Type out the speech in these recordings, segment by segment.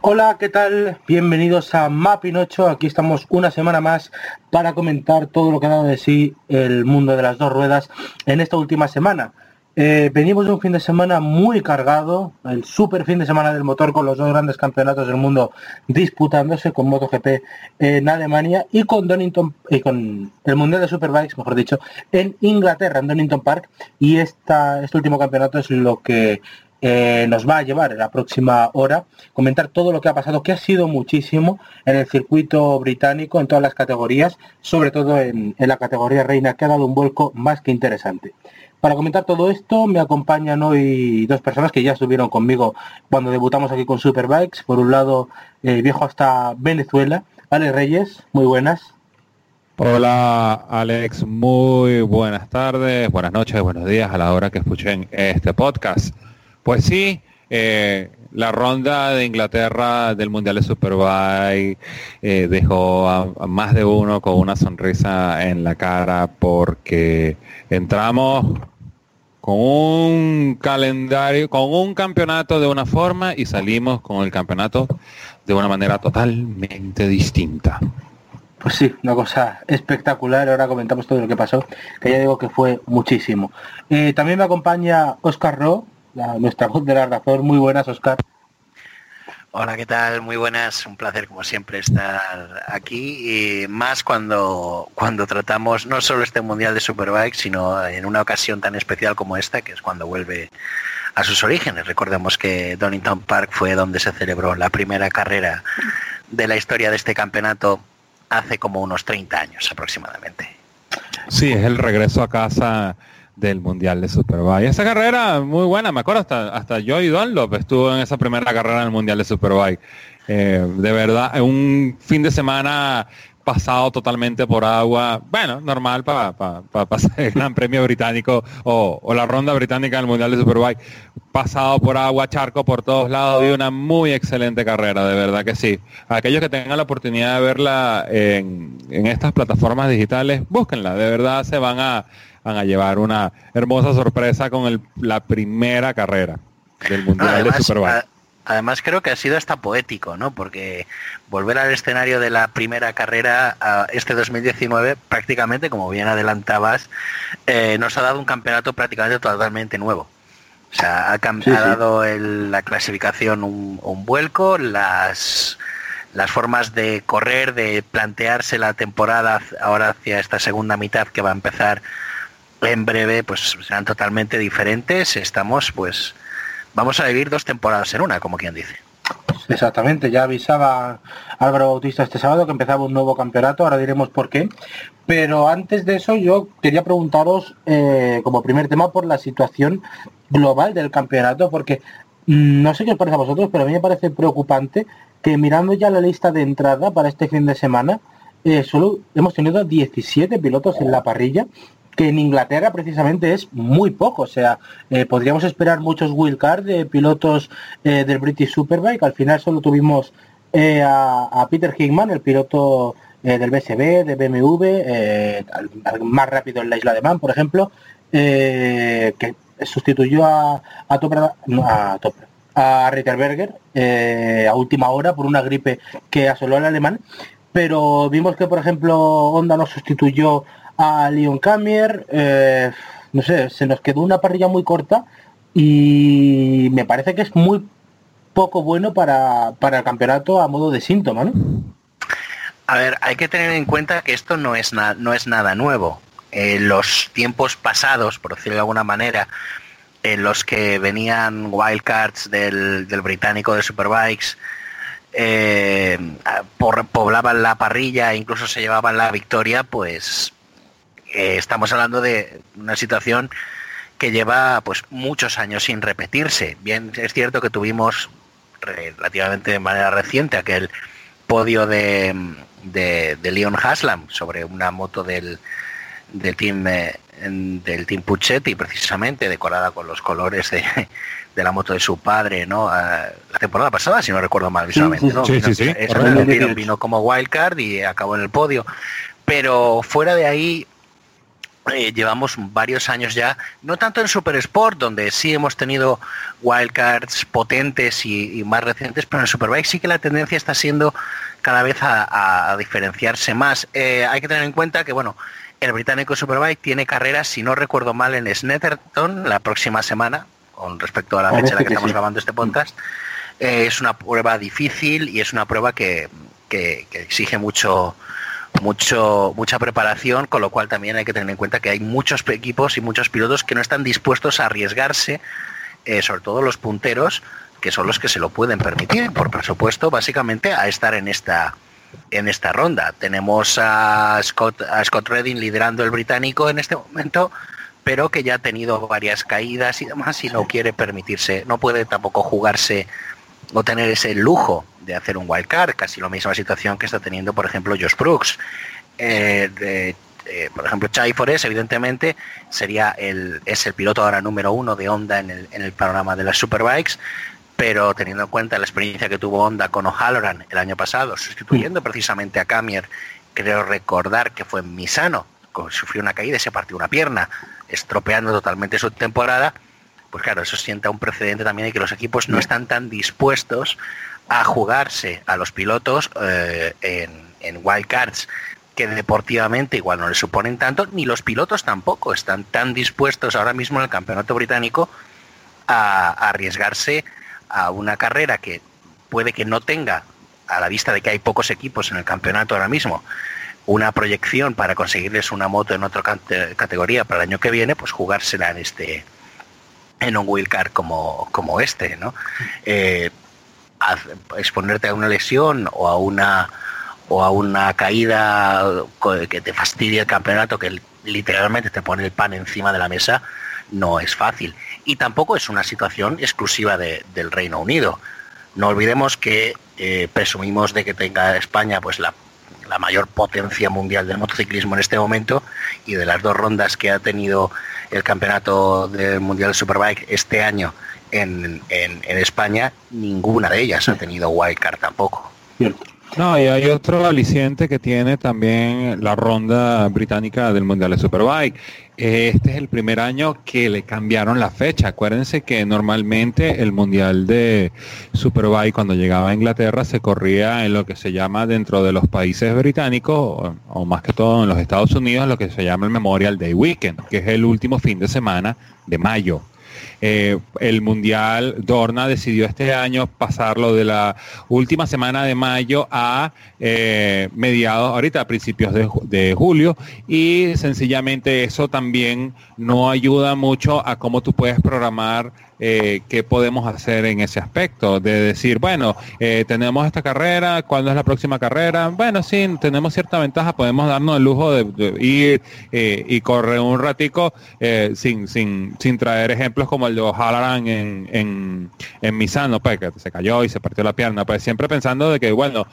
Hola, ¿qué tal? Bienvenidos a 8. Aquí estamos una semana más para comentar todo lo que ha dado de sí el mundo de las dos ruedas en esta última semana. Eh, venimos de un fin de semana muy cargado, el super fin de semana del motor con los dos grandes campeonatos del mundo disputándose con MotoGP en Alemania y con Donington y con el Mundial de Superbikes, mejor dicho, en Inglaterra, en Donington Park. Y esta, este último campeonato es lo que eh, nos va a llevar en la próxima hora comentar todo lo que ha pasado, que ha sido muchísimo en el circuito británico, en todas las categorías, sobre todo en, en la categoría reina, que ha dado un vuelco más que interesante. Para comentar todo esto me acompañan hoy dos personas que ya estuvieron conmigo cuando debutamos aquí con Superbikes. Por un lado, eh, viejo hasta Venezuela, Ale Reyes, muy buenas. Hola Alex, muy buenas tardes, buenas noches, buenos días a la hora que escuchen este podcast. Pues sí, eh, la ronda de Inglaterra del Mundial de Superbike eh, dejó a, a más de uno con una sonrisa en la cara porque entramos con un calendario, con un campeonato de una forma y salimos con el campeonato de una manera totalmente distinta. Pues sí, una cosa espectacular. Ahora comentamos todo lo que pasó, que ya digo que fue muchísimo. Eh, también me acompaña Oscar Ro, la- nuestra voz de la razón. Muy buenas, Oscar. Hola, ¿qué tal? Muy buenas, un placer como siempre estar aquí y más cuando, cuando tratamos no solo este Mundial de Superbike, sino en una ocasión tan especial como esta, que es cuando vuelve a sus orígenes. Recordemos que Donington Park fue donde se celebró la primera carrera de la historia de este campeonato hace como unos 30 años aproximadamente. Sí, es el regreso a casa del Mundial de Superbike. Esa carrera muy buena, me acuerdo, hasta, hasta Joey Dunlop estuvo en esa primera carrera del Mundial de Superbike. Eh, de verdad, un fin de semana pasado totalmente por agua, bueno, normal para pasar el Gran Premio Británico o, la ronda británica del Mundial de Superbike. Pasado por agua, charco por todos lados, y una muy excelente carrera, de verdad que sí. Aquellos que tengan la oportunidad de verla en, en estas plataformas digitales, búsquenla, de verdad se van a, van a llevar una hermosa sorpresa con el- la primera carrera del Mundial de además, Superbike. a- además creo que ha sido hasta poético, ¿no? Porque volver al escenario de la primera carrera a este 2019, prácticamente, como bien adelantabas, eh, nos ha dado un campeonato prácticamente totalmente nuevo. O sea, ha, Sí, ha sí. dado el- la clasificación un, un vuelco, las las formas de correr, de plantearse la temporada ahora hacia esta segunda mitad que va a empezar en breve, pues serán totalmente diferentes. Estamos, pues, vamos a vivir dos temporadas en una, como quien dice. Exactamente, ya avisaba Álvaro Bautista este sábado que empezaba un nuevo campeonato, ahora diremos por qué. Pero antes de eso yo quería preguntaros eh, como primer tema por la situación global del campeonato, porque mm, no sé qué os parece a vosotros, pero a mí me parece preocupante que mirando ya la lista de entrada para este fin de semana, eh, solo hemos tenido 17 pilotos en la parrilla, que en Inglaterra precisamente es muy poco. O sea, eh, podríamos esperar muchos wildcard de pilotos eh, del British Superbike. Al final solo tuvimos eh, a, Peter Hickman, el piloto eh, del BSB, de BMW, más rápido en la isla de Man, por ejemplo, que sustituyó a, a Topra- no, a Topra- a Ritterberger a última hora por una gripe que asoló al alemán. Pero vimos que, por ejemplo, Honda nos sustituyó a Leon Camier, eh, no sé, se nos quedó una parrilla muy corta y me parece que es muy poco bueno para, para el campeonato a modo de síntoma, ¿no? A ver, hay que tener en cuenta que esto no es, no es nada nuevo. Eh, los tiempos pasados, por decirlo de alguna manera, en los que venían wildcards del, del británico de Superbikes, eh, poblaban la parrilla incluso se llevaban la victoria, pues eh, estamos hablando de una situación que lleva pues muchos años sin repetirse. Bien, es cierto que tuvimos relativamente de manera reciente aquel podio de, de, de Leon Haslam sobre una moto del, del team eh, del team Puccetti precisamente decorada con los colores de, de la moto de su padre no la temporada pasada si no recuerdo mal visualmente ¿no? Sí, sí, sí. Eso vino, vino como wildcard y acabó en el podio pero fuera de ahí eh, llevamos varios años ya, no tanto en Super Sport, donde sí hemos tenido wildcards potentes y, y, más recientes, pero en Superbike sí que la tendencia está siendo cada vez a, a diferenciarse más. Eh, hay que tener en cuenta que, bueno, el británico Superbike tiene carreras, si no recuerdo mal, en Snetterton la próxima semana, con respecto a la fecha en la que, estamos grabando este podcast. Eh, es una prueba difícil y es una prueba que, que, que exige mucho mucho mucha preparación, con lo cual también hay que tener en cuenta que hay muchos equipos y muchos pilotos que no están dispuestos a arriesgarse, eh, sobre todo los punteros, que son los que se lo pueden permitir, por presupuesto, básicamente a estar en esta en esta ronda. Tenemos a Scott a Scott Redding liderando el británico en este momento, pero que ya ha tenido varias caídas y demás y no quiere permitirse, no puede tampoco jugarse o tener ese lujo de hacer un wildcard, casi la misma situación que está teniendo, por ejemplo, Josh Brooks. Eh, de, eh, por ejemplo, Chai Forest, evidentemente, sería el, es el piloto ahora número uno de Honda en el, en el panorama de las Superbikes, pero teniendo en cuenta la experiencia que tuvo Honda con O'Halloran el año pasado, sustituyendo precisamente a Camier, creo recordar que fue en Misano, sufrió una caída y se partió una pierna, estropeando totalmente su temporada, pues claro, eso sienta un precedente también de que los equipos no están tan dispuestos a jugarse a los pilotos eh, en, wildcards que deportivamente igual no le suponen tanto, ni los pilotos tampoco están tan dispuestos ahora mismo en el campeonato británico a, arriesgarse a una carrera que puede que no tenga, a la vista de que hay pocos equipos en el campeonato ahora mismo, una proyección para conseguirles una moto en otra categoría para el año que viene, pues jugársela en este en un wheelcar como, como este, ¿no? Eh, exponerte a una lesión o a una o a una caída que te fastidie el campeonato, que literalmente te pone el pan encima de la mesa, no es fácil. Y tampoco es una situación exclusiva de, del Reino Unido. No olvidemos que eh, presumimos de que tenga España pues la, la, mayor potencia mundial del motociclismo en este momento y de las dos rondas que ha tenido el campeonato del mundial de Superbike este año en, en, en España, ninguna de ellas ha tenido wildcard tampoco. Cierto. No, y hay otro aliciente que tiene también la ronda británica del Mundial de Superbike. Este es el primer año que le cambiaron la fecha. Acuérdense que normalmente el Mundial de Superbike cuando llegaba a Inglaterra se corría en lo que se llama dentro de los países británicos, o, o más que todo en los Estados Unidos, lo que se llama el Memorial Day Weekend, que es el último fin de semana de mayo. Eh, el Mundial Dorna decidió este año pasarlo de la última semana de mayo a eh, mediados, ahorita a principios de, de, julio, y sencillamente eso también no ayuda mucho a cómo tú puedes programar eh, qué podemos hacer en ese aspecto, de decir, bueno, eh, tenemos esta carrera, ¿cuándo es la próxima carrera? Bueno, sí, tenemos cierta ventaja, podemos darnos el lujo de, ir eh, y correr un ratico eh, sin, sin, sin traer ejemplos como el de O'Halloran en, en, en Misano, pues, que se cayó y se partió la pierna, pues siempre pensando de que, bueno,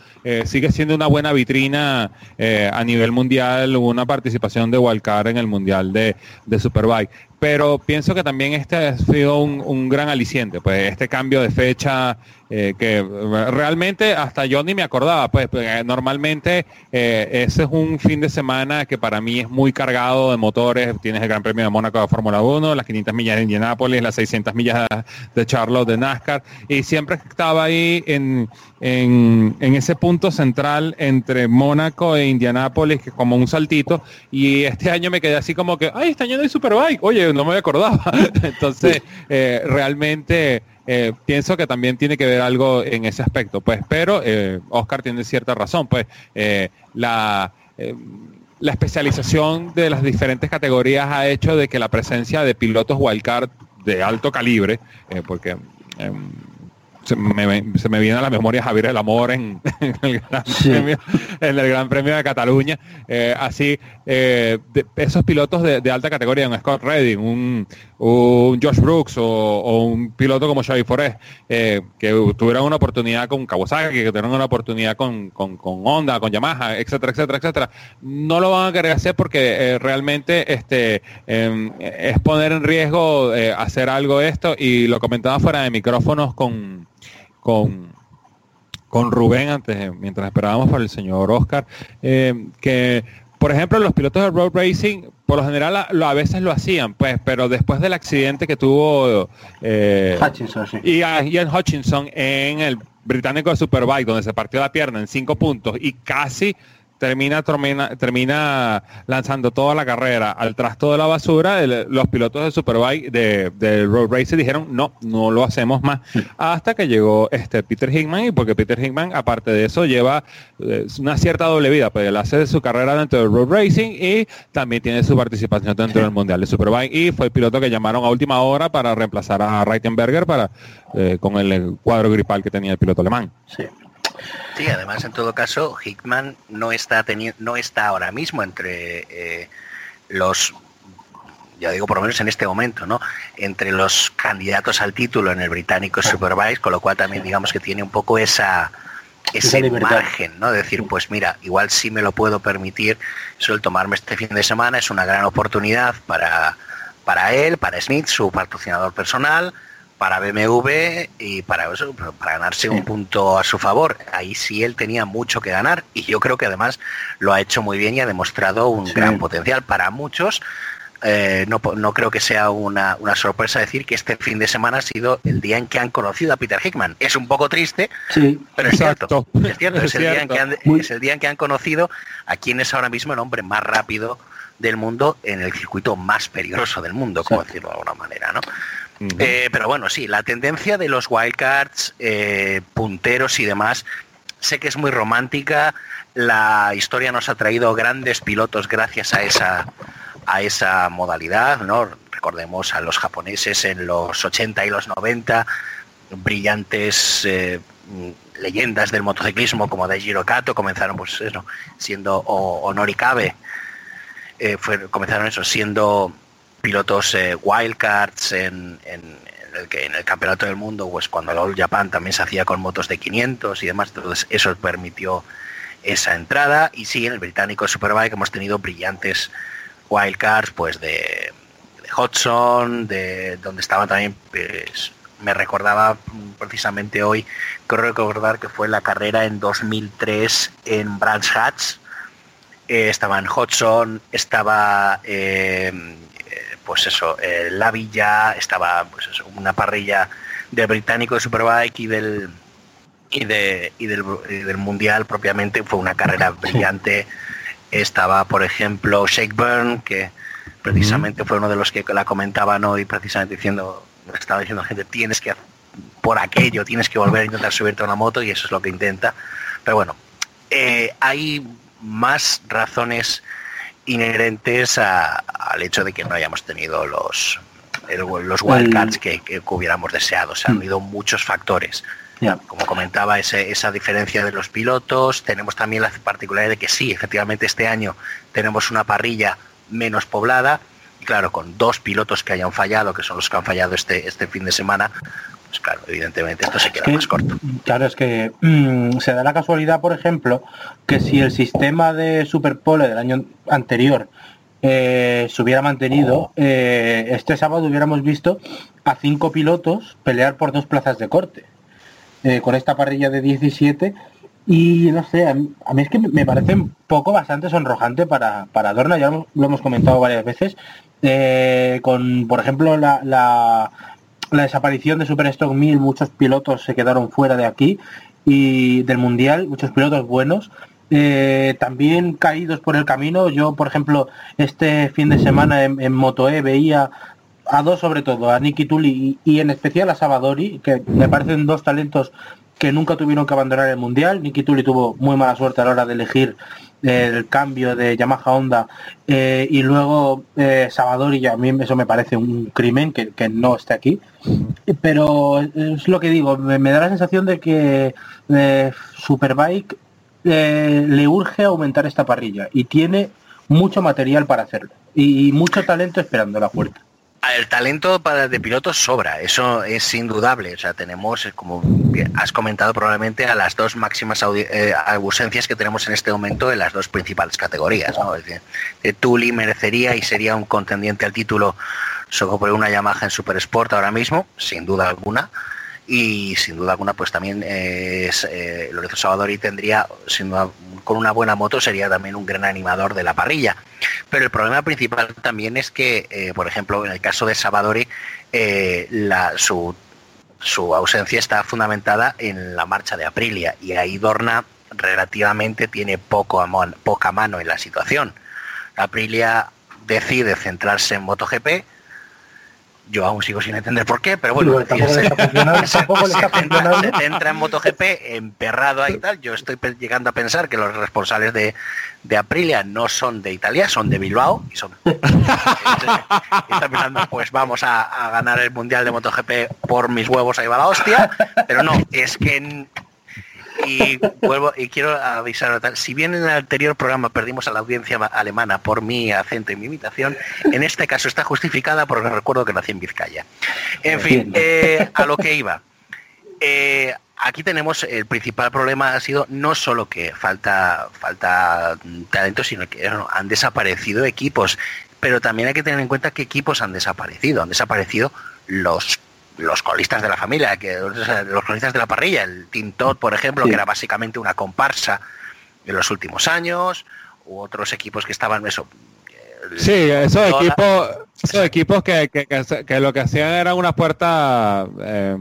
sigue siendo una buena vitrina a nivel mundial, una participación de Walcar en el Mundial de, de Superbike pero pienso que también este ha sido un, gran aliciente, pues este cambio de fecha eh, que realmente hasta yo ni me acordaba, pues, pues normalmente eh, ese es un fin de semana que para mí es muy cargado de motores, tienes el Gran Premio de Mónaco de Fórmula 1, las 500 millas de Indianápolis, las 600 millas de Charlotte de NASCAR, y siempre estaba ahí en, en, en ese punto central entre Mónaco e Indianápolis, que como un saltito, y este año me quedé así como que, ay, este año no hay Superbike, oye, no me acordaba, entonces eh, realmente... Eh, pienso que también tiene que ver algo en ese aspecto, pues, pero eh, Oscar tiene cierta razón, pues, eh, la, la especialización de las diferentes categorías ha hecho de que la presencia de pilotos wildcard de alto calibre, porque em, se me, se me viene a la memoria Javier el Amor en, en el, gran Sí. premio, en el Gran Premio de Cataluña. Eh, así, eh, de- esos pilotos de, de alta categoría, un Scott Redding, un, un Josh Brooks o, un piloto como Xavi Forest, eh, que tuvieron una oportunidad con Kawasaki, que tuvieron una oportunidad con, con, con Honda, con Yamaha, etcétera, etcétera, etcétera, no lo van a querer hacer porque eh, realmente este em, es poner en riesgo eh, hacer algo esto. Y lo comentaba fuera de micrófonos con con con Rubén antes, mientras esperábamos para el señor Oscar, eh, que por ejemplo los pilotos de road racing por lo general a, a veces lo hacían, pues, pero después del accidente que tuvo eh, Hutchinson, sí. y a Ian Hutchinson en el británico de Superbike, donde se partió la pierna en cinco puntos y casi termina, termina, termina lanzando toda la carrera al trasto de la basura, el- los pilotos de Superbike de, de Road Racing dijeron no, no lo hacemos más. Hasta que llegó este Peter Hickman y porque Peter Hickman, aparte de eso, lleva eh, una cierta doble vida, pues él hace su carrera dentro del Road Racing y también tiene su participación dentro del Mundial de Superbike y fue el piloto que llamaron a última hora para reemplazar a Reitenberger para eh, con el cuadro gripal que tenía el piloto alemán. Sí. Sí, además en todo caso, Hickman no está teniendo, no está ahora mismo entre eh, los, ya digo por lo menos en este momento, ¿no? Entre los candidatos al título en el británico Superbike, con lo cual también digamos que tiene un poco esa ese margen, ¿no? De decir, pues mira, igual sí me lo puedo permitir, el tomarme este fin de semana es una gran oportunidad para, para él, para Smith, su patrocinador personal, para BMW y para eso, para ganarse un punto a su favor. Ahí sí él tenía mucho que ganar y yo creo que además lo ha hecho muy bien y ha demostrado un Sí. gran potencial para muchos. eh, no, no creo que sea una, una sorpresa decir que este fin de semana ha sido el día en que han conocido a Peter Hickman. Es un poco triste, Sí, pero es Exacto. cierto. Es cierto, es, Es el día en que han, Muy- es el día en que han conocido a quien es ahora mismo el hombre más rápido del mundo en el circuito más peligroso del mundo, como decirlo de alguna manera, ¿no? Eh, pero bueno, sí, la tendencia de los wildcards, eh, punteros y demás, sé que es muy romántica. La historia nos ha traído grandes pilotos gracias a esa, a esa modalidad, ¿no? Recordemos a los japoneses en los 80 y los 90, brillantes eh, leyendas del motociclismo como Daijiro Kato comenzaron pues eso, siendo o, Norikabe comenzaron eso siendo pilotos eh, wildcards en, en, el en el campeonato del mundo pues cuando el All Japan también se hacía con motos de 500 y demás entonces eso permitió esa entrada. Y sí en el británico Superbike hemos tenido brillantes wildcards pues de, de de donde estaban también pues, me recordaba precisamente hoy creo recordar que fue la carrera en 2003 en Brands Hatch. Eh, estaba en Hudson, estaba eh, pues eso, eh, La Villa, estaba pues eso, una parrilla del británico de Superbike y del y de y del, y del mundial propiamente fue una carrera brillante. Estaba, por ejemplo, Shakeburn, que precisamente fue uno de los que la comentaban hoy, precisamente diciendo, estaba diciendo la gente, tienes que por aquello, tienes que volver a intentar subirte a una moto y eso es lo que intenta. Pero bueno, eh, hay más razones inherentes a- al hecho de que no hayamos tenido los el- los wildcards que, que hubiéramos deseado. Se han Mm. habido muchos factores. ya. Como comentaba, ese- esa diferencia de los pilotos. Tenemos también la particularidad de que sí, efectivamente este año tenemos una parrilla menos poblada. Y claro, con dos pilotos que hayan fallado, que son los que han fallado este, este fin de semana, pues claro, evidentemente esto se queda que- más corto. Claro, es que mm, se da la casualidad, por ejemplo, que si el sistema de Superpole del año anterior eh, se hubiera mantenido, eh, este sábado hubiéramos visto a cinco pilotos pelear por dos plazas de corte. eh, con esta parrilla de 17 y no sé, a mí, a mí es que me parece un poco bastante sonrojante para, para Dorna, ya lo, hemos- lo hemos comentado varias veces, eh, con por ejemplo la, la, la desaparición de Superstock 1000, muchos pilotos se quedaron fuera de aquí y del mundial, muchos pilotos buenos. eh, también caídos por el camino. Yo, por ejemplo, este fin de semana en, en Motoe veía a dos sobre todo, a Nicky Tully y, en especial a Sabadori, que me parecen dos talentos que nunca tuvieron que abandonar el mundial. Nicky Tully tuvo muy mala suerte a la hora de elegir el cambio de Yamaha Honda eh, y luego eh, Salvador y a mí eso me parece un crimen que, no esté aquí. Pero es lo que digo, me, me da la sensación de que eh, Superbike eh, le urge aumentar esta parrilla y tiene mucho material para hacerlo y mucho talento esperando la puerta. El talento para de pilotos sobra, eso es indudable. O sea, tenemos, como has comentado probablemente, a las dos máximas eh, ausencias que tenemos en este momento en las dos principales categorías. ¿no? Es de Tuli merecería y sería un contendiente al título sobre una Yamaha en Super Sport ahora mismo, sin duda alguna y sin duda alguna pues también es eh, Lorenzo Salvadori tendría sin duda, con una buena moto sería también un gran animador de la parrilla. Pero el problema principal también es que eh, por ejemplo en el caso de Salvadori eh, la, su, su ausencia está fundamentada en la marcha de Aprilia y ahí Dorna relativamente tiene poco poca mano en la situación. Aprilia decide centrarse en MotoGP yo aún sigo sin entender por qué, pero bueno, se, entra en MotoGP emperrado ahí y tal. Yo estoy llegando a pensar que los responsables de, de Aprilia no son de Italia, son de Bilbao y son y está pensando, pues vamos a, a, ganar el mundial de MotoGP por mis huevos, ahí va la hostia, pero no, es que y vuelvo y quiero avisar si bien en el anterior programa perdimos a la audiencia alemana por mi acento y mi imitación en este caso está justificada porque recuerdo que nací en Vizcaya. En fin eh, a lo que iba. Eh, aquí tenemos el principal problema ha sido no solo que falta falta talento sino que han desaparecido equipos. Pero también hay que tener en cuenta qué equipos han desaparecido. Han desaparecido los los colistas de la familia, que los colistas de la parrilla, el Team Todd, por ejemplo, sí. que era básicamente una comparsa en los últimos años, u otros equipos que estaban eso. Sí, esos equipos, esos equipos que, que, que, que, lo que hacían era una puerta eh,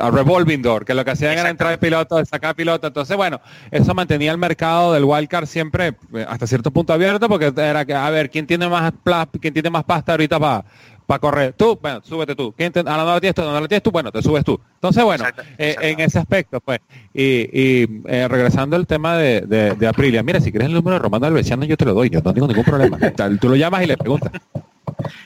a revolving door, que lo que hacían era entrar pilotos, sacar pilotos. Entonces, bueno, eso mantenía el mercado del wildcard siempre eh, hasta cierto punto abierto, porque era que, a ver, ¿quién tiene más quién tiene más pasta ahorita para para correr. Tú, bueno, súbete tú. ¿Quién te, ahora no la tienes tú, no la tienes tú, bueno, te subes tú. Entonces, bueno, exacto, exacto. Eh, en ese aspecto, pues, y, y eh, regresando al tema de, de, de, Aprilia, mira, si quieres el número de Romano Alvesiano, yo te lo doy, yo no tengo ningún problema. tú lo llamas y le preguntas.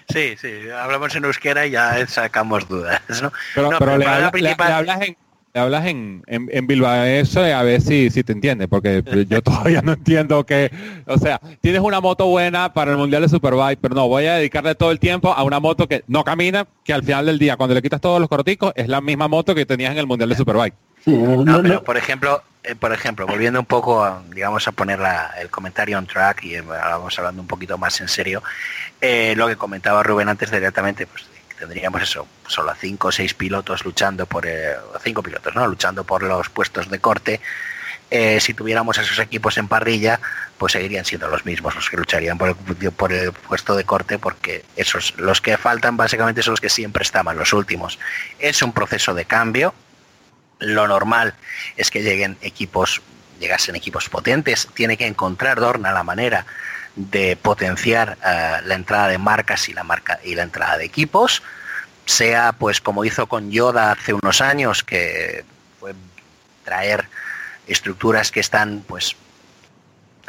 Sí, sí, hablamos en euskera y ya sacamos dudas, ¿no? Pero, no, pero, pero le, habla, principal... le, le, hablas en le hablas en, en, en Bilbao eso a ver si, si te entiende, porque yo todavía no entiendo que, o sea, tienes una moto buena para el Mundial de Superbike, pero no, voy a dedicarle todo el tiempo a una moto que no camina, que al final del día, cuando le quitas todos los coroticos, es la misma moto que tenías en el Mundial de Superbike. No, pero por ejemplo, eh, por ejemplo, volviendo un poco, a, digamos, a poner la, el comentario on track y eh, vamos hablando un poquito más en serio, eh, lo que comentaba Rubén antes directamente, pues tendríamos eso, solo cinco o seis pilotos luchando por eh, cinco pilotos, ¿no? Luchando por los puestos de corte. Eh, si tuviéramos esos equipos en parrilla, pues seguirían siendo los mismos los que lucharían por el, por el puesto de corte, porque esos los que faltan básicamente son los que siempre estaban los últimos. Es un proceso de cambio. Lo normal es que lleguen equipos, llegasen equipos potentes. Tiene que encontrar Dorna la manera de potenciar uh, la entrada de marcas y la marca y la entrada de equipos sea pues como hizo con Yoda hace unos años que fue traer estructuras que están pues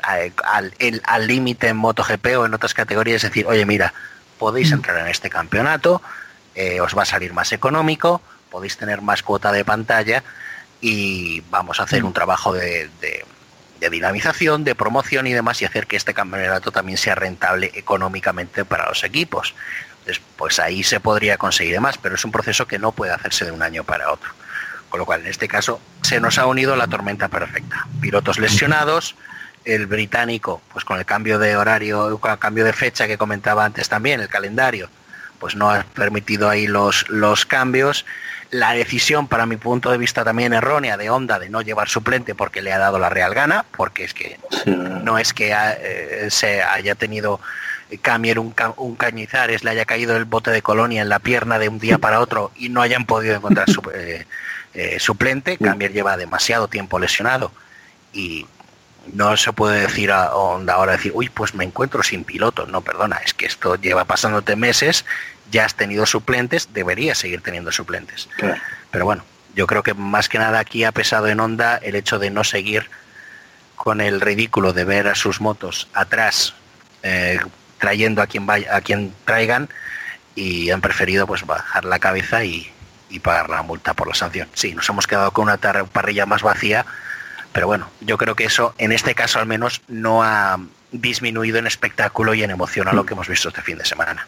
al límite en MotoGP o en otras categorías es decir oye mira podéis entrar en este campeonato eh, os va a salir más económico podéis tener más cuota de pantalla y vamos a hacer un trabajo de, de de dinamización, de promoción y demás y hacer que este campeonato también sea rentable económicamente para los equipos. Entonces, pues ahí se podría conseguir más, pero es un proceso que no puede hacerse de un año para otro. Con lo cual, en este caso, se nos ha unido la tormenta perfecta. Pilotos lesionados, el británico, pues con el cambio de horario, con el cambio de fecha que comentaba antes también, el calendario, pues no ha permitido ahí los, los cambios la decisión, para mi punto de vista también errónea, de Honda de no llevar suplente porque le ha dado la real gana, porque es que sí. no es que ha, eh, se haya tenido Camier un, un, cañizares, le haya caído el bote de colonia en la pierna de un día para otro y no hayan podido encontrar su, eh, eh, suplente. Camier lleva demasiado tiempo lesionado y no se puede decir a Honda ahora decir, uy, pues me encuentro sin piloto. No, perdona, es que esto lleva pasándote meses ya has tenido suplentes, deberías seguir teniendo suplentes. Claro. Pero bueno, yo creo que más que nada aquí ha pesado en onda el hecho de no seguir con el ridículo de ver a sus motos atrás eh, trayendo a quien vaya, a quien traigan y han preferido pues bajar la cabeza y, y pagar la multa por la sanción. Sí, nos hemos quedado con una parrilla más vacía, pero bueno, yo creo que eso en este caso al menos no ha disminuido en espectáculo y en emoción a lo que hemos visto este fin de semana.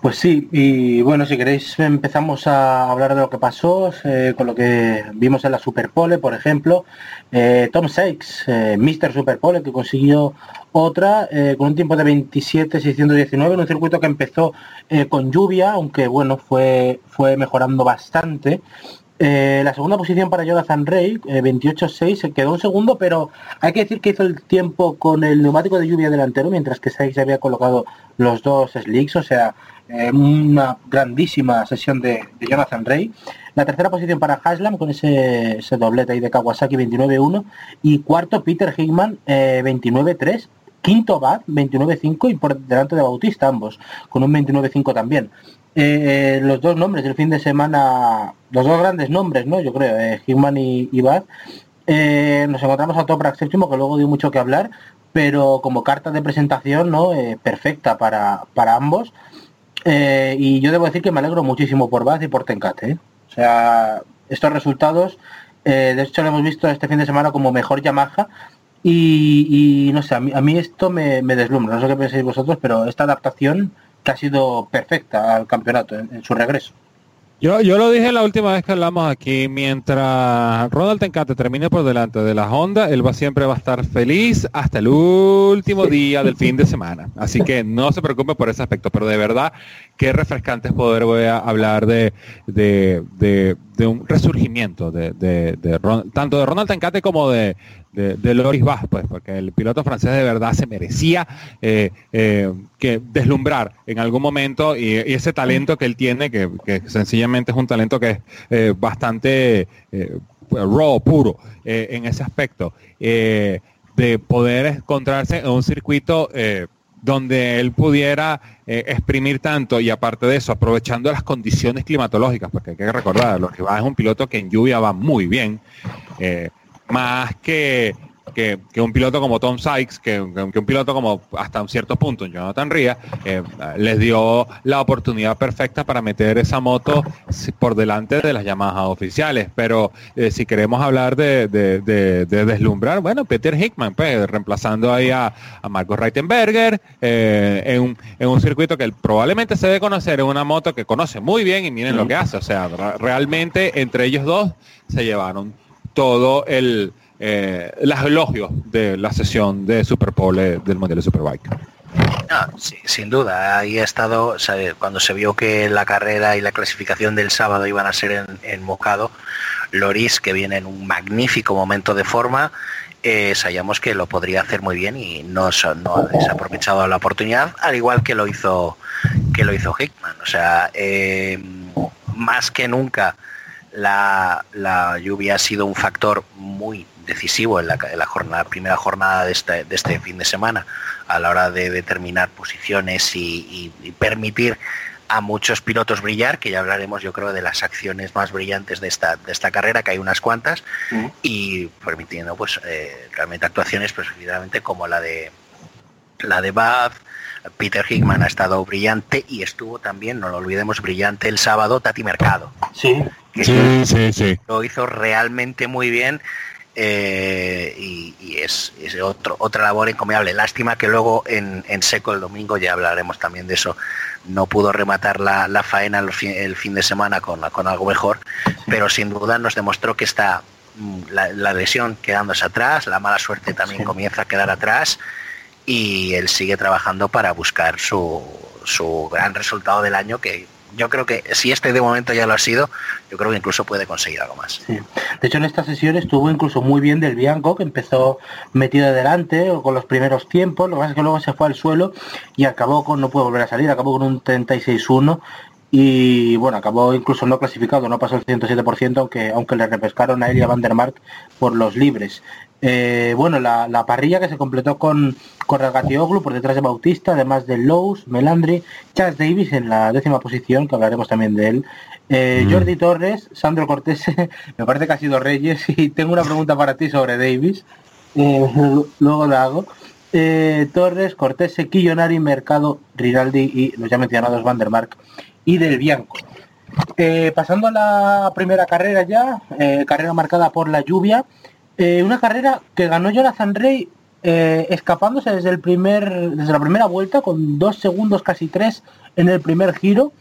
Pues sí, y bueno, si queréis empezamos a hablar de lo que pasó, eh, con lo que vimos en la Superpole, por ejemplo, eh, Tom Sykes, eh, Mr. Superpole, que consiguió otra eh, con un tiempo de 27.619 en un circuito que empezó eh, con lluvia, aunque bueno, fue, fue mejorando bastante. Eh, la segunda posición para Jonathan Rey, eh, 28.6, se quedó un segundo, pero hay que decir que hizo el tiempo con el neumático de lluvia delantero, mientras que Sykes había colocado los dos slicks, o sea, eh, una grandísima sesión de, Jonathan Rey. La tercera posición para Haslam con ese, doblete ahí de Kawasaki 29-1 y cuarto Peter Hickman eh, 29-3. Quinto Bad 29-5 y por delante de Bautista ambos con un 29-5 también. Eh, eh, los dos nombres del fin de semana, los dos grandes nombres, ¿no? Yo creo, eh, Hickman y, y Bad. Eh, nos encontramos a Toprak séptimo, que luego dio mucho que hablar, pero como carta de presentación, ¿no? Eh, perfecta para, para ambos. Eh, y yo debo decir que me alegro muchísimo por Baz y por Tencate. ¿eh? O sea, estos resultados, eh, de hecho lo hemos visto este fin de semana como mejor Yamaha. Y, no sé, a mí, a mí esto me, me deslumbra, no sé qué pensáis vosotros, pero esta adaptación que ha sido perfecta al campeonato en su regreso. Yo, yo lo dije la última vez que hablamos aquí, mientras Ronald Tencate termine por delante de la Honda, él va siempre va a estar feliz hasta el último día del fin de semana. Así que no se preocupe por ese aspecto, pero de verdad, qué refrescante es poder hablar de, un resurgimiento de, tanto de Ronald Tencate como de, Loris Bach, pues, porque el piloto francés de verdad se merecía eh, eh, que deslumbrar en algún momento y, ese talento que él tiene, que, sencillamente es un talento que es eh, bastante eh, raw, puro en ese aspecto, de poder encontrarse en un circuito donde él pudiera eh, exprimir tanto y aparte de eso, aprovechando las condiciones climatológicas, porque hay que recordar, lo que va es un piloto que en lluvia va muy bien, eh, más que, que, que un piloto como Tom Sykes, que, que un piloto como hasta un cierto punto, Jonathan Ría, eh, les dio la oportunidad perfecta para meter esa moto por delante de las llamadas oficiales. Pero eh, si queremos hablar de, de- de- de deslumbrar, bueno, Peter Hickman, pues, reemplazando ahí a, a Marcos Reitenberger eh, en, un, en un circuito que él probablemente se debe conocer en una moto que conoce muy bien y miren lo que hace. O sea, realmente entre ellos dos se llevaron todo el eh, los elogios de la sesión de Superpole del Mundial de Superbike. Sin duda, ahí ha estado, cuando se vio que la carrera y la clasificación del sábado iban a ser en, en Mocado, Loris, que viene en un magnífico momento de forma, eh, sabíamos que lo podría hacer muy bien y no, no ha desaprovechado la oportunidad, al igual que lo hizo que lo hizo Hickman. O sea, eh, más que nunca la, la lluvia ha sido un factor muy decisivo en la, en la jornada, primera jornada de este, de este fin de semana a la hora de determinar posiciones y, y- y permitir a muchos pilotos brillar, que ya hablaremos yo creo de las acciones más brillantes de esta, de esta carrera, que hay unas cuantas, y permitiendo pues eh, realmente actuaciones pues como la de la de Bath, Peter Hickman ha estado brillante y estuvo también, no lo olvidemos, brillante el sábado Tati Mercado, Sí, que sí, sí. lo hizo realmente muy bien eh, y, y es, es otro, otra labor encomiable. Lástima que luego en, en seco el domingo, ya hablaremos también de eso, no pudo rematar la, la faena el fin, el fin de semana con, con algo mejor, pero sin duda nos demostró que está mm, la, la lesión quedándose atrás, la mala suerte también Sí. comienza a quedar atrás y él sigue trabajando para buscar su, su gran resultado del año que yo creo que si este de momento ya lo ha sido, yo creo que incluso puede conseguir algo más. De hecho, en esta sesión estuvo incluso muy bien del Bianco, que empezó metido adelante o con los primeros tiempos. Lo que pasa es que luego se fue al suelo y acabó con, no puede volver a salir, acabó con un 36-1 y bueno, acabó incluso no clasificado, no pasó el 107%, aunque, aunque le repescaron a él y a Van der Mark por los libres. Eh, bueno, la, la parrilla que se completó con, con Ragatioglu por detrás de Bautista, además de Lowe's, Melandri, Charles Davis en la décima posición, que hablaremos también de él, eh, Mm. Jordi Torres, Sandro Cortés, me parece que ha sido Reyes, y tengo una pregunta para ti sobre Davis. eh, luego lo hago. Torres, Cortés, Quillonari, Mercado, Rinaldi y los ya mencionados Vandermark y Del Bianco. Pasando a la primera carrera ya, carrera marcada por la lluvia, eh, una carrera que ganó Jonathan Rey eh, escapándose desde el primer desde la primera vuelta con dos segundos casi tres en el primer giro.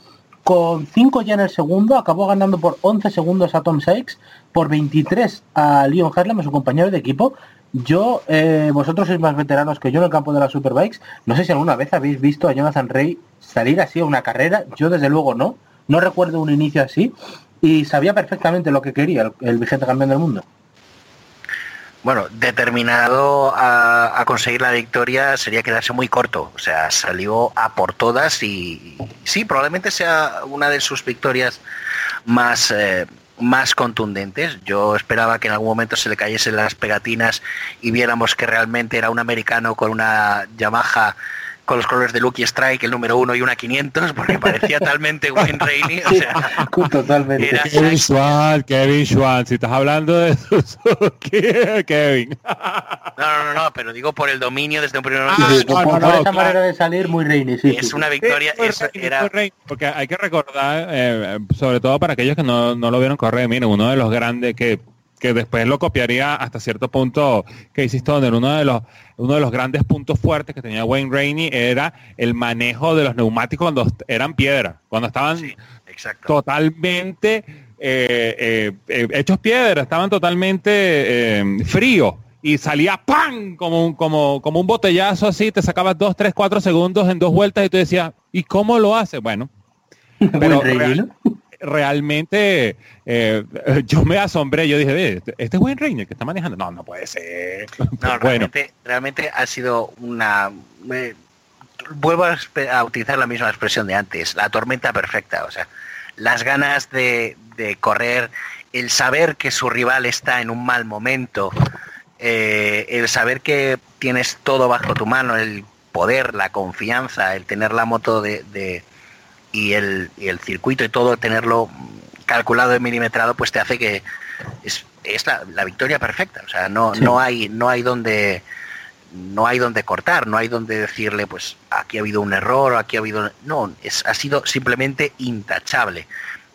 Con cinco ya en el segundo acabó ganando por 11 segundos a Tom Sykes por 23 a Leon Harlem a su compañero de equipo. Yo eh, vosotros sois más veteranos que yo en el campo de las superbikes. No sé si alguna vez habéis visto a Jonathan Rey salir así a una carrera. Yo desde luego no. No recuerdo un inicio así. Y sabía perfectamente lo que quería el, el vigente campeón del mundo Bueno, determinado a, a conseguir la victoria sería quedarse muy corto. O sea, salió a por todas y, sí, probablemente sea una de sus victorias más, eh, más contundentes. Yo esperaba que en algún momento se le cayesen las pegatinas y viéramos que realmente era un americano con una Yamaha con los colores de Lucky Strike, el número uno y una 500, porque parecía talmente Wayne Rainey. O sea, totalmente era Kevin Schwan, Kevin Schwan, si estás hablando de Suzuki, Kevin. No, no, no, no, pero digo por el dominio desde un primer Ah, momento. Sí, no, por no, esa claro. manera de salir muy Reini, sí, es sí. una victoria, Rey, era porque hay que recordar, eh, sobre todo para aquellos que no, no lo vieron correr, miren, uno de los grandes que, que después lo copiaría hasta cierto punto que hiciste donde uno de los uno de los grandes puntos fuertes que tenía Wayne Rainey era el manejo de los neumáticos cuando eran piedra, cuando estaban Sí, totalmente eh, eh, eh, hechos piedra, estaban totalmente eh, fríos y salía ¡pam! Como un, como, como un botellazo así, te sacabas dos, tres, cuatro segundos en dos vueltas y tú decías, ¿y cómo lo hace? Bueno, pero Wayne Rainey, real- ¿no? Realmente eh, yo me asombré, yo dije, "Ve, este este es Wayne Rainer que está manejando. No, no puede ser. No, bueno, realmente, realmente ha sido una... vuelvo a, utilizar la misma expresión de antes, la tormenta perfecta. O sea, las ganas de, de correr, el saber que su rival está en un mal momento, eh, el saber que tienes todo bajo tu mano, el poder, la confianza, el tener la moto de, de- y, el, y el circuito y todo, tenerlo calculado y milimetrado, pues te hace que es, es la, la victoria perfecta. O sea, no, Sí. no hay, no hay donde no hay donde cortar, no hay donde decirle, pues aquí ha habido un error, aquí ha habido... No, es, ha sido simplemente intachable.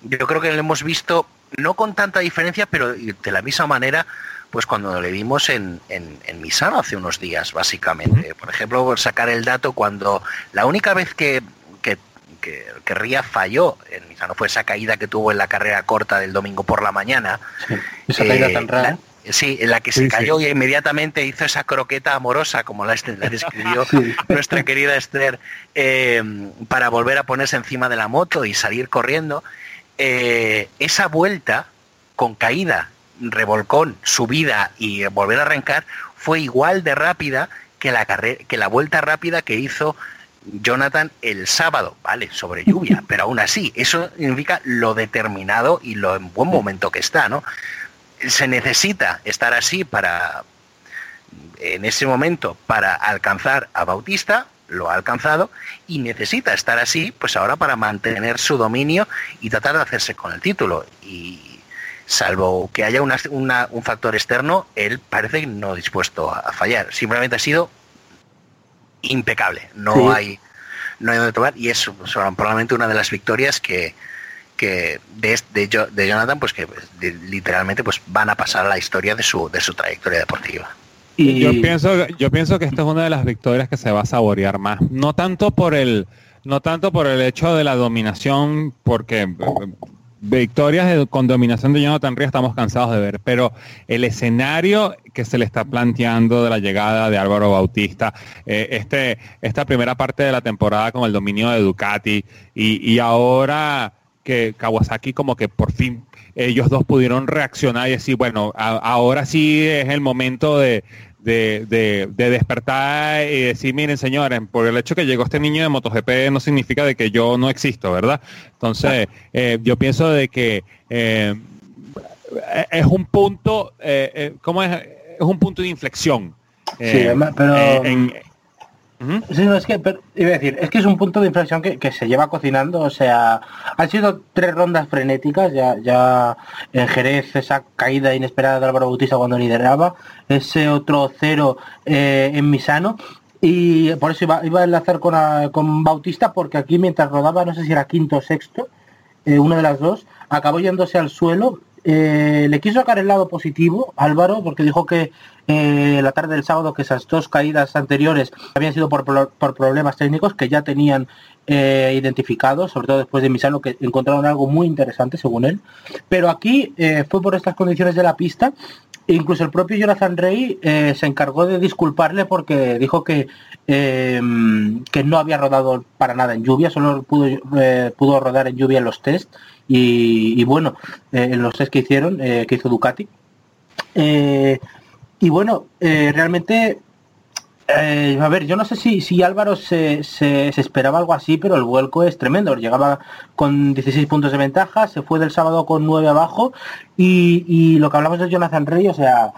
Yo creo que lo hemos visto, no con tanta diferencia, pero de la misma manera, pues cuando le vimos en, en, en Misano hace unos días, básicamente. Por ejemplo, sacar el dato, cuando la única vez que, que, que, Ría falló en Misano fue esa caída que tuvo en la carrera corta del domingo por la mañana, Sí, Esa caída eh, tan rara. la- sí, en la que Sí, se sí. cayó y inmediatamente hizo esa croqueta amorosa, como la, est- la describió Sí. nuestra querida Esther, eh, para volver a ponerse encima de la moto y salir corriendo. Eh, esa vuelta con caída, revolcón, subida y volver a arrancar fue igual de rápida que la, carre- que la vuelta rápida que hizo Jonathan el sábado, vale, sobre lluvia, pero aún así, eso significa lo determinado y lo en buen momento que está, ¿no? Se necesita estar así para, en ese momento, para alcanzar a Bautista, lo ha alcanzado, y necesita estar así, pues ahora para mantener su dominio y tratar de hacerse con el título. Y salvo que haya un factor externo, él parece no dispuesto a fallar. Simplemente ha sido impecable. No Sí. hay no hay donde tomar y es probablemente una de las victorias que que de, de, de Jonathan pues que pues, de- literalmente pues van a pasar a la historia de su de su trayectoria deportiva. Y yo pienso, yo pienso que esta es una de las victorias que se va a saborear más. No tanto por el, no tanto por el hecho de la dominación, porque victorias de- con dominación de Jonathan Ría estamos cansados de ver, pero el escenario que se le está planteando de la llegada de Álvaro Bautista, eh, este, esta primera parte de la temporada con el dominio de Ducati y, y ahora que Kawasaki como que por fin ellos dos pudieron reaccionar y decir, bueno, ahora sí es el momento de, de, de- de despertar y decir, miren señores, por el hecho que llegó este niño de MotoGP no significa de que yo no existo, ¿verdad? Entonces, eh, yo pienso de que eh, es un punto, eh, eh, ¿cómo es? Es un punto de inflexión. Sí, pero- en- Sí, es que, iba a decir, es que es un punto de inflexión que, que se lleva cocinando, o sea, han sido tres rondas frenéticas, ya, ya en Jerez esa caída inesperada de Álvaro Bautista cuando lideraba, ese otro cero eh, en Misano, y por eso iba, iba a enlazar con, a- con Bautista, porque aquí mientras rodaba, no sé si era quinto o sexto, eh, una de las dos, acabó yéndose al suelo. Eh, le quiso sacar el lado positivo Álvaro porque dijo que eh, la tarde del sábado que esas dos caídas anteriores habían sido por, pro- por problemas técnicos que ya tenían eh, identificados, sobre todo después de Misano que encontraron algo muy interesante según él. Pero aquí fue por estas condiciones de la pista Incluso el propio Jonathan Rey se encargó de disculparle porque dijo que, eh, que no había rodado para nada en lluvia, solo pudo, pudo rodar en lluvia en los test y, y bueno, eh, los test que hicieron, eh, que hizo Ducati. Eh, y bueno, realmente, a ver, yo no sé si, si Álvaro se, se- esperaba algo así, pero el vuelco es tremendo. Llegaba con 16 puntos de ventaja, se fue del sábado con 9 abajo y, y lo que hablamos de Jonathan Rey, o sea,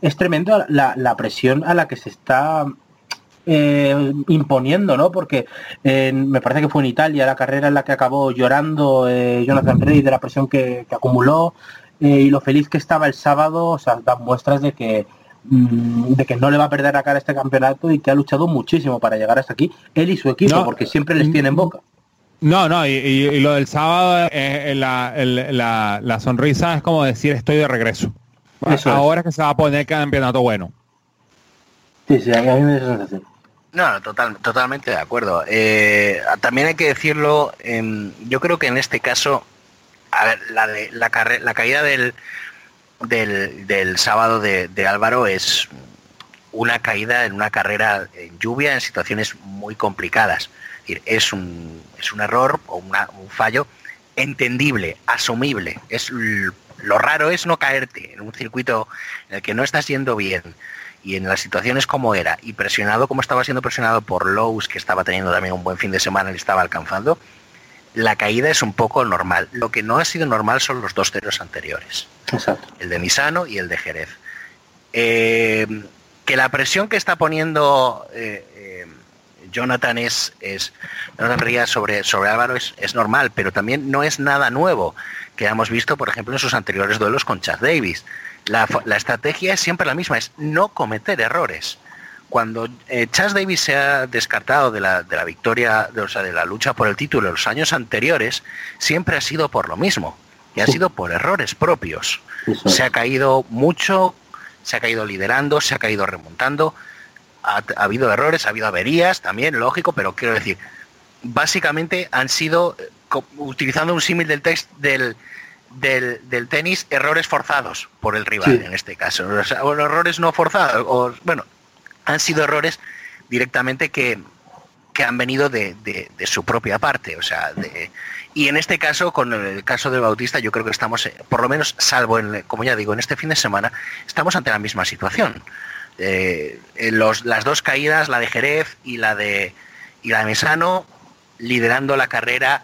es tremendo la, la presión a la que se está eh, imponiendo, ¿no? Porque eh, me parece que fue en Italia la carrera en la que acabó llorando eh, Jonathan Rey de la presión que, que acumuló y lo feliz que estaba el sábado, o sea, dan muestras de que mm, de que no le va a perder la cara este campeonato y que ha luchado muchísimo para llegar hasta aquí, él y su equipo, No. porque siempre les tiene en boca. No, no, y, y- y lo del sábado, eh, la, el- la- la sonrisa es como decir estoy de regreso. Eso es. Ahora es que se va a poner campeonato bueno. Sí, sí, a mí me da esa sensación. No, total, totalmente de acuerdo. Eh, también hay que decirlo, em, yo creo que en este caso, a ver, la, de, la, la caída del, del, del sábado de, de Álvaro es una caída en una carrera en lluvia en situaciones muy complicadas. Es, un, es un error o una- un fallo entendible, asumible. Es lo raro es no caerte en un circuito en el que no estás yendo bien y en las situaciones como era y presionado como estaba siendo presionado por Lowe's que estaba teniendo también un buen fin de semana y estaba alcanzando la caída es un poco normal lo que no ha sido normal son los dos ceros anteriores Exacto. el de Misano y el de Jerez Eh, que la presión que está poniendo eh, eh, Jonathan es, es Jonathan sobre, sobre Álvaro es, es normal, pero también no es nada nuevo que hemos visto, por ejemplo, en sus anteriores duelos con Chad Davis. La, la estrategia es siempre la misma, es no cometer errores. Cuando eh, Chas Davis se ha descartado de la, de la victoria, de, o sea, de la lucha por el título en los años anteriores, siempre ha sido por lo mismo, y ha Sí. sido por errores propios. Se ha caído mucho, se ha caído liderando, se ha caído remontando, ha, ha habido errores, ha habido averías también, lógico, pero quiero decir, básicamente han sido, eh, utilizando un símil del text del, del, del tenis, errores forzados por el rival Sí. en este caso. O sea, o errores no forzados, o, bueno, han sido errores directamente que, que han venido de, de- de su propia parte. O sea, de- y en este caso, con el caso del Bautista, yo creo que estamos, eh, por lo menos, salvo en, como ya digo, en este fin de semana, estamos ante la misma situación. Eh, en los, las dos caídas, la de Jerez y la de y la de Mesano, liderando la carrera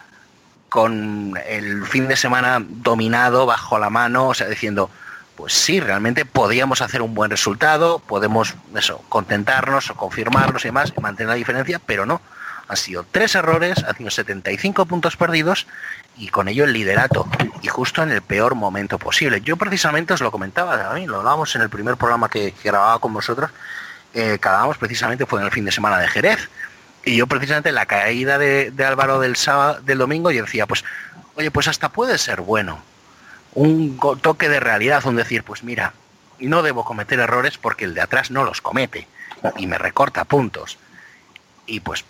con el fin de semana dominado bajo la mano, o sea, diciendo, pues sí, realmente podíamos hacer un buen resultado, podemos eso, contentarnos o confirmarnos y demás, y mantener la diferencia, pero no. Han sido tres errores, han sido 75 puntos perdidos y con ello el liderato, y justo en el peor momento posible. Yo precisamente os lo comentaba también, lo hablábamos en el primer programa que, grababa con vosotros, eh, que precisamente fue en el fin de semana de Jerez, y yo precisamente la caída de, de Álvaro del sábado, del domingo, yo decía, pues, oye, pues hasta puede ser bueno. Un toque de realidad, un decir, pues mira, no debo cometer errores porque el de atrás no los comete y me recorta puntos. Y pues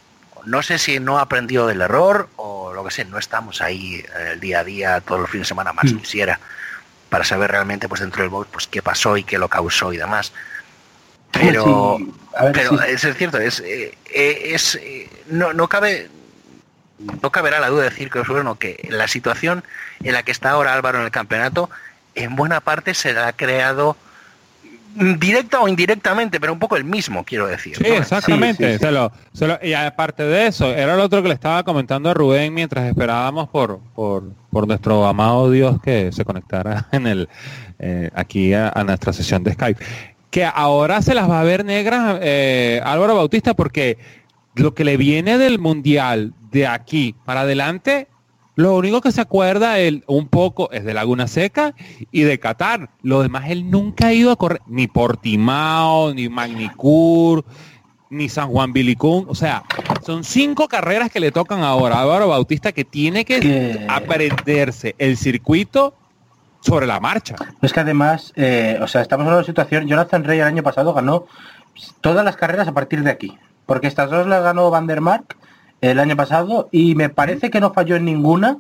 no sé si no ha aprendido del error o lo que sé, no estamos ahí eh, el día a día, todos los fines de semana más Mm. quisiera, para saber realmente pues dentro del box pues qué pasó y qué lo causó y demás. Pero, Sí, a ver, pero sí. es cierto, es, eh, eh, es eh, no, no cabe no caberá la duda de decir que bueno, que la situación en la que está ahora Álvaro en el campeonato en buena parte se la ha creado directa o indirectamente, pero un poco el mismo, quiero decir. Sí, ¿no? exactamente. Sí, sí, sí. Se lo- se lo- y aparte de eso, era lo otro que le estaba comentando a Rubén mientras esperábamos por, por, por nuestro amado Dios que se conectara en el eh, aquí a, a nuestra sesión de Skype. Que ahora se las va a ver negras eh, Álvaro Bautista porque lo que le viene del mundial de aquí para adelante, lo único que se acuerda él un poco es de Laguna Seca y de Qatar. Lo demás él nunca ha ido a correr ni Portimao, ni Magnicur, ni San Juan Bilicún. O sea, son cinco carreras que le tocan ahora a Álvaro Bautista que tiene que Que- aprenderse el circuito sobre la marcha. Es que además, eh, o sea, estamos en una situación, Jonathan Rey el año pasado ganó todas las carreras a partir de aquí, porque estas dos las ganó Van der Mark el año pasado y me parece que no falló en ninguna,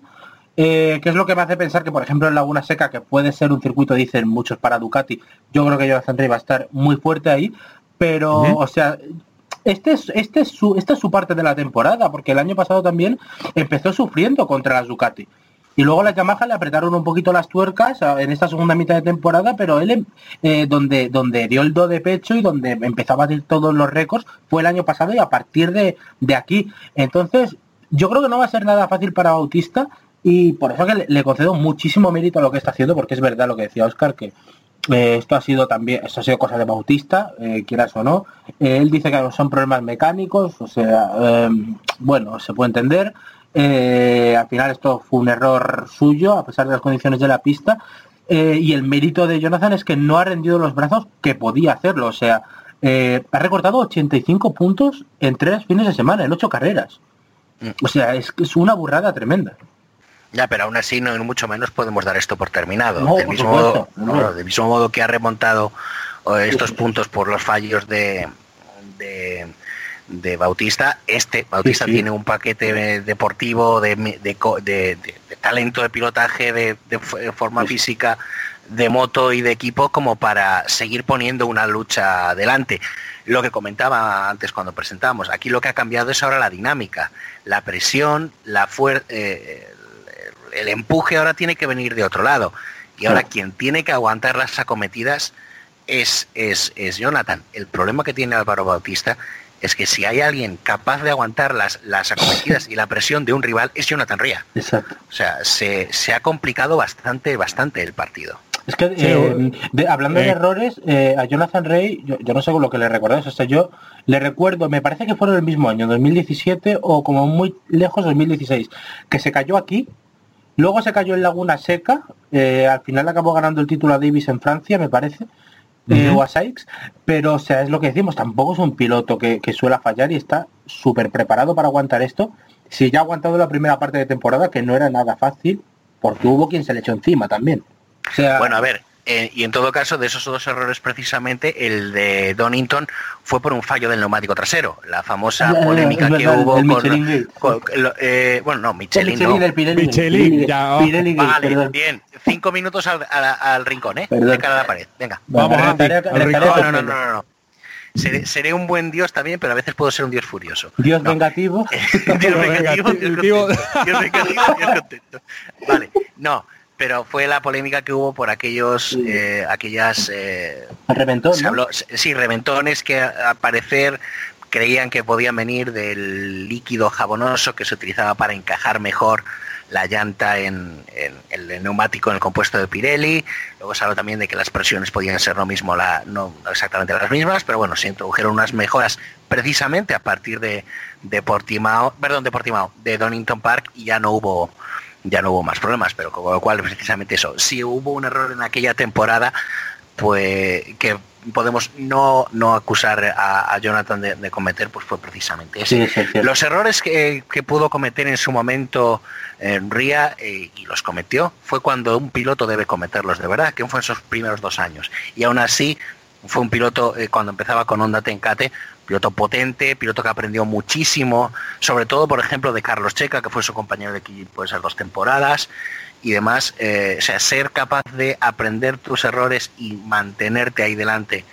eh, que es lo que me hace pensar que, por ejemplo, en Laguna Seca, que puede ser un circuito, dicen muchos para Ducati, yo creo que Jonathan Rey va a estar muy fuerte ahí, pero, o sea, este es, este es su, esta es su parte de la temporada, porque el año pasado también empezó sufriendo contra las Ducati. Y luego las Yamaha le apretaron un poquito las tuercas a- en esta segunda mitad de temporada, pero él em- eh, donde, donde dio el do de pecho y donde empezó a batir todos los récords fue el año pasado y a partir de, de aquí. Entonces, yo creo que no va a ser nada fácil para Bautista y por eso que le, le concedo muchísimo mérito a lo que está haciendo, porque es verdad lo que decía Oscar, que eh, esto ha sido también, esto ha sido cosa de Bautista, eh, quieras o no. Eh, él dice que son problemas mecánicos, o sea, bueno, se puede entender. Eh, al final esto fue un error suyo, a pesar de las condiciones de la pista. Eh, y el mérito de Jonathan es que no ha rendido los brazos que podía hacerlo. O sea, eh, ha recortado 85 puntos en tres fines de semana, en ocho carreras. O sea, es, que es una burrada tremenda. Ya, pero aún así no mucho menos podemos dar esto por terminado. No, del, mismo modo, no, del mismo modo que ha remontado estos puntos por los fallos de, de, de Bautista, este Bautista sí. tiene un paquete deportivo de, de de- talento de pilotaje, de, forma Sí. física, de moto y de equipo como para seguir poniendo una lucha adelante. Lo que comentaba antes cuando presentábamos, aquí lo que ha cambiado es ahora la dinámica, la presión, la fuerza, el empuje ahora tiene que venir de otro lado. Y ahora quien tiene que aguantar las acometidas es, es, es Jonathan. El problema que tiene Álvaro Bautista es que si hay alguien capaz de aguantar las, las acometidas y la presión de un rival es Jonathan Ría. Exacto. O sea, se, se ha complicado bastante, bastante el partido. Es que, Sí, eh, de- hablando de eh. errores, eh, a Jonathan Rey, yo, yo no sé con lo que le recordáis, o sea, yo le recuerdo, me parece que fueron el mismo año, 2017 o como muy lejos 2016, que se cayó aquí, luego se cayó en Laguna Seca, eh, al final acabó ganando el título a Davis en Francia, me parece, a Sykes, pero o sea, es lo que decimos, tampoco es un piloto que, que suele fallar y está súper preparado para aguantar esto. Si ya ha aguantado la primera parte de temporada, que no era nada fácil, porque hubo quien se le echó encima también. O sea, Bueno, a ver, eh, y en todo caso, de esos dos errores precisamente, el de Donington fue por un fallo del neumático trasero, la famosa polémica que verdad, hubo con, con- lo- eh, bueno, no, El Michelin, Michelin, no. el Pirelli. Michelin, Pirelli, ya, oh. Pirelli Vale, perdón. bien, cinco minutos al, al- al rincón, ¿eh? Perdón. De cara a la pared, venga. Vamos, retaré- al rincón. a No, no, no, no, no. Seré, seré un buen dios también, pero a veces puedo ser un dios furioso. Dios No. vengativo. Dios vengativo, Dios contento. Dios vengativo, Dios contento. Vale, no, pero fue la polémica que hubo por aquellos, eh, aquellas, eh, se ¿no? sí, reventones que al parecer creían que podían venir del líquido jabonoso que se utilizaba para encajar mejor la llanta en, en- en el neumático en el compuesto de Pirelli. Luego se habló también de que las presiones podían ser lo mismo, la, no exactamente las mismas, pero bueno, se introdujeron unas mejoras precisamente a partir de, de Portimao, perdón, de Portimao, de Donington Park y ya no hubo ya no hubo más problemas, pero con lo cual precisamente eso, si hubo un error en aquella temporada, pues que podemos no, no acusar a, a Jonathan de, de cometer, pues fue precisamente ese. Sí, sí. Los errores que, que pudo cometer en su momento eh, Ría eh, y los cometió fue cuando un piloto debe cometerlos de verdad, que fue en esos primeros dos años. Y aún así fue un piloto eh, cuando empezaba con Honda Tencate, piloto potente, piloto que aprendió muchísimo, sobre todo por ejemplo de Carlos Checa, que fue su compañero de equipo esas dos temporadas y demás, eh, o sea, ser capaz de aprender tus errores y mantenerte ahí delante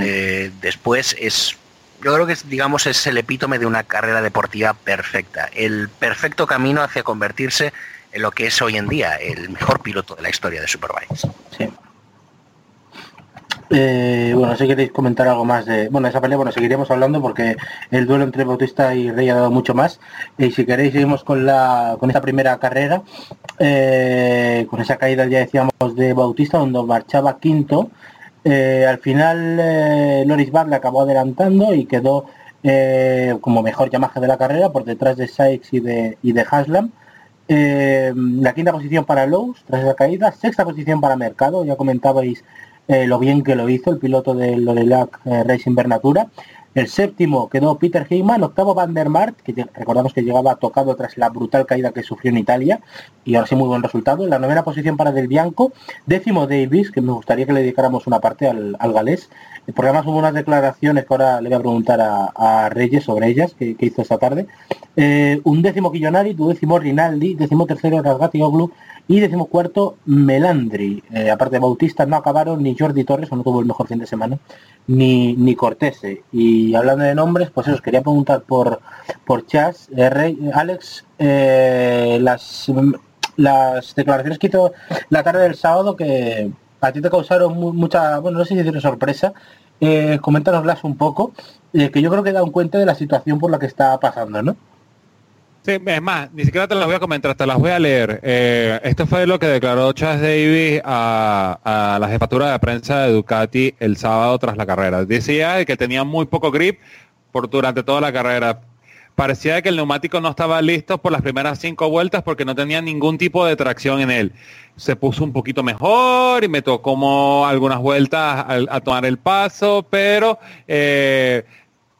eh, después es yo creo que es, digamos es el epítome de una carrera deportiva perfecta el perfecto camino hacia convertirse en lo que es hoy en día el mejor piloto de la historia de Superbikes Sí. Eh, bueno, si queréis comentar algo más de... Bueno, esa pelea, bueno, seguiremos hablando porque el duelo entre Bautista y Rey ha dado mucho más. Y si queréis, seguimos con la con esta primera carrera. Eh, con esa caída, ya decíamos, de Bautista, donde marchaba quinto. Eh, al final eh, Loris Bart le acabó adelantando y quedó como mejor Yamaha de la carrera por detrás de Sykes y de, y de Haslam. La quinta posición para Lowe's tras esa caída, sexta posición para Mercado, ya comentabais eh, lo bien que lo hizo el piloto del Lorelac eh, Racing Bernatura. El séptimo quedó Peter Heyman, octavo Van der Mart, que recordamos que llegaba tocado tras la brutal caída que sufrió en Italia, y ahora sí muy buen resultado. En la novena posición para Del Bianco, décimo Davis, que me gustaría que le dedicáramos una parte al, al galés, porque además hubo unas declaraciones que ahora le voy a preguntar a, Reyes sobre ellas, que, hizo esta tarde. Eh, un décimo Quillonari, duodécimo Rinaldi, décimo tercero Rasgati Oglu y décimo cuarto Melandri. Eh, aparte de Bautista no acabaron ni Jordi Torres, o no tuvo el mejor fin de semana, ni, ni Cortese. Y hablando de nombres, pues os quería preguntar por, por Chas, eh, Rey- Alex, eh, las, las declaraciones que hizo la tarde del sábado que a ti te causaron mu- mucha, bueno, no sé si decir sorpresa, coméntanoslas un poco, que yo creo que dan cuenta de la situación por la que está pasando, ¿no? Sí, es más, ni siquiera te las voy a comentar, te las voy a leer. Eh, esto fue lo que declaró Chas Davis a, a la jefatura de prensa de Ducati el sábado tras la carrera. Decía que tenía muy poco grip por durante toda la carrera. Parecía que el neumático no estaba listo por las primeras cinco vueltas porque no tenía ningún tipo de tracción en él. Se puso un poquito mejor y me tocó como algunas vueltas a, a tomar el paso, pero eh,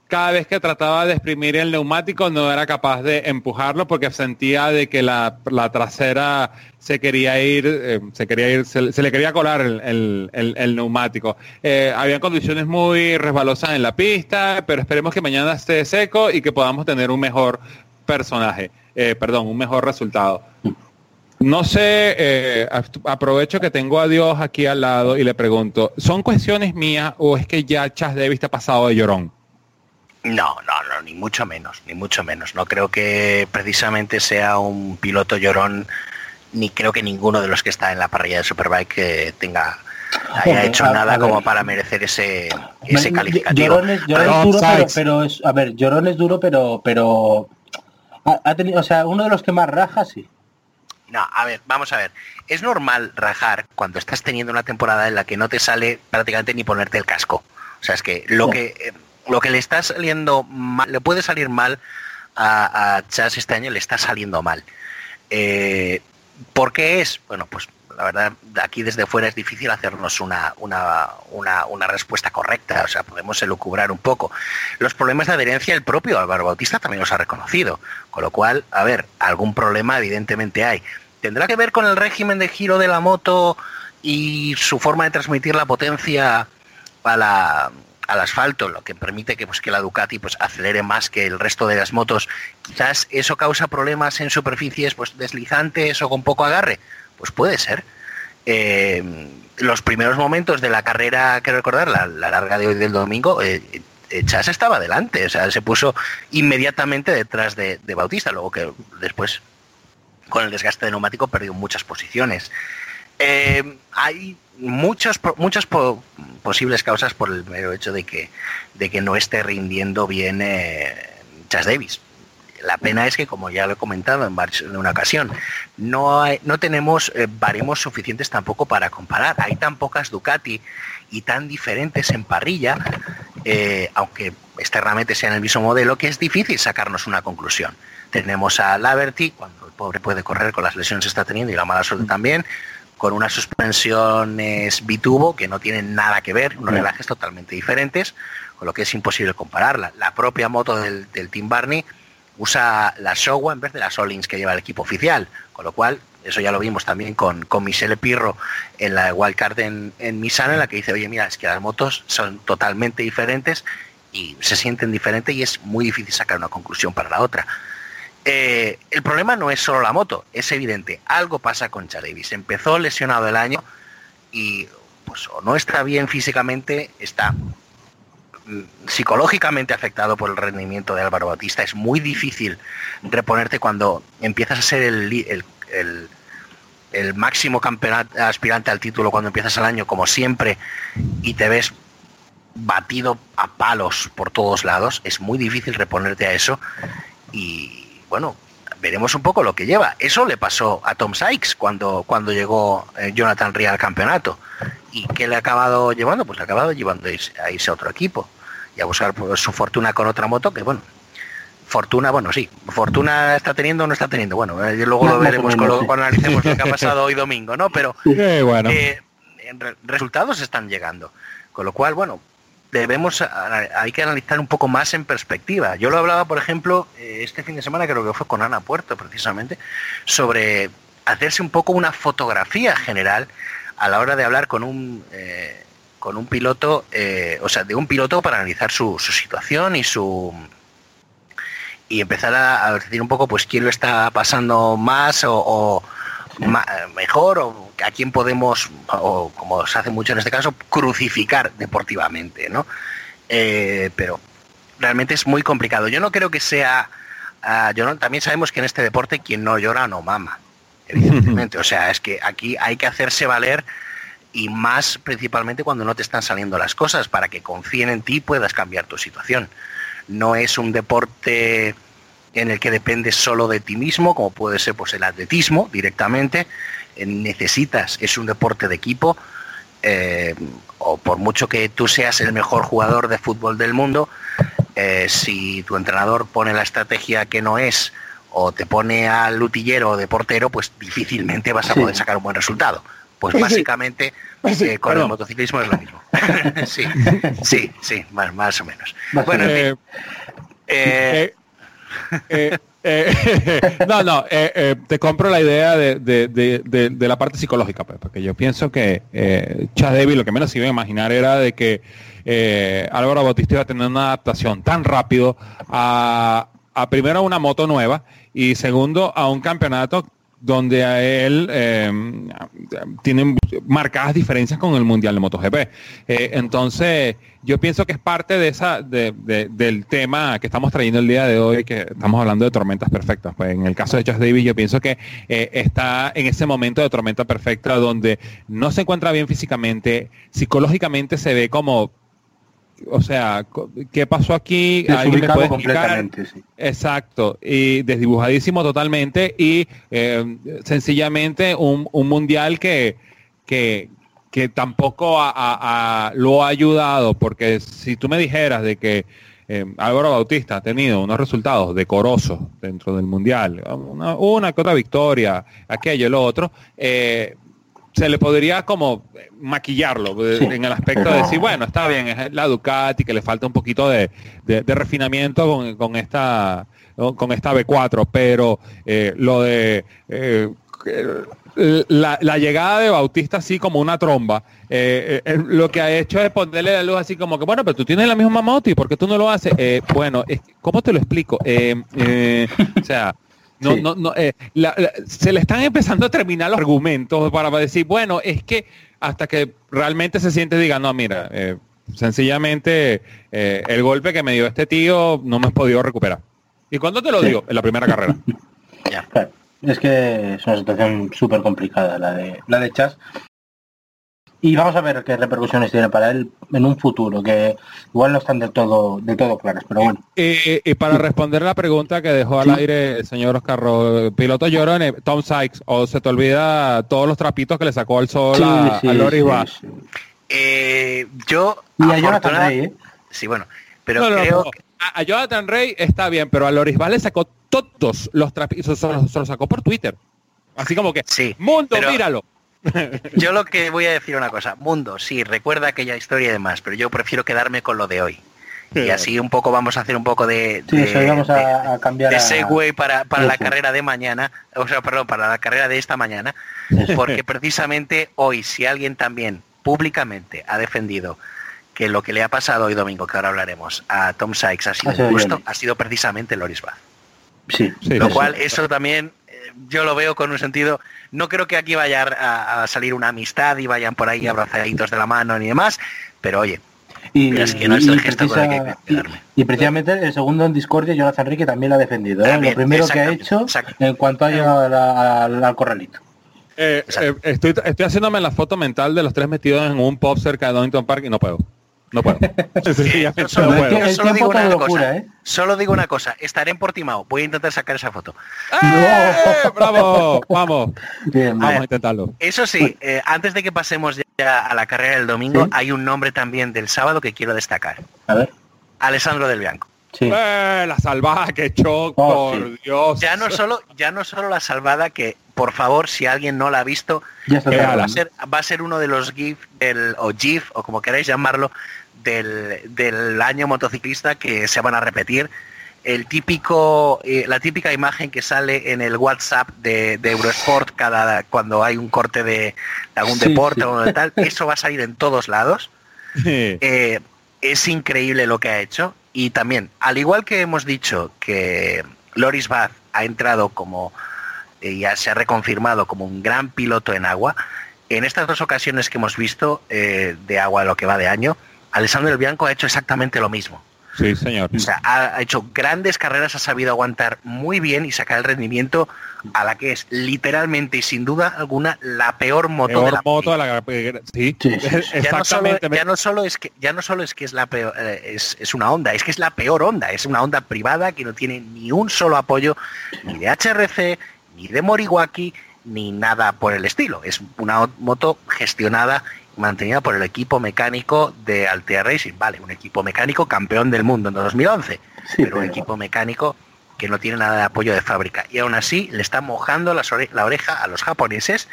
cada vez que trataba de exprimir el neumático no era capaz de empujarlo porque sentía de que la, la trasera se quería ir, eh, se quería ir, se, le quería colar el, el- neumático. Eh, habían condiciones muy resbalosas en la pista, pero esperemos que mañana esté seco y que podamos tener un mejor personaje, eh, perdón, un mejor resultado. No sé, eh, aprovecho que tengo a Dios aquí al lado y le pregunto, ¿son cuestiones mías o es que ya Chas Davis está pasado de llorón? No, no, no, ni mucho menos, ni mucho menos. No creo que precisamente sea un piloto llorón, ni creo que ninguno de los que está en la parrilla de Superbike eh, tenga haya hecho a- nada a como para merecer ese, ese calificativo. Llorón es, Llorón es Pero duro, pero, pero es, a ver, Llorón es duro, pero, pero ha, ha tenido, o sea, uno de los que más raja, sí. No, a ver, vamos a ver. Es normal rajar cuando estás teniendo una temporada en la que no te sale prácticamente ni ponerte el casco. O sea, es que lo Sí. que eh, lo que le está saliendo mal, le puede salir mal a, a Chas este año, le está saliendo mal. Eh, ¿Por qué es? Bueno, pues la verdad, aquí desde fuera es difícil hacernos una, una, una, una respuesta correcta. O sea, podemos elucubrar un poco. Los problemas de adherencia, el propio Álvaro Bautista también los ha reconocido. Con lo cual, a ver, algún problema evidentemente hay. ¿Tendrá que ver con el régimen de giro de la moto y su forma de transmitir la potencia a la- al asfalto, lo que permite que, pues, que la Ducati pues, acelere más que el resto de las motos? Quizás eso causa problemas en superficies pues, deslizantes o con poco agarre. Pues puede ser. Eh, los primeros momentos de la carrera, quiero recordar, la, la larga de hoy del domingo, eh, eh, Chas estaba delante, o sea, se puso inmediatamente detrás de, Bautista, luego que después con el desgaste de neumático perdió muchas posiciones. Hay muchas po- posibles causas por el mero hecho de que, de que no esté rindiendo bien eh, Chas Davis. La pena es que, como ya lo he comentado en, en una ocasión, no, no tenemos eh, baremos suficientes tampoco para comparar. Hay tan pocas Ducati y tan diferentes en parrilla, eh, aunque externamente sean el mismo modelo, que es difícil sacarnos una conclusión. Tenemos a Laverty, cuando el pobre puede correr con las lesiones que está teniendo y la mala suerte también, con unas suspensiones bitubo que no tienen nada que ver, unos No. relajes totalmente diferentes, con lo que es imposible compararla. La propia moto del, del Team Barney usa la Showa en vez de las Olins que lleva el equipo oficial, con lo cual, eso ya lo vimos también con, con Michele Pirro en la Wildcard en, en Misano, en la que dice, oye, mira, es que las motos son totalmente diferentes y se sienten diferentes y es muy difícil sacar una conclusión para la otra. Eh, el problema no es solo la moto, es evidente, algo pasa con Chalevis. Empezó lesionado el año y pues no está bien físicamente, está mm, psicológicamente afectado por el rendimiento de Álvaro Bautista. Es muy difícil reponerte cuando empiezas a ser el máximo campeonato, aspirante al título cuando empiezas el año, como siempre, y te ves batido a palos por todos lados. Es muy difícil reponerte a eso y bueno, veremos un poco lo que lleva. Eso le pasó a Tom Sykes cuando, cuando llegó eh, Jonathan Ria al campeonato. ¿Y qué le ha acabado llevando? Pues le ha acabado llevando a irse a, irse a otro equipo y a buscar pues, su fortuna con otra moto que, bueno, fortuna, bueno, sí, fortuna está teniendo o no está teniendo. Bueno, eh, luego lo veremos sí. cuando analicemos lo que ha pasado hoy domingo, ¿no? Pero bueno. eh, resultados están llegando. Con lo cual, bueno, debemos, hay que analizar un poco más en perspectiva. Yo lo hablaba, por ejemplo, eh, este fin de semana, creo que fue con Ana Puerto, precisamente, sobre hacerse un poco una fotografía general a la hora de hablar con un, eh, con un piloto, eh, o sea, de un piloto para analizar su, su situación y su y empezar a, decir un poco pues quién lo está pasando más o, mejor o a quién podemos o como se hace mucho en este caso crucificar deportivamente no Eh, pero realmente es muy complicado. Yo no creo que sea ah, yo no, también sabemos que en este deporte quien no llora no mama evidentemente. O sea es que aquí hay que hacerse valer y más principalmente cuando no te están saliendo las cosas para que confíen en ti y puedas cambiar tu situación. No es un deporte en el que dependes solo de ti mismo, como puede ser pues, el atletismo directamente. Necesitas, es un deporte de equipo, eh, o por mucho que tú seas el mejor jugador de fútbol del mundo, eh, si tu entrenador pone la estrategia que no es, o te pone al lutillero o de portero, pues difícilmente vas a Sí. poder sacar un buen resultado. Pues Sí, sí. básicamente Pues sí, eh, con el motociclismo es lo mismo. sí, sí, sí, más, más o menos. Bueno, en Eh, fin, eh, no, no, eh, eh, te compro la idea de, de- de- la parte psicológica, pues, porque yo pienso que eh, Chas Davis lo que menos iba a imaginar era de que Álvaro Bautista iba a tener una adaptación tan rápido a, a primero una moto nueva y segundo a un campeonato donde a él eh, tienen marcadas diferencias con el Mundial de MotoGP. Eh, entonces, yo pienso que es parte de esa, de- de- del tema que estamos trayendo el día de hoy, que estamos hablando de tormentas perfectas. Pues en el caso de Josh Davis, yo pienso que eh, está en ese momento de tormenta perfecta donde no se encuentra bien físicamente, psicológicamente se ve como o sea, ¿qué pasó aquí? ¿Alguien me puede explicar? completamente, sí. Exacto, y desdibujadísimo totalmente y eh, sencillamente un, un mundial que, que, que tampoco a- a- a- lo ha ayudado, porque si tú me dijeras de que eh, Álvaro Bautista ha tenido unos resultados decorosos dentro del mundial, una, una que otra victoria, aquello, lo otro, eh, se le podría como maquillarlo eh, Sí. en el aspecto de decir, bueno, está bien, es la Ducati que le falta un poquito de, de- de refinamiento con, con esta con esta B4, pero eh, lo de eh, eh, la, la llegada de Bautista así como una tromba, eh, eh, lo que ha hecho es ponerle la luz así como que, bueno, pero tú tienes la misma moto y ¿por qué tú no lo haces? Eh, bueno, ¿cómo te lo explico? Eh, eh, o sea, no, Sí. no, no, eh, la- la- se le están empezando a terminar los argumentos para decir, bueno, es que hasta que realmente se siente, diga, no, mira, eh, sencillamente eh, el golpe que me dio este tío no me he podido recuperar. ¿Y cuándo te lo Sí. digo? En la primera carrera. ya. Claro, es que es una situación súper complicada la de la de Chas. Y vamos a ver qué repercusiones tiene para él en un futuro, que igual no están del todo, del todo claras, pero bueno. Y, y para responder la pregunta que dejó al Sí. aire el señor Oscar Ro- piloto llorón, Tom Sykes, o se te olvida todos los trapitos que le sacó al sol a, a Loris sí, Bass. sí. Eh, yo Y a Jonathan Rey, ¿eh? Sí, bueno, pero No, no, creo no. A, a Jonathan Rey está bien, pero a Loris Bass le sacó todos los trapitos, se, los- se los sacó por Twitter. Así como que, sí. mundo, pero- míralo. Yo lo que voy a decir una cosa, mundo, sí, recuerda aquella historia y demás, pero yo prefiero quedarme con lo de hoy. Y así un poco vamos a hacer un poco de, Sí, de- de- a, a cambiar de segue para, para la carrera de mañana, o sea, perdón, para la carrera de esta mañana, porque precisamente hoy, si alguien también públicamente ha defendido que lo que le ha pasado hoy domingo, que ahora hablaremos, a Tom Sykes ha sido injusto, ha sido precisamente Loris Bath. Sí, Sí, Lo cual, eso también, yo lo veo con un sentido, no creo que aquí vaya a, a salir una amistad y vayan por ahí abrazaditos de la mano ni demás, pero oye, Y, Pero es que no es el y gesto con el que hay que precisa- quedarme. y- y precisamente el segundo en discordia, Jonathan Enrique también lo ha defendido. ¿eh? También, lo primero que ha hecho exacto. en cuanto ha llegado a la- al, al corralito. Eh, eh, estoy, estoy haciéndome la foto mental de los tres metidos en un pop cerca de Donington Park y no puedo. No puedo. Sencillamente yo solo- no puedo. yo El solo tiempo digo una todo lo cosa. cura, ¿eh? Solo digo una cosa. Estaré en Portimao. Voy a intentar sacar esa foto. ¡Eh! ¡Bravo! Vamos, Bien, vamos a intentarlo. Eso sí, eh, antes de que pasemos ya a la carrera del domingo, Sí. hay un nombre también del sábado que quiero destacar. A ver. Alessandro del Bianco. Sí. ¡Eh! La salvaje, qué shock, Oh, por sí. Dios. Ya no solo, ya no solo la salvada que, por favor, si alguien no la ha visto, Ya va a ser, va a ser uno de los GIF del, o GIF, o como queráis llamarlo, del, del año motociclista que se van a repetir. El típico, eh, la típica imagen que sale en el WhatsApp de, de Eurosport cada cuando hay un corte de, algún Sí, deporte sí. o de tal, eso va a salir en todos lados. Eh, es increíble lo que ha hecho y también, al igual que hemos dicho que Loris Bath ha entrado como, eh, ya se ha reconfirmado como un gran piloto en agua, en estas dos ocasiones que hemos visto eh, de agua lo que va de año, Alessandro Del Bianco ha hecho exactamente lo mismo. Sí, señor. O sea, ha, hecho grandes carreras, ha sabido aguantar muy bien y sacar el rendimiento a la que es literalmente y sin duda alguna la peor moto de la moto de la Sí, Sí. ya no, solo, exactamente. ya no solo es que ya no solo es que es la peor eh, es, es una onda es que es la peor onda es una onda privada que no tiene ni un solo apoyo ni de HRC ni de Moriwaki ni nada por el estilo es una moto gestionada mantenida por el equipo mecánico de Altea Racing vale un equipo mecánico campeón del mundo en 2011 Sí, pero un pero- equipo mecánico que no tiene nada de apoyo de fábrica y aún así le está mojando ore- la oreja a los japoneses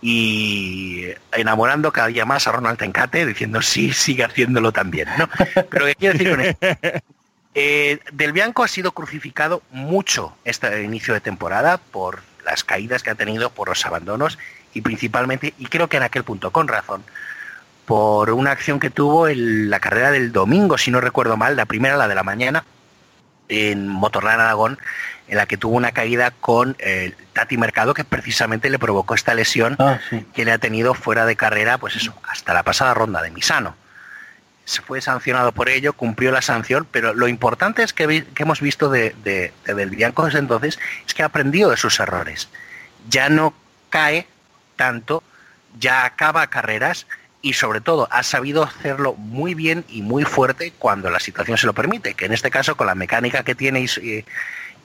y enamorando cada día más a Ronald Tencate diciendo sí, sigue haciéndolo también. ¿no? Pero ¿qué quiero decir con esto? Eh, Del Bianco ha sido crucificado mucho este inicio de temporada por las caídas que ha tenido, por los abandonos y principalmente, y creo que en aquel punto con razón, por una acción que tuvo en la carrera del domingo, si no recuerdo mal, la primera, la de la mañana, en Motorland Aragón, en la que tuvo una caída con eh, Tati Mercado, que precisamente le provocó esta lesión Ah, sí. que le ha tenido fuera de carrera, pues eso, hasta la pasada ronda de Misano. Se fue sancionado por ello, cumplió la sanción, pero lo importante es que, vi- que hemos visto de, de- de Del Bianco desde entonces es que ha aprendido de sus errores. Ya no cae tanto, ya acaba carreras y sobre todo ha sabido hacerlo muy bien y muy fuerte cuando la situación se lo permite, que en este caso con la mecánica que tiene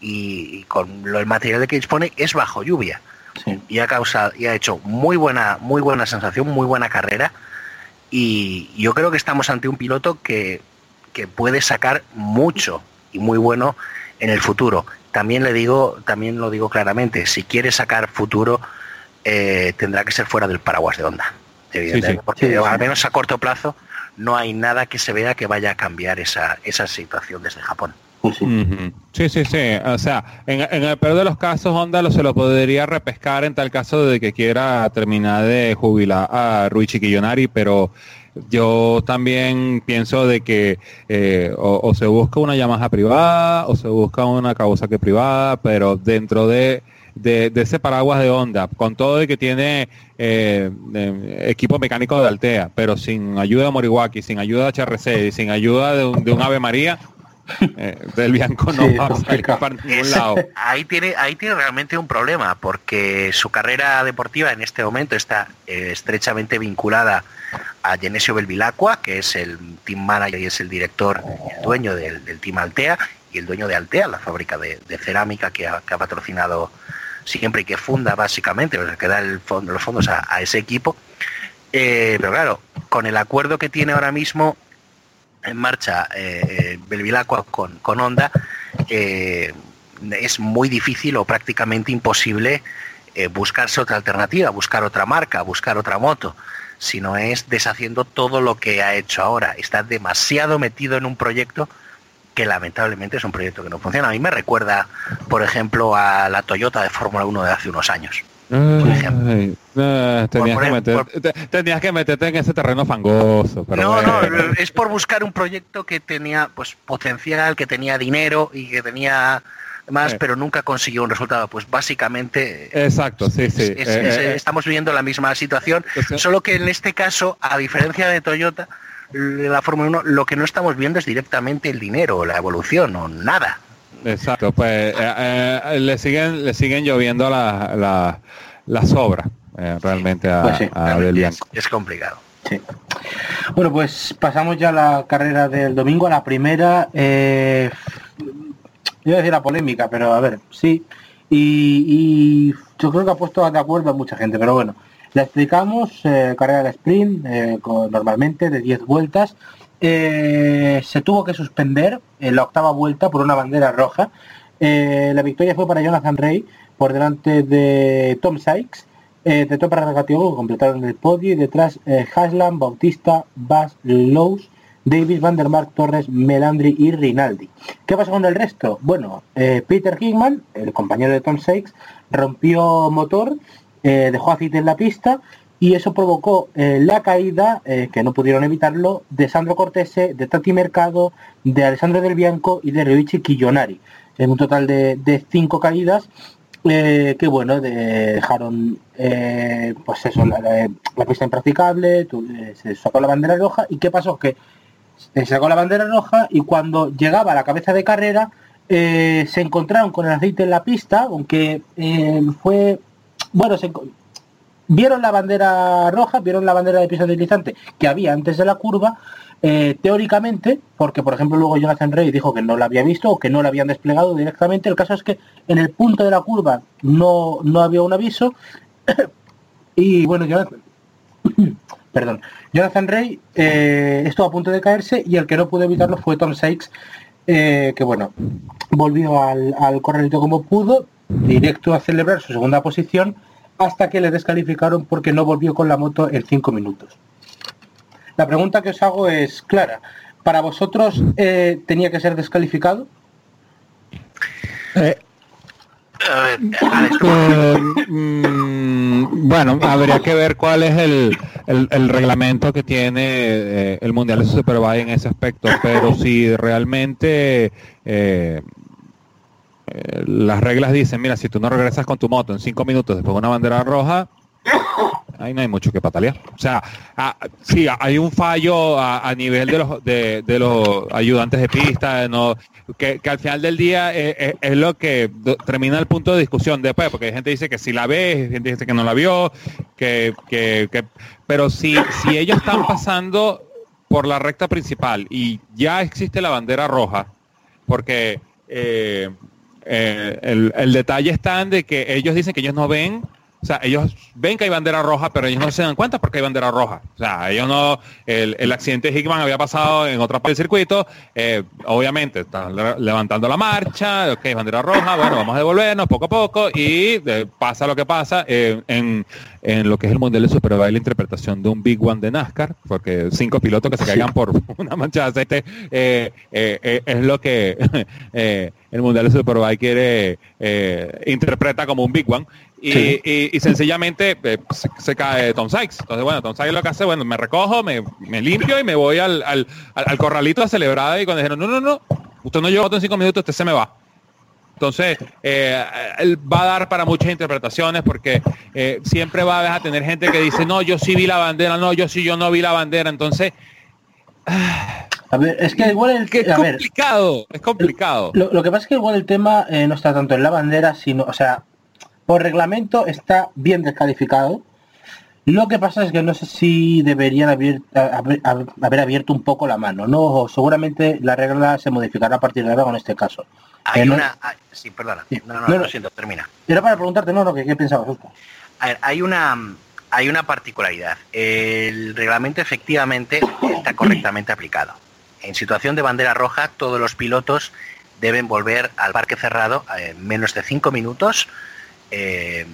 y, con lo- el material de que dispone es bajo lluvia. Sí. y ha causado y ha hecho muy buena muy buena sensación muy buena carrera. Y yo creo que estamos ante un piloto que, que puede sacar mucho y muy bueno en el futuro. También le digo también lo digo claramente si quiere sacar futuro eh, tendrá que ser fuera del paraguas de onda evidentemente sí. porque Sí, sí. al menos a corto plazo no hay nada que se vea que vaya a cambiar esa, esa situación desde Japón Sí, sí. Sí, sí, sí. O sea, en, en el peor de los casos, Honda lo, se lo podría repescar en tal caso de que quiera terminar de jubilar a Ruichi Kiyonari, pero yo también pienso de que eh, o, o se busca una Yamaha privada o se busca una Kawasaki privada, pero dentro de, de, de ese paraguas de Honda, con todo de que tiene eh, eh, equipo mecánico de Altea, pero sin ayuda de Moriwaki, sin ayuda de HRC, sin ayuda de un, de un Ave María, eh, del Bianco no Sí, va a salir para ningún lado. ahí tiene ahí tiene realmente un problema porque su carrera deportiva en este momento está eh, estrechamente vinculada a Genesio Belvilacqua que es el team manager y es el director el dueño del, del team Altea y el dueño de Altea la fábrica de, de cerámica que ha, que ha patrocinado siempre que funda básicamente o sea, que da el fondo- los fondos a, ese equipo Eh, pero claro con el acuerdo que tiene ahora mismo en marcha eh, con, con Honda, eh, es muy difícil o prácticamente imposible eh, buscarse otra alternativa, buscar otra marca, buscar otra moto, si no es deshaciendo todo lo que ha hecho ahora. Está demasiado metido en un proyecto que lamentablemente es un proyecto que no funciona. A mí me recuerda, por ejemplo, a la Toyota de Fórmula 1 de hace unos años. Ay, eh, tenías, por que te- tenías que meterte en ese terreno fangoso. Pero no, bueno. no, es por buscar un proyecto que tenía pues potencial, que tenía dinero y que tenía más, pero nunca consiguió un resultado. Pues básicamente Exacto, sí, sí. es- Eh, es- eh, estamos viviendo la misma situación, solo que en este caso, a diferencia de Toyota, la Fórmula 1, lo que no estamos viendo es directamente el dinero, la evolución o nada. Exacto, pues eh, eh, le siguen le siguen lloviendo la, la, las obras eh, realmente a, Pues sí, a es, Bianco. es complicado. Sí. Bueno, pues pasamos ya a la carrera del domingo, a la primera. Eh, iba a decir la polémica, pero a ver, sí. Y, y yo creo que ha puesto de acuerdo a mucha gente, pero bueno. La explicamos, eh, carrera de sprint, eh, normalmente de 10 vueltas. Eh, se tuvo que suspender en la octava vuelta por una bandera roja. La victoria fue para Jonathan Rey por delante de Tom Sykes, de Topra Negativo, que completaron el podio, y detrás Haslam, Bautista, Bass, Lowe's, Davis, Van der Mark, Torres, Melandri y Rinaldi. ¿Qué pasó con el resto? Bueno, Peter Hickman, el compañero de Tom Sykes, rompió motor, eh, dejó aceite en la pista y eso provocó eh, la caída, eh, que no pudieron evitarlo, de Sandro Cortese, de Tati Mercado, de Alessandro Del Bianco y de Ryoichi Kiyonari. En un total de, de cinco caídas que bueno, de- dejaron pues eso, la, pista impracticable, se sacó la bandera roja y qué pasó que se sacó la bandera roja y cuando llegaba a la cabeza de carrera se encontraron con el aceite en la pista, aunque fue bueno, vieron la bandera roja, vieron la bandera de pista deslizante que había antes de la curva, eh, teóricamente, porque por ejemplo luego Jonathan Rey dijo que no la había visto o que no la habían desplegado directamente, el caso es que en el punto de la curva no, no había un aviso. Y bueno, Jonathan, perdón, Jonathan Rey eh, estuvo a punto de caerse y el que no pudo evitarlo fue Tom Sykes, eh, que bueno, volvió al, al corralito como pudo, directo a celebrar su segunda posición, hasta que le descalificaron porque no volvió con la moto en cinco minutos. La pregunta que os hago es clara. ¿Para vosotros eh, tenía que ser descalificado? Eh, A ver, Alex, Eh, mm, bueno, habría que ver cuál es el, el- el reglamento que tiene eh, el Mundial de Superbike en ese aspecto, pero si realmente eh, las reglas dicen, mira, si tú no regresas con tu moto en cinco minutos después de una bandera roja, ahí no hay mucho que patalear. O sea, ah, sí, hay un fallo a, a nivel de los de, los ayudantes de pista, no, que, al final del día eh, eh, es lo que termina el punto de discusión después, porque hay gente dice que sí la ve, gente dice que no la vio, que, que, pero si, si ellos están pasando por la recta principal y ya existe la bandera roja, porque eh, el, el detalle está de que ellos dicen que ellos no ven, sea, ellos ven que hay bandera roja, pero ellos no se dan cuenta porque hay bandera roja. O sea, ellos no, el, el accidente de Hickman había pasado en otra parte del circuito, eh, obviamente están le- levantando la marcha, ok, bandera roja, bueno, vamos a devolvernos poco a poco y eh, pasa lo que pasa eh, en, en lo que es el Mundial de Superbike, la interpretación de un Big One de NASCAR, porque cinco pilotos que se caigan por una mancha de aceite es lo que el Mundial de Superbike quiere, interpreta como un Big One. Y, Sí. y- y sencillamente eh, se, se cae Tom Sykes. Entonces, bueno, Tom Sykes lo que hace, bueno, me recojo, me, me limpio y me voy al, al, al- al corralito a celebrar. Y cuando dijeron, no, no, no, usted no lleva en cinco minutos, usted se me va. Entonces, eh, él va a dar para muchas interpretaciones porque eh, siempre va a tener gente que dice, no, yo sí vi la bandera, no, yo sí, yo no vi la bandera. Entonces, A ver, es que igual el que es a ver, complicado, es complicado. lo, lo que pasa es que igual el tema no está tanto en la bandera, sino, o sea, por reglamento está bien descalificado. Lo que pasa es que no sé si deberían haber, haber, haber abierto un poco la mano, ¿no? O seguramente la regla se modificará a partir de ahora en este caso. hay Eh, no- una... ah, sí, perdona. No, no, No, lo siento, termina. Era para preguntarte, no, no, que qué pensabas, Oscar. A ver, hay una, hay una particularidad. El reglamento efectivamente está correctamente aplicado. En situación de bandera roja, todos los pilotos deben volver al parque cerrado en menos de cinco minutos eh,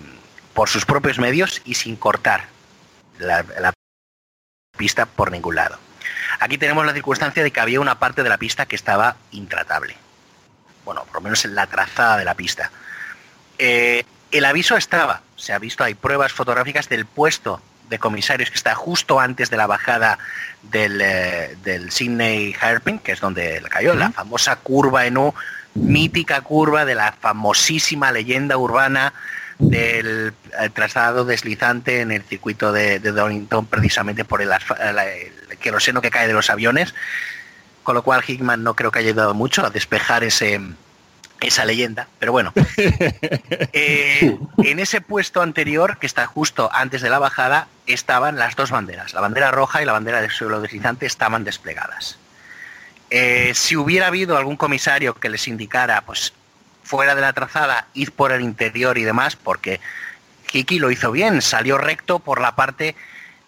por sus propios medios y sin cortar la, la pista por ningún lado. Aquí tenemos la circunstancia de que había una parte de la pista que estaba intratable. Bueno, por lo menos en la trazada de la pista. Eh, el aviso estaba, se ha visto, hay pruebas fotográficas del puesto de comisarios que está justo antes de la bajada del, eh, del Sydney Hairpin, que es donde cayó, la famosa curva en U, mítica curva de la famosísima leyenda urbana del eh, trazado deslizante en el circuito de, de Donington precisamente por el, el queroseno que cae de los aviones, con lo cual Hickman no creo que haya ayudado mucho a despejar ese, esa leyenda, pero bueno. Eh, en ese puesto anterior, que está justo antes de la bajada, estaban las dos banderas. La bandera roja y la bandera de suelo deslizante estaban desplegadas. Eh, si hubiera habido algún comisario que les indicara, pues fuera de la trazada, id por el interior y demás, porque Kiki lo hizo bien, salió recto por la parte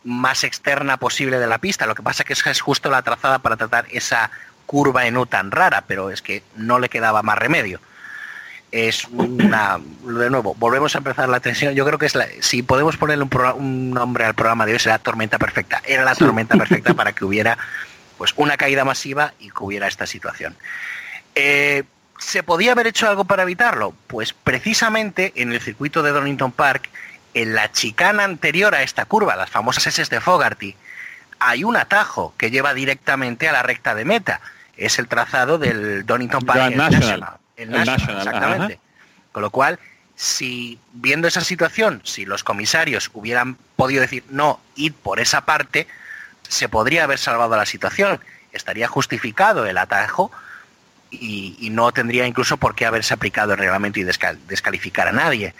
más externa posible de la pista. Lo que pasa que es justo la trazada para tratar esa curva en U tan rara, pero es que no le quedaba más remedio. Es una, de nuevo, volvemos a empezar la tensión. Yo creo que es la, si podemos ponerle un, pro- un nombre al programa de hoy, será tormenta perfecta. Era la tormenta perfecta para que hubiera pues una caída masiva y que hubiera esta situación. Eh, ¿Se podía haber hecho algo para evitarlo? Pues precisamente en el circuito de Donington Park, en la chicana anterior a esta curva, las famosas S de Fogarty, hay un atajo que lleva directamente a la recta de meta. Es el trazado del Donington Park. El National. El El National, National, exactamente. ajá. Con lo cual, si viendo esa situación, si los comisarios hubieran podido decir no, id por esa parte, se podría haber salvado la situación. Estaría justificado el atajo y, y no tendría incluso por qué haberse aplicado el reglamento y descal- descalificar a nadie.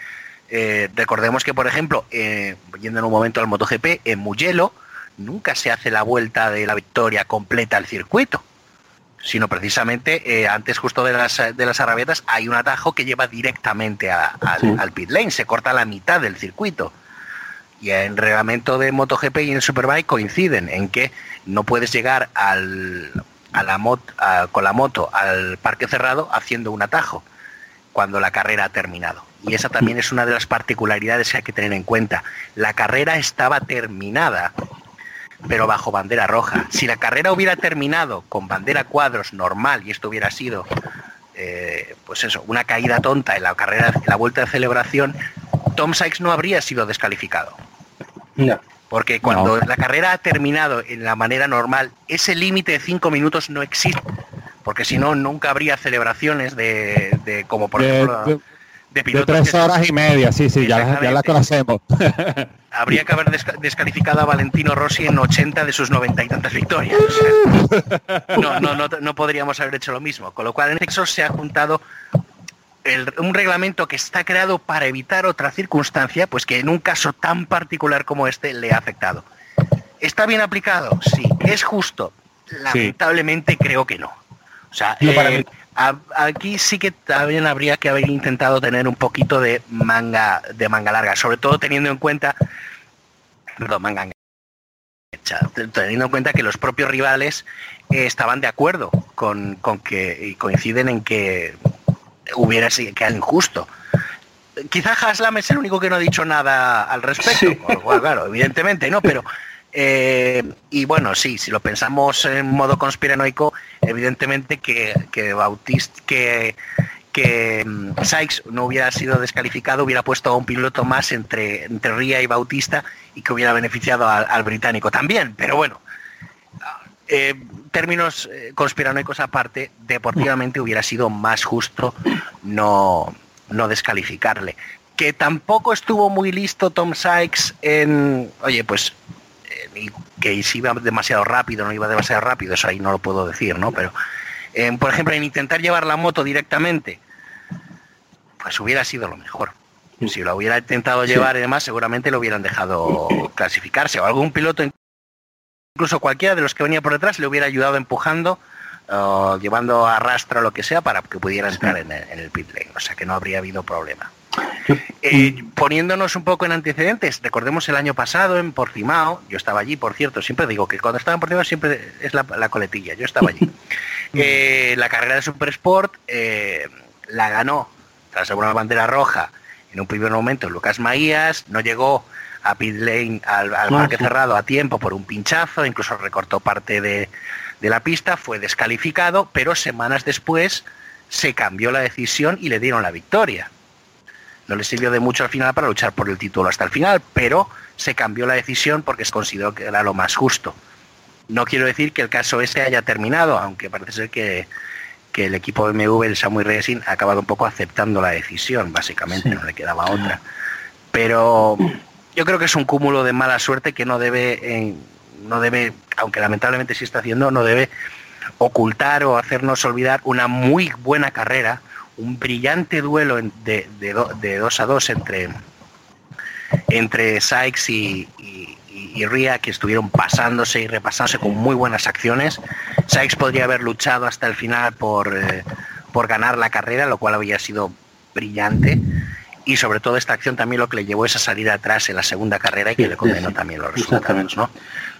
Eh, recordemos que, por ejemplo, eh, yendo en un momento al MotoGP, en Mugello nunca se hace la vuelta de la victoria completa al circuito, sino precisamente eh, antes justo de las, de las arrabietas hay un atajo que lleva directamente a- al, Sí. al pit lane, se corta la mitad del circuito. Y en reglamento de MotoGP y en Superbike coinciden en que no puedes llegar al, a la mot- con la moto al parque cerrado haciendo un atajo cuando la carrera ha terminado. Y esa también es una de las particularidades que hay que tener en cuenta. La carrera estaba terminada, pero bajo bandera roja. Si la carrera hubiera terminado con bandera cuadros normal y esto hubiera sido, eh, pues eso, una caída tonta en la carrera, en la vuelta de celebración, Tom Sykes no habría sido descalificado. Ya. Porque cuando No. la carrera ha terminado en la manera normal, ese límite de cinco minutos no existe. Porque si no, nunca habría celebraciones de, de como por De- ejemplo de- de, De pilotos tres que- horas y media, sí, sí, ya, la- ya la Exactamente. conocemos. habría que haber desca- descalificado a Valentino Rossi en 80 de sus 90 y tantas victorias. O sea, no, no, no, no podríamos haber hecho lo mismo. Con lo cual en Texas se ha juntado el- un reglamento que está creado para evitar otra circunstancia, pues que en un caso tan particular como este le ha afectado. ¿Está bien aplicado? Sí. ¿Es justo? Lamentablemente creo que no. O sea, No, para eh, a- aquí sí que también habría que haber intentado tener un poquito de manga de manga larga, sobre todo teniendo en cuenta perdón, manga teniendo en cuenta que los propios rivales eh, estaban de acuerdo con, con que y coinciden en que hubiera sido que injusto. Quizá Haslam es el único que no ha dicho nada al respecto, Sí. por lo cual, claro, evidentemente, ¿no? Pero eh, y bueno, sí, si lo pensamos en modo conspiranoico, evidentemente que, que Bautista, que, que mm, Sykes no hubiera sido descalificado, hubiera puesto a un piloto más entre, entre Ría y Bautista y que hubiera beneficiado al, al británico también. Pero bueno, eh, términos eh, conspiranoicos aparte, deportivamente hubiera sido más justo no, no descalificarle. Que tampoco estuvo muy listo Tom Sykes en, oye, pues eh, que si iba demasiado rápido, no iba demasiado rápido, eso ahí no lo puedo decir, ¿no? Pero, eh, por ejemplo, en intentar llevar la moto directamente, pues hubiera sido lo mejor. Si lo hubiera intentado llevar y demás, seguramente lo hubieran dejado clasificarse. O algún piloto, incluso cualquiera de los que venía por detrás, le hubiera ayudado empujando, o llevando a rastro lo que sea, para que pudiera entrar en el, en el pit lane. O sea que no habría habido problema. Eh, poniéndonos un poco en antecedentes, recordemos el año pasado en Portimao, yo estaba allí, por cierto, siempre digo que cuando estaba en Portimao siempre es la, la coletilla, yo estaba allí. Eh, la carrera de Super Sport eh, la ganó tras una bandera roja en un primer momento Lucas Maías, no llegó a pit lane al, al Ah, parque sí. cerrado a tiempo por un pinchazo, incluso recortó parte de, de la pista, fue descalificado, pero semanas después se cambió la decisión y le dieron la victoria. No le sirvió de mucho al final para luchar por el título hasta el final, pero se cambió la decisión porque se consideró que era lo más justo. No quiero decir que el caso ese haya terminado, aunque parece ser que, que el equipo BMW, el Samuel Racing, ha acabado un poco aceptando la decisión, básicamente, Sí. no le quedaba otra. Pero yo creo que es un cúmulo de mala suerte que no debe, eh, no debe, aunque lamentablemente sí está haciendo, no debe ocultar o hacernos olvidar una muy buena carrera, un brillante duelo de, de, do- de dos a dos entre, entre Sykes y- y Ria, que estuvieron pasándose y repasándose con muy buenas acciones. Sykes podría haber luchado hasta el final por, eh, por ganar la carrera, lo cual había sido brillante. Y sobre todo esta acción también lo que le llevó es a salir atrás en la segunda carrera y que Sí, le condenó sí, también los resultados, ¿no?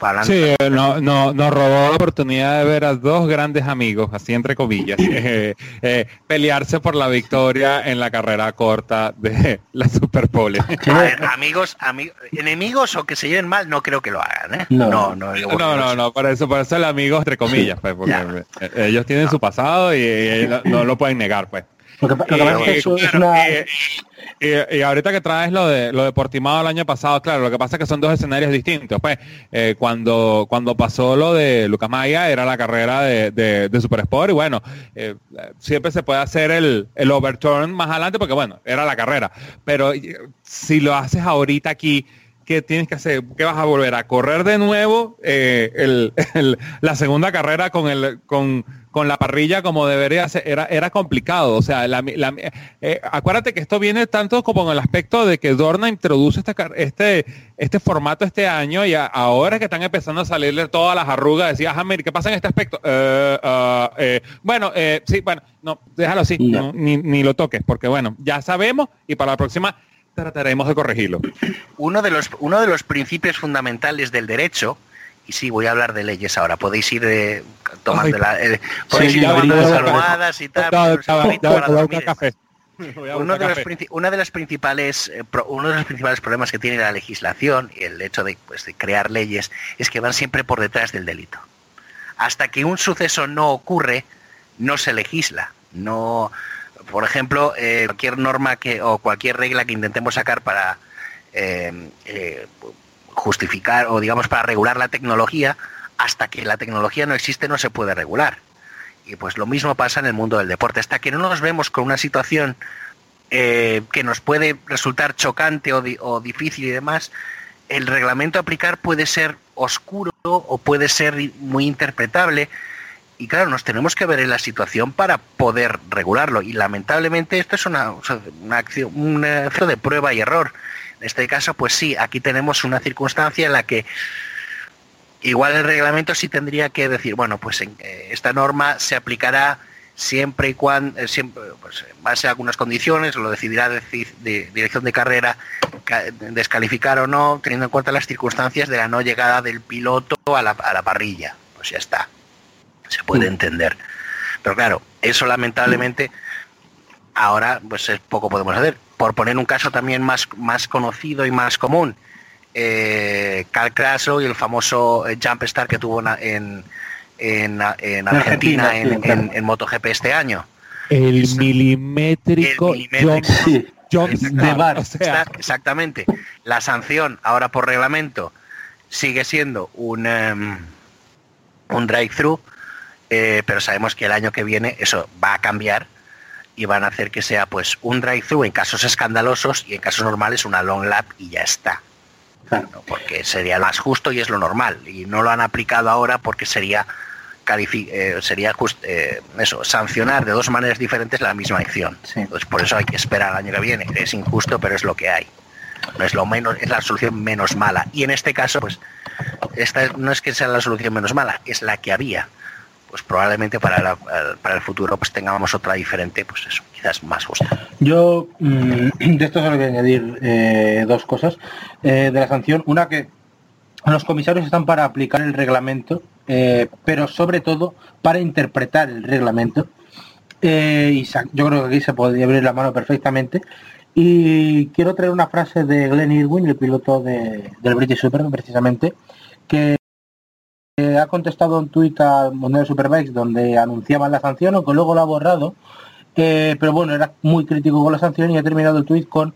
Hablando- Sí, no, no, nos robó la oportunidad de ver a dos grandes amigos, así entre comillas, eh, eh, pelearse por la victoria en la carrera corta de la Super Pole. Sí, A ver, amigos, ami- enemigos o que se lleven mal, no creo que lo hagan, ¿eh? No. no, no, No, no, no, por eso, por eso el amigo entre comillas, pues, porque Ya. eh, ellos tienen su pasado y, y no, no lo pueden negar, pues. Lo que, pa- lo que Y- pasa es que y- eso es claro, una... y- y- y ahorita que traes lo de lo de Portimao el año pasado, claro, lo que pasa es que son dos escenarios distintos. Pues eh, cuando cuando pasó lo de Lucas Maya era la carrera de, de, de Super Sport y bueno, eh, siempre se puede hacer el, el overturn más adelante porque bueno, era la carrera. Pero eh, si lo haces ahorita aquí, ¿qué tienes que hacer? ¿Qué vas a volver a correr de nuevo eh, el- el- la segunda carrera con el con, con la parrilla como debería ser? Era, era complicado. O sea, la, la- eh, acuérdate que esto viene tanto como en el aspecto de que Dorna introduce car- este, este formato este año y a- ahora es que están empezando a salirle todas las arrugas. Decía, ah, mira, ¿qué pasa en este aspecto? Eh, bueno, sí, bueno, no, déjalo así, no, ni, ni lo toques, porque bueno, ya sabemos y para la próxima trataremos de corregirlo. uno de los uno de los principios fundamentales del derecho y sí voy a hablar de leyes ahora podéis ir de tomando Ay. la eh, podéis Sí, ir tomando las la almohadas y tal uno de los una de las principales eh, pro- uno de los principales problemas que tiene la legislación y el hecho de, pues, de crear leyes es que van siempre por detrás del delito hasta que un suceso no ocurre no se legisla no por ejemplo eh, cualquier norma que o cualquier regla que intentemos sacar para eh, eh, justificar o digamos para regular la tecnología hasta que la tecnología no existe no se puede regular. Y pues lo mismo pasa en el mundo del deporte. Hasta que no nos vemos con una situación que nos puede resultar chocante o, o difícil y demás el reglamento a aplicar puede ser oscuro o puede ser muy interpretable y claro, nos tenemos que ver en la situación para poder regularlo. Y lamentablemente esto es una, una acción un efecto de prueba y error. En este caso, pues sí, aquí tenemos una circunstancia en la que igual el reglamento sí tendría que decir, bueno, pues eh, esta norma se aplicará siempre y cuando, eh, siempre, pues, en base a algunas condiciones, lo decidirá deci- de dirección de carrera ca- descalificar o no, teniendo en cuenta las circunstancias de la no llegada del piloto a la, a la parrilla. Pues ya está se puede Mm. entender. Pero claro, eso lamentablemente ahora pues es poco podemos hacer. Por poner un caso también más, más conocido y más común, eh, Carl Kraslow y el famoso eh, jump start que tuvo en, en, en Argentina, Argentina, sí, en, claro. en- en MotoGP este año. El milimétrico, El milimétrico. John- Sí, John de Stark, bar. o sea, Está- exactamente. La sanción ahora por reglamento sigue siendo un, em, un drive-thru, eh, pero sabemos que el año que viene eso va a cambiar y van a hacer que sea pues un drive-thru en casos escandalosos y en casos normales una long lap y ya está. claro. ¿no? Porque sería lo más justo y es lo normal. Y no lo han aplicado ahora porque sería eh, sería just- eh, eso, sancionar de dos maneras diferentes la misma acción. Sí. Entonces por eso hay que esperar al año que viene. Es injusto, pero es lo que hay. No es lo menos, es la solución menos mala. Y en este caso, pues, esta no es que sea la solución menos mala, es la que había. Pues probablemente para, la- para el futuro pues tengamos otra diferente, pues eso, quizás más justa. Yo mm, de esto solo voy a añadir eh, dos cosas. Eh, de la sanción, una que los comisarios están para aplicar el reglamento, eh, pero sobre todo para interpretar el reglamento. Y yo creo que aquí se podría abrir la mano perfectamente. Y quiero traer una frase de Glenn Irwin, el piloto de- del British Super, precisamente, que eh, ha contestado un tuit Mundial de Superbikes donde anunciaba la sanción, aunque luego lo ha borrado. Eh, pero bueno, era muy crítico con la sanción y ha terminado el tuit con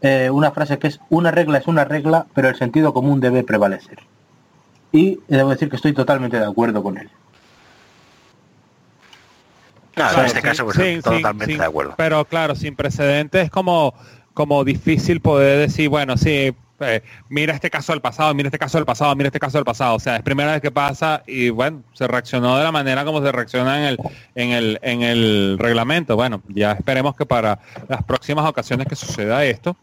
eh, una frase que es una regla es una regla, pero el sentido común debe prevalecer. Y debo decir que estoy totalmente de acuerdo con él. Claro, en este sí, caso, pues sí, totalmente sí, de acuerdo. Pero claro, sin precedentes es como, como difícil poder decir, bueno, sí, eh, mira este caso del pasado, mira este caso del pasado, mira este caso del pasado. O sea, es primera vez que pasa y bueno, se reaccionó de la manera como se reacciona en el, en el, en el reglamento. Bueno, ya esperemos que para las próximas ocasiones que suceda esto,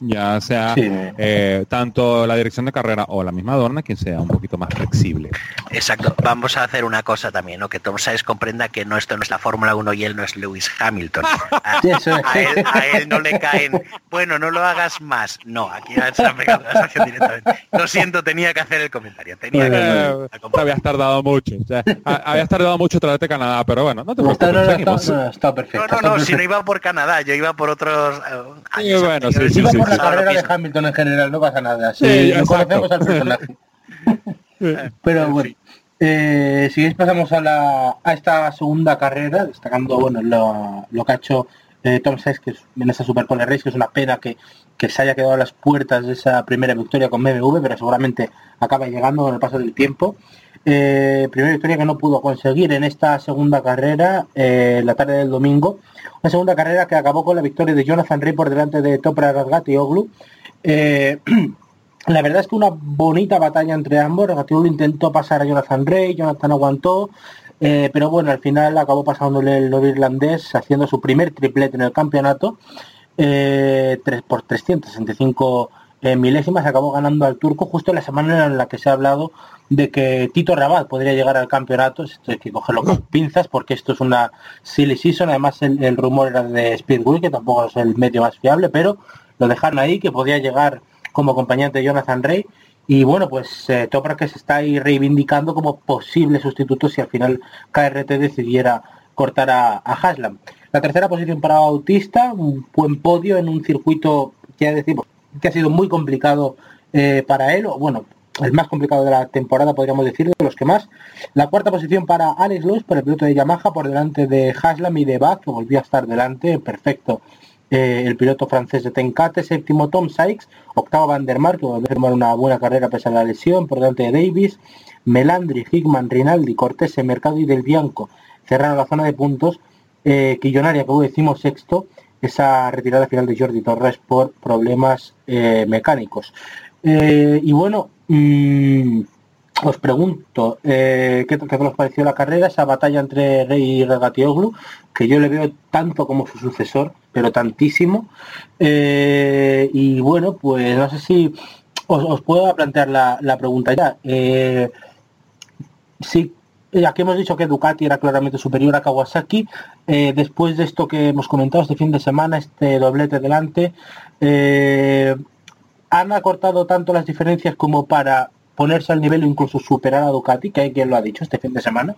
ya sea Sí. eh, tanto la dirección de carrera o la misma Dorna quien sea un poquito más flexible. Exacto. Vamos a hacer una cosa también, ¿no? Que Tom Sykes comprenda que no esto no es la Fórmula 1 y él no es Lewis Hamilton. A, a él, a él no le caen, bueno, no lo hagas más. No, aquí se la directamente. Lo siento, tenía que hacer el comentario. Tenía que Eh, hacer te habías tardado mucho. o sea, a- habías tardado mucho traerte Canadá, pero bueno, no te No, preocupes. no, no, está, no, está No, perfecto. no, está no, si no iba por Canadá, yo iba por otros eh, bueno, sí, Iba sí, por la carrera de. Hamilton en general, no pasa nada. Sí, no conocemos al personaje. Pero En bueno, eh, si queréis pasamos a, la, a esta segunda carrera, destacando bueno lo, lo que ha hecho eh, Tom Sykes que es, en esa Super Pole Race, que es una pena que, que se haya quedado a las puertas de esa primera victoria con BMW, pero seguramente acaba llegando con el paso del tiempo. Eh, primera victoria que no pudo conseguir en esta segunda carrera, eh, la tarde del domingo. Una segunda carrera que acabó con la victoria de Jonathan Ray por delante de Topra Razgat y Oglu. Eh, la verdad es que una bonita batalla entre ambos. Regatolo intentó pasar a Jonathan Ray, Jonathan aguantó, eh, pero bueno, al final acabó pasándole el novo irlandés haciendo su primer triplete en el campeonato. Eh, tres- por 365 eh, milésimas acabó ganando al turco justo en la semana en la que se ha hablado de que Tito Rabat podría llegar al campeonato. Esto hay que cogerlo con pinzas porque esto es una silly season. Además el, rumor era de Speedway, que tampoco es el medio más fiable, pero lo dejaron ahí que podía llegar como acompañante de Jonathan Rey. Y bueno, pues eh, que se está ahí reivindicando como posible sustituto si al final KRT decidiera cortar a Haslam. La tercera posición para Bautista, un buen podio en un circuito que decimos que ha sido muy complicado eh, para él, o bueno, el más complicado de la temporada podríamos decir, de los que más. La cuarta posición para Alex Lewis por el piloto de Yamaha por delante de Haslam y de Bach, que volvió a estar delante, perfecto eh, el piloto francés de Tencate, séptimo Tom Sykes, octavo Van der que volvió a una buena carrera pese a la lesión, por delante de Davis, Melandri, Hickman, Rinaldi, Cortés, Mercado y Del Bianco. Cerraron la zona de puntos, eh, Quillonaria, como decimos sexto, esa retirada final de Jordi Torres por problemas eh, mecánicos. Eh, y bueno, mm, os pregunto, eh, ¿qué, ¿qué os pareció la carrera, esa batalla entre Rey y Regatioglu, que yo le veo tanto como su sucesor, pero tantísimo. Y bueno, pues no sé si os, os puedo plantear la, la pregunta ya. Sí, aquí hemos dicho que Ducati era claramente superior a Kawasaki. Eh, después de esto que hemos comentado este fin de semana, este doblete delante, eh, han acortado tanto las diferencias como para ponerse al nivel o incluso superar a Ducati, que hay quien lo ha dicho este fin de semana.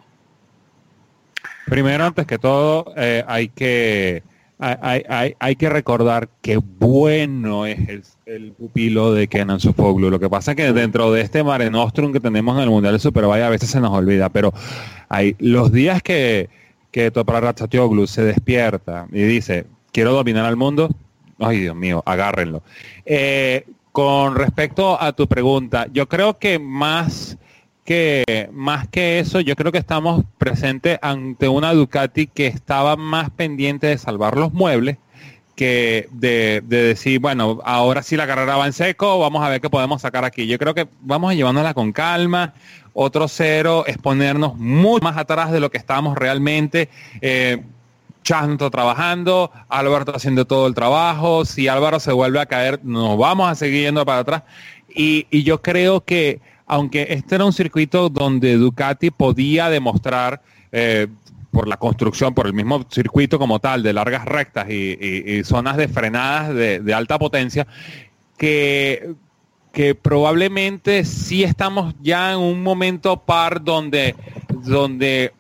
Primero, antes que todo, eh, hay que hay, que recordar que bueno es el, pupilo de Kenan Sofoglu. Lo que pasa es que dentro de este Mare Nostrum que tenemos en el Mundial de Superbike a veces se nos olvida, pero hay los días que, que Ratchatioglu se despierta y dice, quiero dominar al mundo, ay Dios mío, agárrenlo. Eh, con respecto a tu pregunta, yo creo que más que más que eso, yo creo que estamos presentes ante una Ducati que estaba más pendiente de salvar los muebles que de, de, decir, bueno, ahora sí la carrera va en seco, vamos a ver qué podemos sacar aquí. Yo creo que vamos a llevándola con calma. Otro cero es ponernos mucho más atrás de lo que estábamos realmente. Eh, Chanto trabajando, Álvaro haciendo todo el trabajo, si Álvaro se vuelve a caer, nos vamos a seguir yendo para atrás. Y yo creo que aunque este era un circuito donde Ducati podía demostrar eh, por la construcción, por el mismo circuito como tal, de largas rectas y, zonas de frenadas de, alta potencia, que, probablemente sí estamos ya en un momento par donde, donde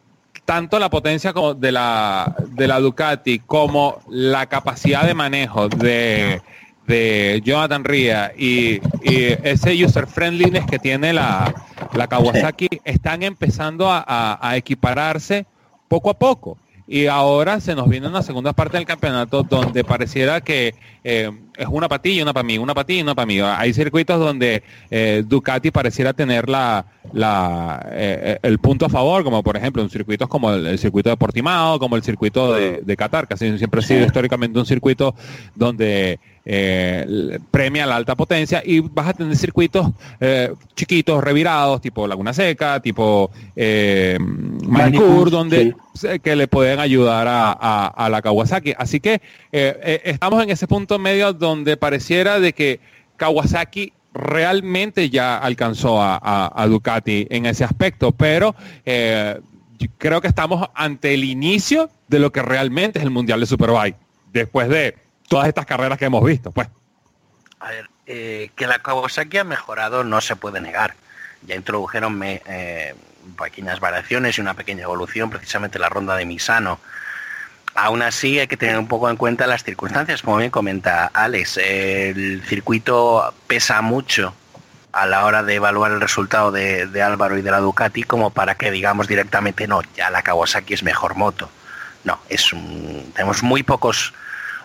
tanto la potencia de la, de la Ducati como la capacidad de manejo de, de Jonathan Ria y, y, ese user friendliness que tiene la, la Kawasaki están empezando a, a, a, equipararse poco a poco. Y ahora se nos viene una segunda parte del campeonato donde pareciera que eh, es una patilla, una para mí, una patilla, una para mí. Hay circuitos donde eh, Ducati pareciera tener la, la eh, el punto a favor, como por ejemplo en circuitos como el, el circuito de Portimao, como el circuito de, de Qatar, que siempre ha sido históricamente un circuito donde eh, premia la alta potencia y vas a tener circuitos eh, chiquitos, revirados, tipo Laguna Seca, tipo eh, Manicur, donde que le pueden ayudar a, la Kawasaki. Así que estamos en ese punto medio donde pareciera de que Kawasaki realmente ya alcanzó a, Ducati en ese aspecto, pero creo que estamos ante el inicio de lo que realmente es el Mundial de Superbike, después de todas estas carreras que hemos visto, pues. A ver, eh, que la Kawasaki ha mejorado no se puede negar. Ya introdujeron eh, pequeñas variaciones y una pequeña evolución, precisamente la ronda de Misano. Aún así hay que tener un poco en cuenta las circunstancias, como bien comenta Alex. El circuito pesa mucho a la hora de evaluar el resultado de, de, Álvaro y de la Ducati como para que digamos directamente no, ya la Kawasaki es mejor moto. No, es un, tenemos muy pocos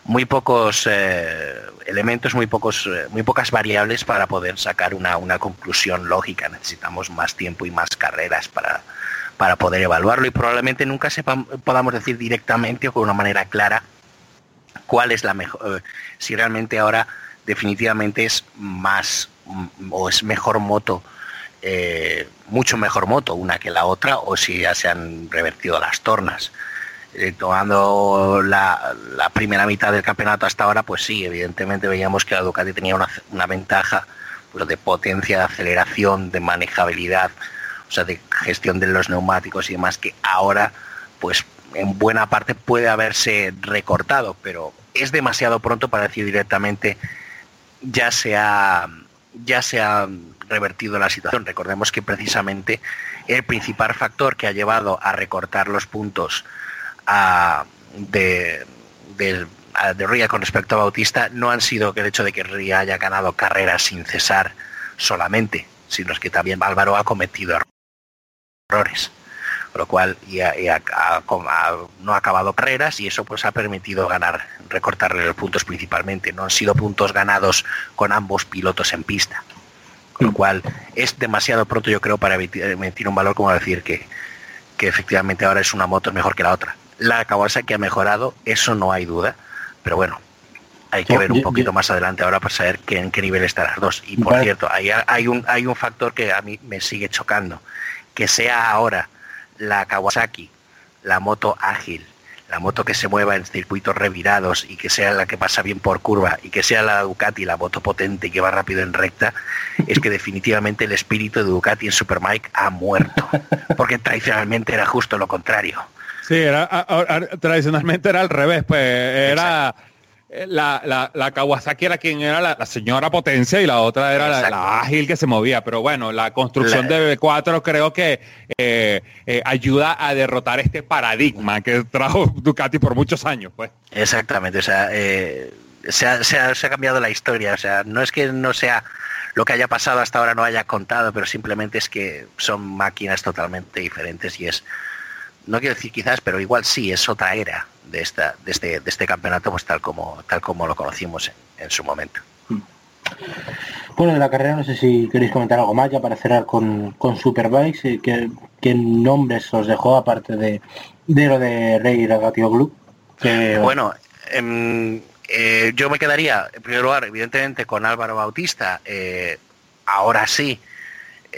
muy pocos eh, elementos, muy, pocos, eh, muy pocas variables para poder sacar una, una, conclusión lógica. Necesitamos más tiempo y más carreras para, para poder evaluarlo y probablemente nunca sepan, podamos decir directamente o con una manera clara cuál es la mejor, eh, si realmente ahora definitivamente es más mm, o es mejor moto, mucho mejor moto una que la otra o si ya se han revertido las tornas. Eh, tomando la, primera mitad del campeonato hasta ahora, pues sí, evidentemente veíamos que la Ducati tenía una, ventaja de potencia, de aceleración, de manejabilidad, o sea, de gestión de los neumáticos y demás, que ahora, pues en buena parte puede haberse recortado, pero es demasiado pronto para decir directamente ya se ha, ya se ha revertido la situación. Recordemos que precisamente el principal factor que ha llevado a recortar los puntos de, de, Ría con respecto a Bautista no han sido que el hecho de que Ría haya ganado carreras sin cesar solamente, sino que también Álvaro ha cometido errores lo cual no ha acabado carreras y eso pues ha permitido ganar, recortarle los puntos principalmente. No han sido puntos ganados con ambos pilotos en pista. Con lo mm. cual es demasiado pronto yo creo para emitir un valor como decir que, que efectivamente ahora es una moto mejor que la otra. La Kawasaki ha mejorado, eso no hay duda, pero bueno, hay que ver un poquito más adelante ahora para saber que, en qué nivel están las dos. Y por cierto, hay, hay, un, hay un factor que a mí me sigue chocando, que sea ahora la Kawasaki, la moto ágil, la moto que se mueva en circuitos revirados y que sea la que pasa bien por curva y que sea la Ducati, la moto potente y que va rápido en recta, es que definitivamente el espíritu de Ducati en Superbike ha muerto, porque tradicionalmente era justo lo contrario. Sí, era, tradicionalmente era al revés, pues era eh, la, la, la, Kawasaki era quien era la, señora potencia y la otra era la, ágil que se movía. Pero bueno, la construcción de B4 creo que eh, eh, ayuda a derrotar este paradigma que trajo Ducati por muchos años. pues. Exactamente, o sea, se ha, se, ha, se, ha, cambiado la historia. O sea, no es que no sea lo que haya pasado hasta ahora no haya contado, pero simplemente es que son máquinas totalmente diferentes y es no quiero decir quizás, pero igual sí, es otra era de, esta, de, este, de este campeonato, pues tal como, tal como lo conocimos en, su momento. Bueno, de la carrera no sé si queréis comentar algo más ya para cerrar con, con Superbikes, ¿qué, ¿qué, nombres os dejó aparte de, de lo de Rey Regatio Club? Bueno, em, eh, yo me quedaría en primer lugar, evidentemente, con Álvaro Bautista, eh, ahora sí,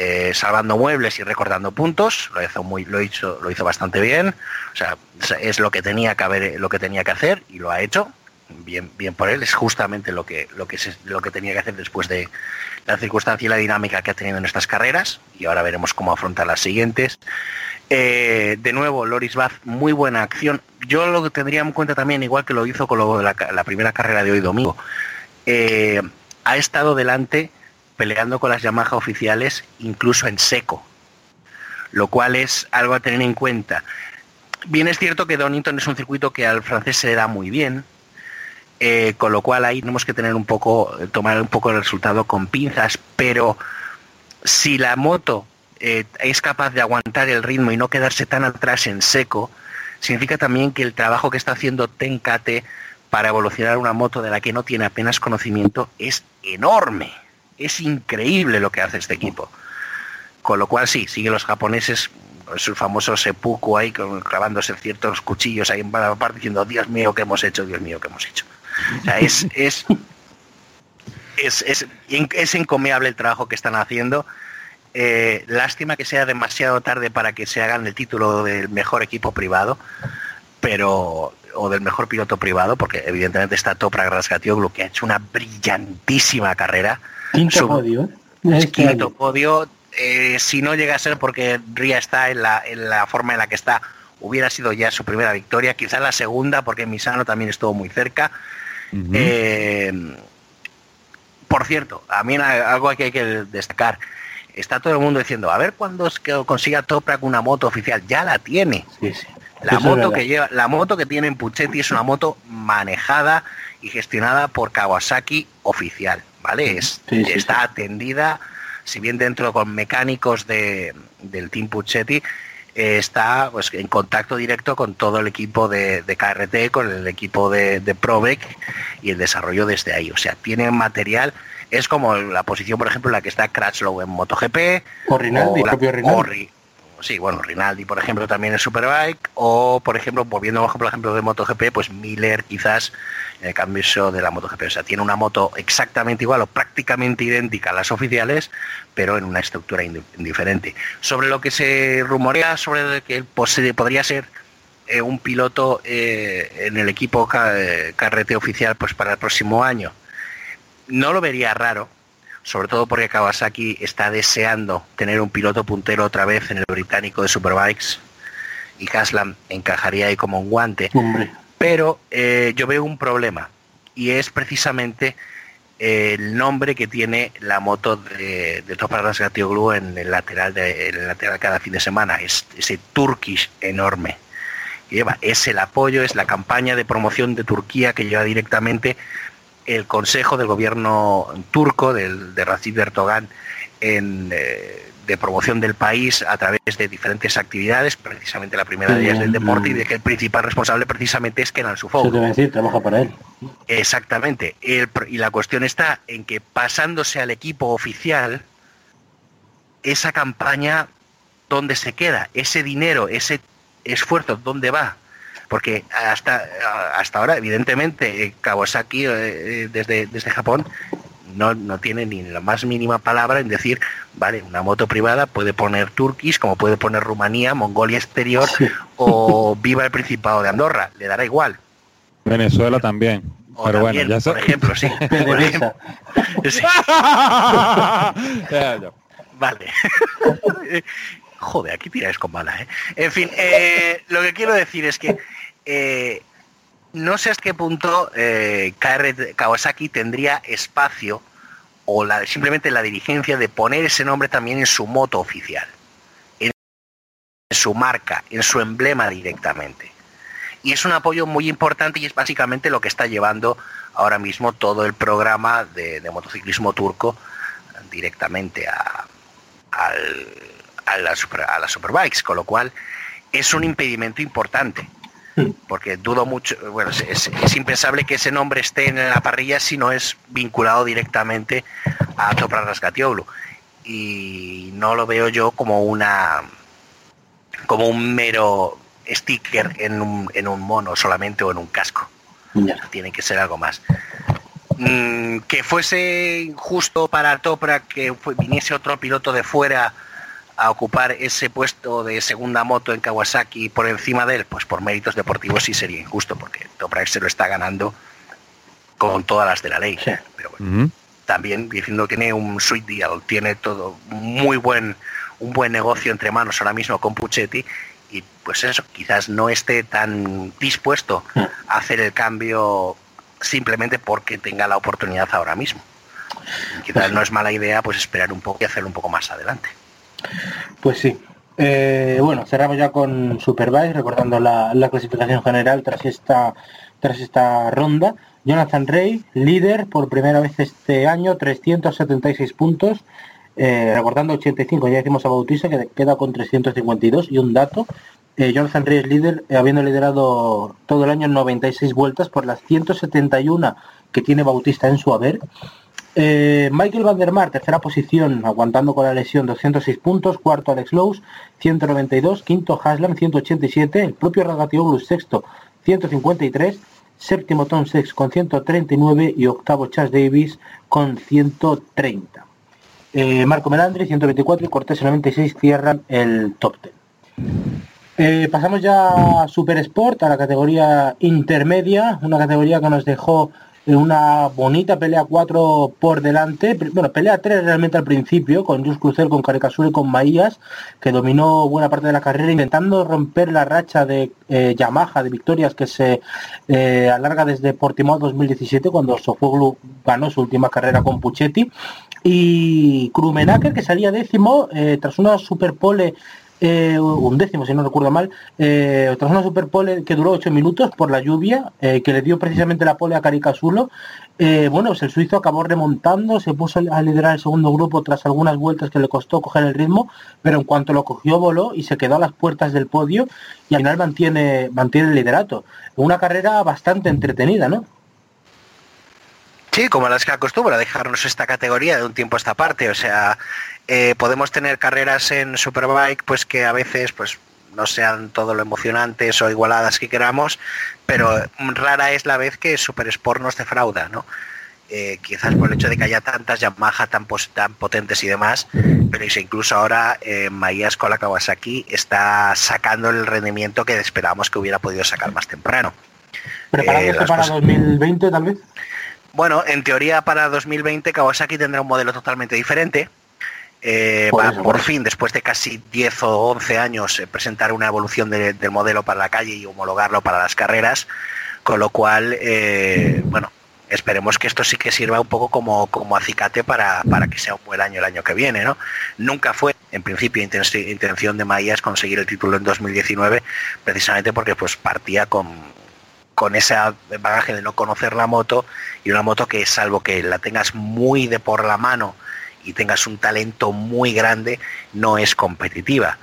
eh, salvando muebles y recordando puntos, lo hizo muy, lo hizo, lo hizo bastante bien, o sea, es lo que tenía que haber, lo que tenía que hacer y lo ha hecho, bien, bien por él, es justamente lo que, lo que lo que tenía que hacer después de la circunstancia y la dinámica que ha tenido en estas carreras, y ahora veremos cómo afrontar las siguientes. Eh, de nuevo, Loris Bath, muy buena acción. Yo lo que tendría en cuenta también, igual que lo hizo con la, la, primera carrera de hoy domingo, eh, ha estado delante peleando con las Yamaha oficiales incluso en seco, lo cual es algo a tener en cuenta. Bien es cierto que Donington es un circuito que al francés se le da muy bien, eh, con lo cual ahí tenemos que tener un poco, tomar un poco el resultado con pinzas, pero si la moto eh, es capaz de aguantar el ritmo y no quedarse tan atrás en seco, significa también que el trabajo que está haciendo Tenkate para evolucionar una moto de la que no tiene apenas conocimiento es enorme es increíble lo que hace este equipo. Con lo cual sí, sigue los japoneses, su famoso seppuku ahí, clavándose ciertos cuchillos ahí en parte diciendo, Dios mío, ¿qué hemos hecho? Dios mío, ¿qué hemos hecho? Es, es es, es, encomiable el trabajo que están haciendo. Eh, lástima que sea demasiado tarde para que se hagan el título del mejor equipo privado, pero o del mejor piloto privado, porque evidentemente está Toprak Rasgatioglu, que ha hecho una brillantísima carrera. Quinto Su- podio, ¿eh? es quinto año. podio. eh, si no llega a ser porque Ría está en la, en la forma en la que está, hubiera sido ya su primera victoria, quizás la segunda, porque Misano también estuvo muy cerca. Eh, por cierto, a mí algo que hay que destacar. Está todo el mundo diciendo, a ver cuándo es que consiga Toprak una moto oficial. Ya la tiene. Sí, sí. La Eso moto que lleva, la moto que tiene en Puchetti es una moto manejada y gestionada por Kawasaki oficial, ¿vale? Es, Sí, sí, está atendida, si bien dentro con mecánicos de, del Team Puchetti, eh, está pues, en contacto directo con todo el equipo de, de KRT, con el equipo de, de Probec y el desarrollo desde ahí. O sea, tiene material, es como la posición, por ejemplo, en la que está Crutchlow en MotoGP, O Rinaldi, el la- propio o Rinaldi. Ri- sí, bueno, Rinaldi, por ejemplo, también en Superbike, o por ejemplo, volviendo por ejemplo de MotoGP, pues Miller quizás en el cambio de la MotoGP. O sea, tiene una moto exactamente igual o prácticamente idéntica a las oficiales, pero en una estructura diferente. Sobre lo que se rumorea sobre que pose- podría ser eh, un piloto eh, en el equipo eh, KRT oficial pues para el próximo año, no lo vería raro, sobre todo porque Kawasaki está deseando tener un piloto puntero otra vez en el británico de Superbikes y Haslam encajaría ahí como un guante. Hombre, Pero eh, yo veo un problema y es precisamente eh, el nombre que tiene la moto de, de Toprak Rasgatioglu en el lateral de en el lateral cada fin de semana. Es ese Turkish enorme. que lleva es el apoyo, es la campaña de promoción de Turquía que lleva directamente el Consejo del Gobierno turco, del, de Recep Erdogan, en, eh, de promoción del país a través de diferentes actividades, precisamente la primera de ellas del deporte y de que el principal responsable precisamente es Kenan voy a decir, trabaja para él. Exactamente. El y la cuestión está en que pasándose al equipo oficial, esa campaña, ¿dónde se queda? Ese dinero, ese esfuerzo, ¿dónde va? Porque hasta, hasta ahora, evidentemente, eh, Kawasaki eh, eh, desde, desde Japón no, no tiene ni la más mínima palabra en decir, vale, una moto privada puede poner Turquís, como puede poner Rumanía, Mongolia Exterior Sí. o Viva el Principado de Andorra, le dará igual. Venezuela también. O Pero también, bueno, ya por ejemplo, sí. Por ejemplo, sí. Vale. Joder, aquí tiráis con bala, ¿eh? En fin, eh, lo que quiero decir es que eh, no sé hasta qué punto eh, Kawasaki tendría espacio o simplemente la dirigencia de poner ese nombre también en su moto oficial, en su marca, en su emblema directamente. Y es un apoyo muy importante y es básicamente lo que está llevando ahora mismo todo el programa de, motociclismo turco directamente a, la super- a las superbikes, con lo cual es un impedimento importante. Porque dudo mucho, bueno, es, es- es impensable que ese nombre esté en la parrilla si no es vinculado directamente a Toprak Rasgatioglu. Y no lo veo yo como una como un mero sticker en un, en un mono solamente o en un casco Ya. tiene que ser algo más. Mm, que fuese injusto para Toprak que fue- viniese otro piloto de fuera a ocupar ese puesto de segunda moto en Kawasaki por encima de él, pues por méritos deportivos sí sería injusto, porque Toprak se lo está ganando con todas las de la ley. Sí. Pero bueno, también diciendo que tiene un sweet deal, tiene todo muy buen un buen negocio entre manos ahora mismo con Puchetti y pues eso, quizás no esté tan dispuesto a hacer el cambio simplemente porque tenga la oportunidad ahora mismo. Quizás no es mala idea pues esperar un poco y hacerlo un poco más adelante. Pues sí. Eh, bueno, cerramos ya con Superbike, recordando la, la clasificación general tras esta, tras esta ronda. Jonathan Rey, líder por primera vez este año, 376 puntos. Eh, recordando 85, ya decimos a Bautista que queda con 352 y un dato. eh, Jonathan Rey es líder, eh, habiendo liderado todo el año en 96 vueltas por las 171 que tiene Bautista en su haber. Eh, Michael Van der Mar, tercera posición, aguantando con la lesión 206 puntos, cuarto Alex Lowe's, 192, quinto Haslam, 187, el propio Ragatioglu sexto, 153, séptimo Tom Sex con 139 y octavo Chas Davis con 130. Eh, Marco Melandri 124 y Cortés 96 cierran el top 10. Eh, pasamos ya a Super Sport, a la categoría intermedia, una categoría que nos dejó una bonita pelea 4 por delante, bueno, pelea 3 realmente al principio, con Jus Cruzel, con Caricasur y con Maías, que dominó buena parte de la carrera, intentando romper la racha de eh, Yamaha de victorias que se eh, alarga desde Portimao 2017, cuando Sofoglu ganó su última carrera con Puchetti, y Krumenaker, que salía décimo, eh, tras una superpole eh, un décimo si no recuerdo mal, eh, tras una superpole que duró 8 minutos por la lluvia, eh, que le dio precisamente la pole a Caricasulo. Eh, bueno, pues el suizo acabó remontando, se puso a liderar el segundo grupo tras algunas vueltas que le costó coger el ritmo, pero en cuanto lo cogió voló y se quedó a las puertas del podio y al final mantiene, mantiene el liderato. Una carrera bastante entretenida, ¿no? Sí, como las que acostumbra dejarnos esta categoría de un tiempo a esta parte. O sea, eh, podemos tener carreras en Superbike pues que a veces pues no sean todo lo emocionantes o igualadas que queramos, pero rara es la vez que Super Sport nos defrauda, ¿no? Eh, quizás por el hecho de que haya tantas Yamaha tan, tan potentes y demás, pero incluso ahora eh, Maías con la Kawasaki está sacando el rendimiento que esperábamos que hubiera podido sacar más temprano. Preparándose las para cosas- 2020 tal vez. Bueno, en teoría para 2020 Kawasaki tendrá un modelo totalmente diferente. Eh, Por va eso, por eso. fin, después de casi 10 o 11 años, eh, presentar una evolución de- del modelo para la calle y homologarlo para las carreras, con lo cual, eh, bueno, esperemos que esto sí que sirva un poco como, como acicate para, para que sea un buen año el año que viene, ¿no? Nunca fue, en principio, inten- intención de Maías conseguir el título en 2019, precisamente porque pues partía con, con ese bagaje de no conocer la moto y una moto que salvo que la tengas muy de por la mano y tengas un talento muy grande, no es competitiva.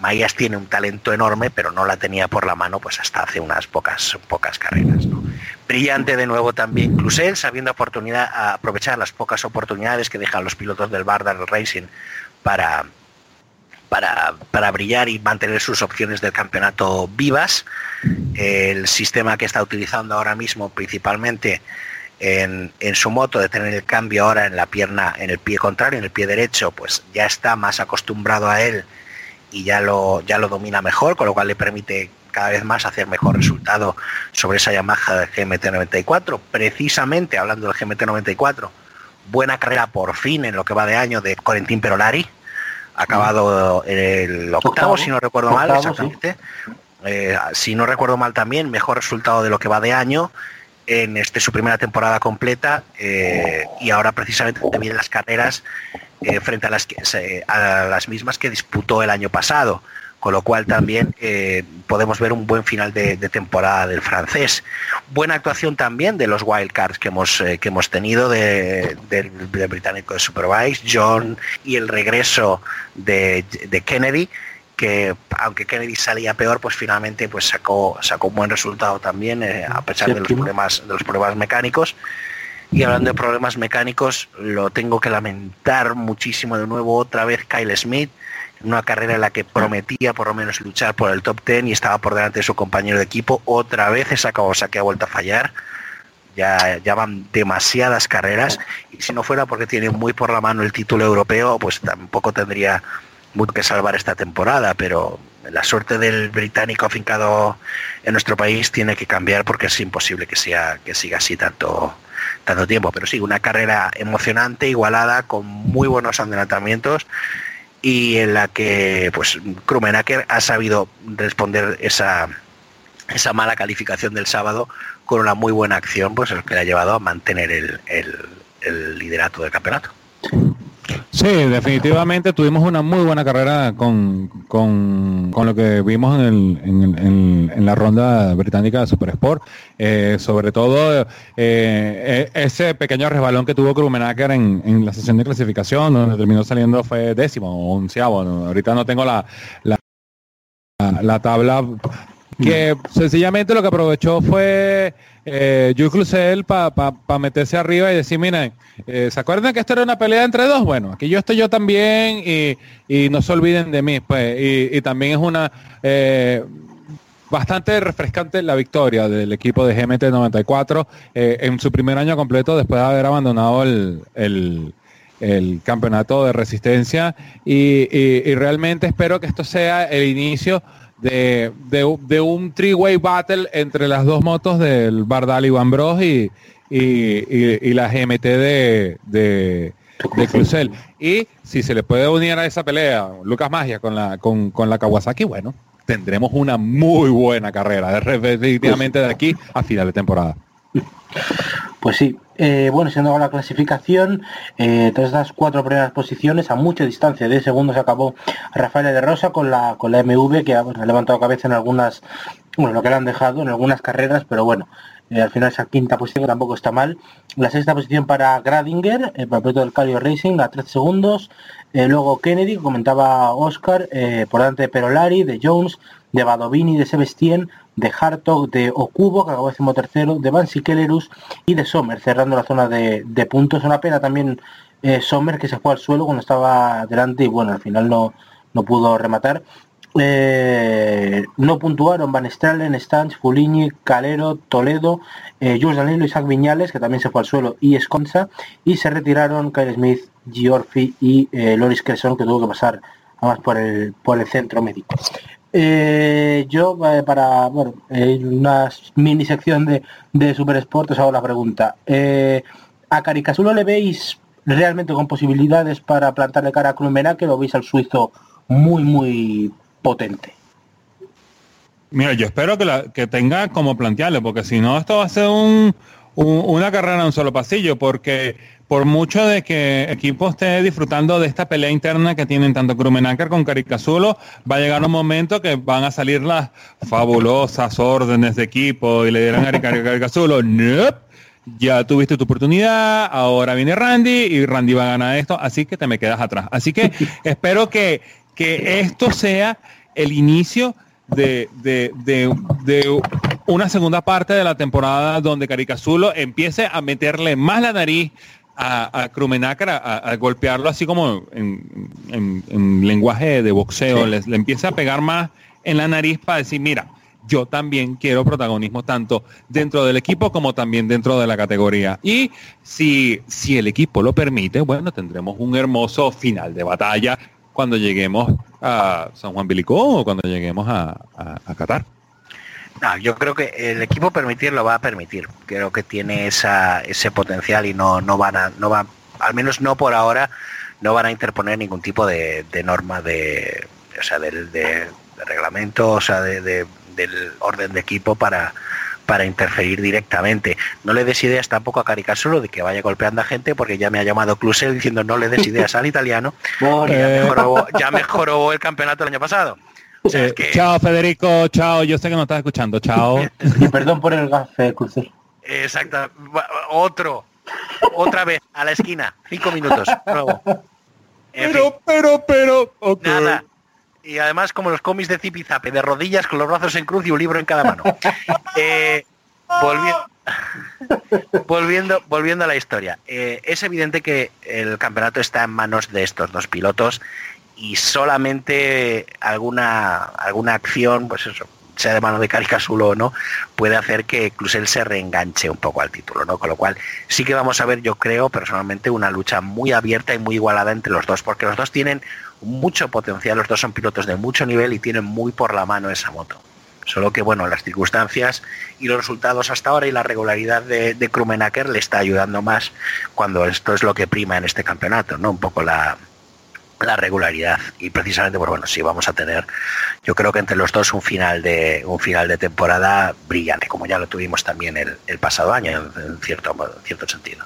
Mayas tiene un talento enorme, pero no la tenía por la mano pues hasta hace unas pocas, pocas carreras. ¿no? Brillante de nuevo también Clusel, sabiendo oportunidad, aprovechar las pocas oportunidades que dejan los pilotos del Bardar Racing para, para, para brillar y mantener sus opciones del campeonato vivas. El sistema que está utilizando ahora mismo principalmente en, su moto de tener el cambio ahora en la pierna, en el pie contrario, en el pie derecho, pues ya está más acostumbrado a él y ya lo, ya lo domina mejor, con lo cual le permite cada vez más hacer mejor resultado sobre esa Yamaha del GMT94. Precisamente hablando del GMT94, buena carrera por fin en lo que va de año de Corentín Perolari, acabado el octavo, octavo si no recuerdo octavo, mal, exactamente. Sí. Eh, si no recuerdo mal también, mejor resultado de lo que va de año en este su primera temporada completa eh, y ahora precisamente vienen las carreras eh, frente a las, que, a las mismas que disputó el año pasado con lo cual también eh, podemos ver un buen final de, de, temporada del francés. Buena actuación también de los wildcards que hemos, eh, que hemos tenido del de, de británico de Superbikes, John y el regreso de, de, Kennedy, que aunque Kennedy salía peor, pues finalmente pues sacó, sacó un buen resultado también, eh, a pesar de los, problemas, de los problemas mecánicos. Y hablando de problemas mecánicos, lo tengo que lamentar muchísimo de nuevo otra vez Kyle Smith, una carrera en la que prometía por lo menos luchar por el top 10 y estaba por delante de su compañero de equipo. Otra vez esa Kawasaki ha vuelto a fallar. Ya, ya van demasiadas carreras y si no fuera porque tiene muy por la mano el título europeo, pues tampoco tendría mucho que salvar esta temporada, pero la suerte del británico afincado en nuestro país tiene que cambiar porque es imposible que sea que siga así tanto tanto tiempo, pero sí, una carrera emocionante, igualada, con muy buenos adelantamientos y en la que pues Krumenacker ha sabido responder esa, esa mala calificación del sábado con una muy buena acción, pues el que le ha llevado a mantener el, el, el liderato del campeonato. Sí, definitivamente tuvimos una muy buena carrera con, con, con lo que vimos en, el, en, en, en, la ronda británica de Super Sport. Eh, sobre todo eh, ese pequeño resbalón que tuvo Krumenacker en, la sesión de clasificación, donde terminó saliendo fue décimo o onceavo. Ahorita no tengo la, la, la tabla que sencillamente lo que aprovechó fue eh, Jules Clusel para pa, pa meterse arriba y decir, miren, eh, ¿se acuerdan que esto era una pelea entre dos? Bueno, aquí yo estoy yo también y, y no se olviden de mí, pues, y, también es una, eh, bastante refrescante la victoria del equipo de GMT 94 eh, en su primer año completo después de haber abandonado el, el, campeonato de resistencia y realmente espero que esto sea el inicio de, de- de un three-way battle entre las dos motos del Bardal y Van Bros y, y, y- y la GMT de, de, de Crucel. Y si se le puede unir a esa pelea Lucas Magia con la, con, con la Kawasaki, bueno, tendremos una muy buena carrera, definitivamente de aquí a final de temporada. Pues sí, eh, bueno, siendo la clasificación, eh, tras estas cuatro primeras posiciones, a mucha distancia de segundos acabó Rafael de Rosa con la con la MV, que ha, levantado cabeza en algunas, bueno, lo que le han dejado en algunas carreras, pero bueno, eh, al final esa quinta posición tampoco está mal. La sexta posición para Gradinger, el piloto del Calio Racing, a 13 segundos. Eh, luego Kennedy, comentaba Oscar, por delante de Perolari, de Jones, de Badovini, de Sebastien, de Hartog, de Okubo, que acabó décimo tercero, de Van Sikelerus y de Sommer, cerrando la zona de, de puntos. Una pena también eh, Sommer, que se fue al suelo cuando estaba delante y bueno, al final no, no pudo rematar. Eh, no puntuaron Van Stralen, Stans, Fulini, Calero, Toledo, eh, Jules Danilo, Isaac Viñales, que también se fue al suelo, y Esconza, y se retiraron Kyle Smith, Giorfi y eh, Loris Cresson, que tuvo que pasar además por el, por el centro médico. Eh, yo eh, para bueno, eh, una mini sección de, de Super Sport os hago la pregunta. ¿A Caricasulo le veis realmente con posibilidades para plantarle cara a Krumena que lo veis al suizo muy muy potente? Mira, yo espero que, la, que tenga como plantearle, porque si no, esto va a ser un, un- una carrera en un solo pasillo, porque por mucho de que equipo esté disfrutando de esta pelea interna que tienen tanto Krumenacker con Caricazulo, va a llegar un momento que van a salir las fabulosas órdenes de equipo y le dirán a Cari- Caricazulo, nope, ya tuviste tu oportunidad, ahora viene Randy y Randy va a ganar esto, así que te me quedas atrás. Así que espero que, que esto sea el inicio de, de- de- de una segunda parte de la temporada donde Caricazulo empiece a meterle más la nariz a, a Krumenacker, a, a golpearlo así como en, en- en lenguaje de boxeo, Sí. les- le empieza a pegar más en la nariz para decir, mira, yo también quiero protagonismo tanto dentro del equipo como también dentro de la categoría. Y si, si el equipo lo permite, bueno, tendremos un hermoso final de batalla cuando lleguemos a San Juan Bilicó o cuando lleguemos a, a- Qatar. No, yo creo que el equipo permitir lo va a permitir. Creo que tiene esa, ese potencial y no, no van a, no va, al menos no por ahora, no van a interponer ningún tipo de, de norma de, o sea, de, de reglamento, o sea, de- del orden de equipo para, para interferir directamente. No le des ideas tampoco a Caricasulo de que vaya golpeando a gente, porque ya me ha llamado Clusel diciendo no le des ideas al italiano, ya Eh. mejoró, ya mejoró el campeonato el año pasado. O sea, es Eh, que- Chao Federico, chao, yo sé que no estás escuchando, chao. Y perdón por el gafe, Crucer. Exacto. Otro. Otra vez. A la esquina. Cinco minutos. Luego. En fin, pero, pero, pero, nada. Y además como los cómics de Zipizape, de rodillas con los brazos en cruz y un libro en cada mano. Eh, volvi- volviendo, volviendo a la historia. Eh, es evidente que el campeonato está en manos de estos dos pilotos y solamente alguna, alguna acción, pues eso, sea de mano de Caricasulo o no, puede hacer que Clusel se reenganche un poco al título, ¿no? Con lo cual sí que vamos a ver, yo creo personalmente, una lucha muy abierta y muy igualada entre los dos, porque los dos tienen mucho potencial, los dos son pilotos de mucho nivel y tienen muy por la mano esa moto. Solo que, bueno, las circunstancias y los resultados hasta ahora y la regularidad de, de Krummenacker le está ayudando más cuando esto es lo que prima en este campeonato, ¿no? Un poco la, la regularidad. Y precisamente, pues bueno, sí vamos a tener, yo creo que entre los dos un final de, un final de temporada brillante, como ya lo tuvimos también el, el pasado año, en, cierto, en cierto sentido.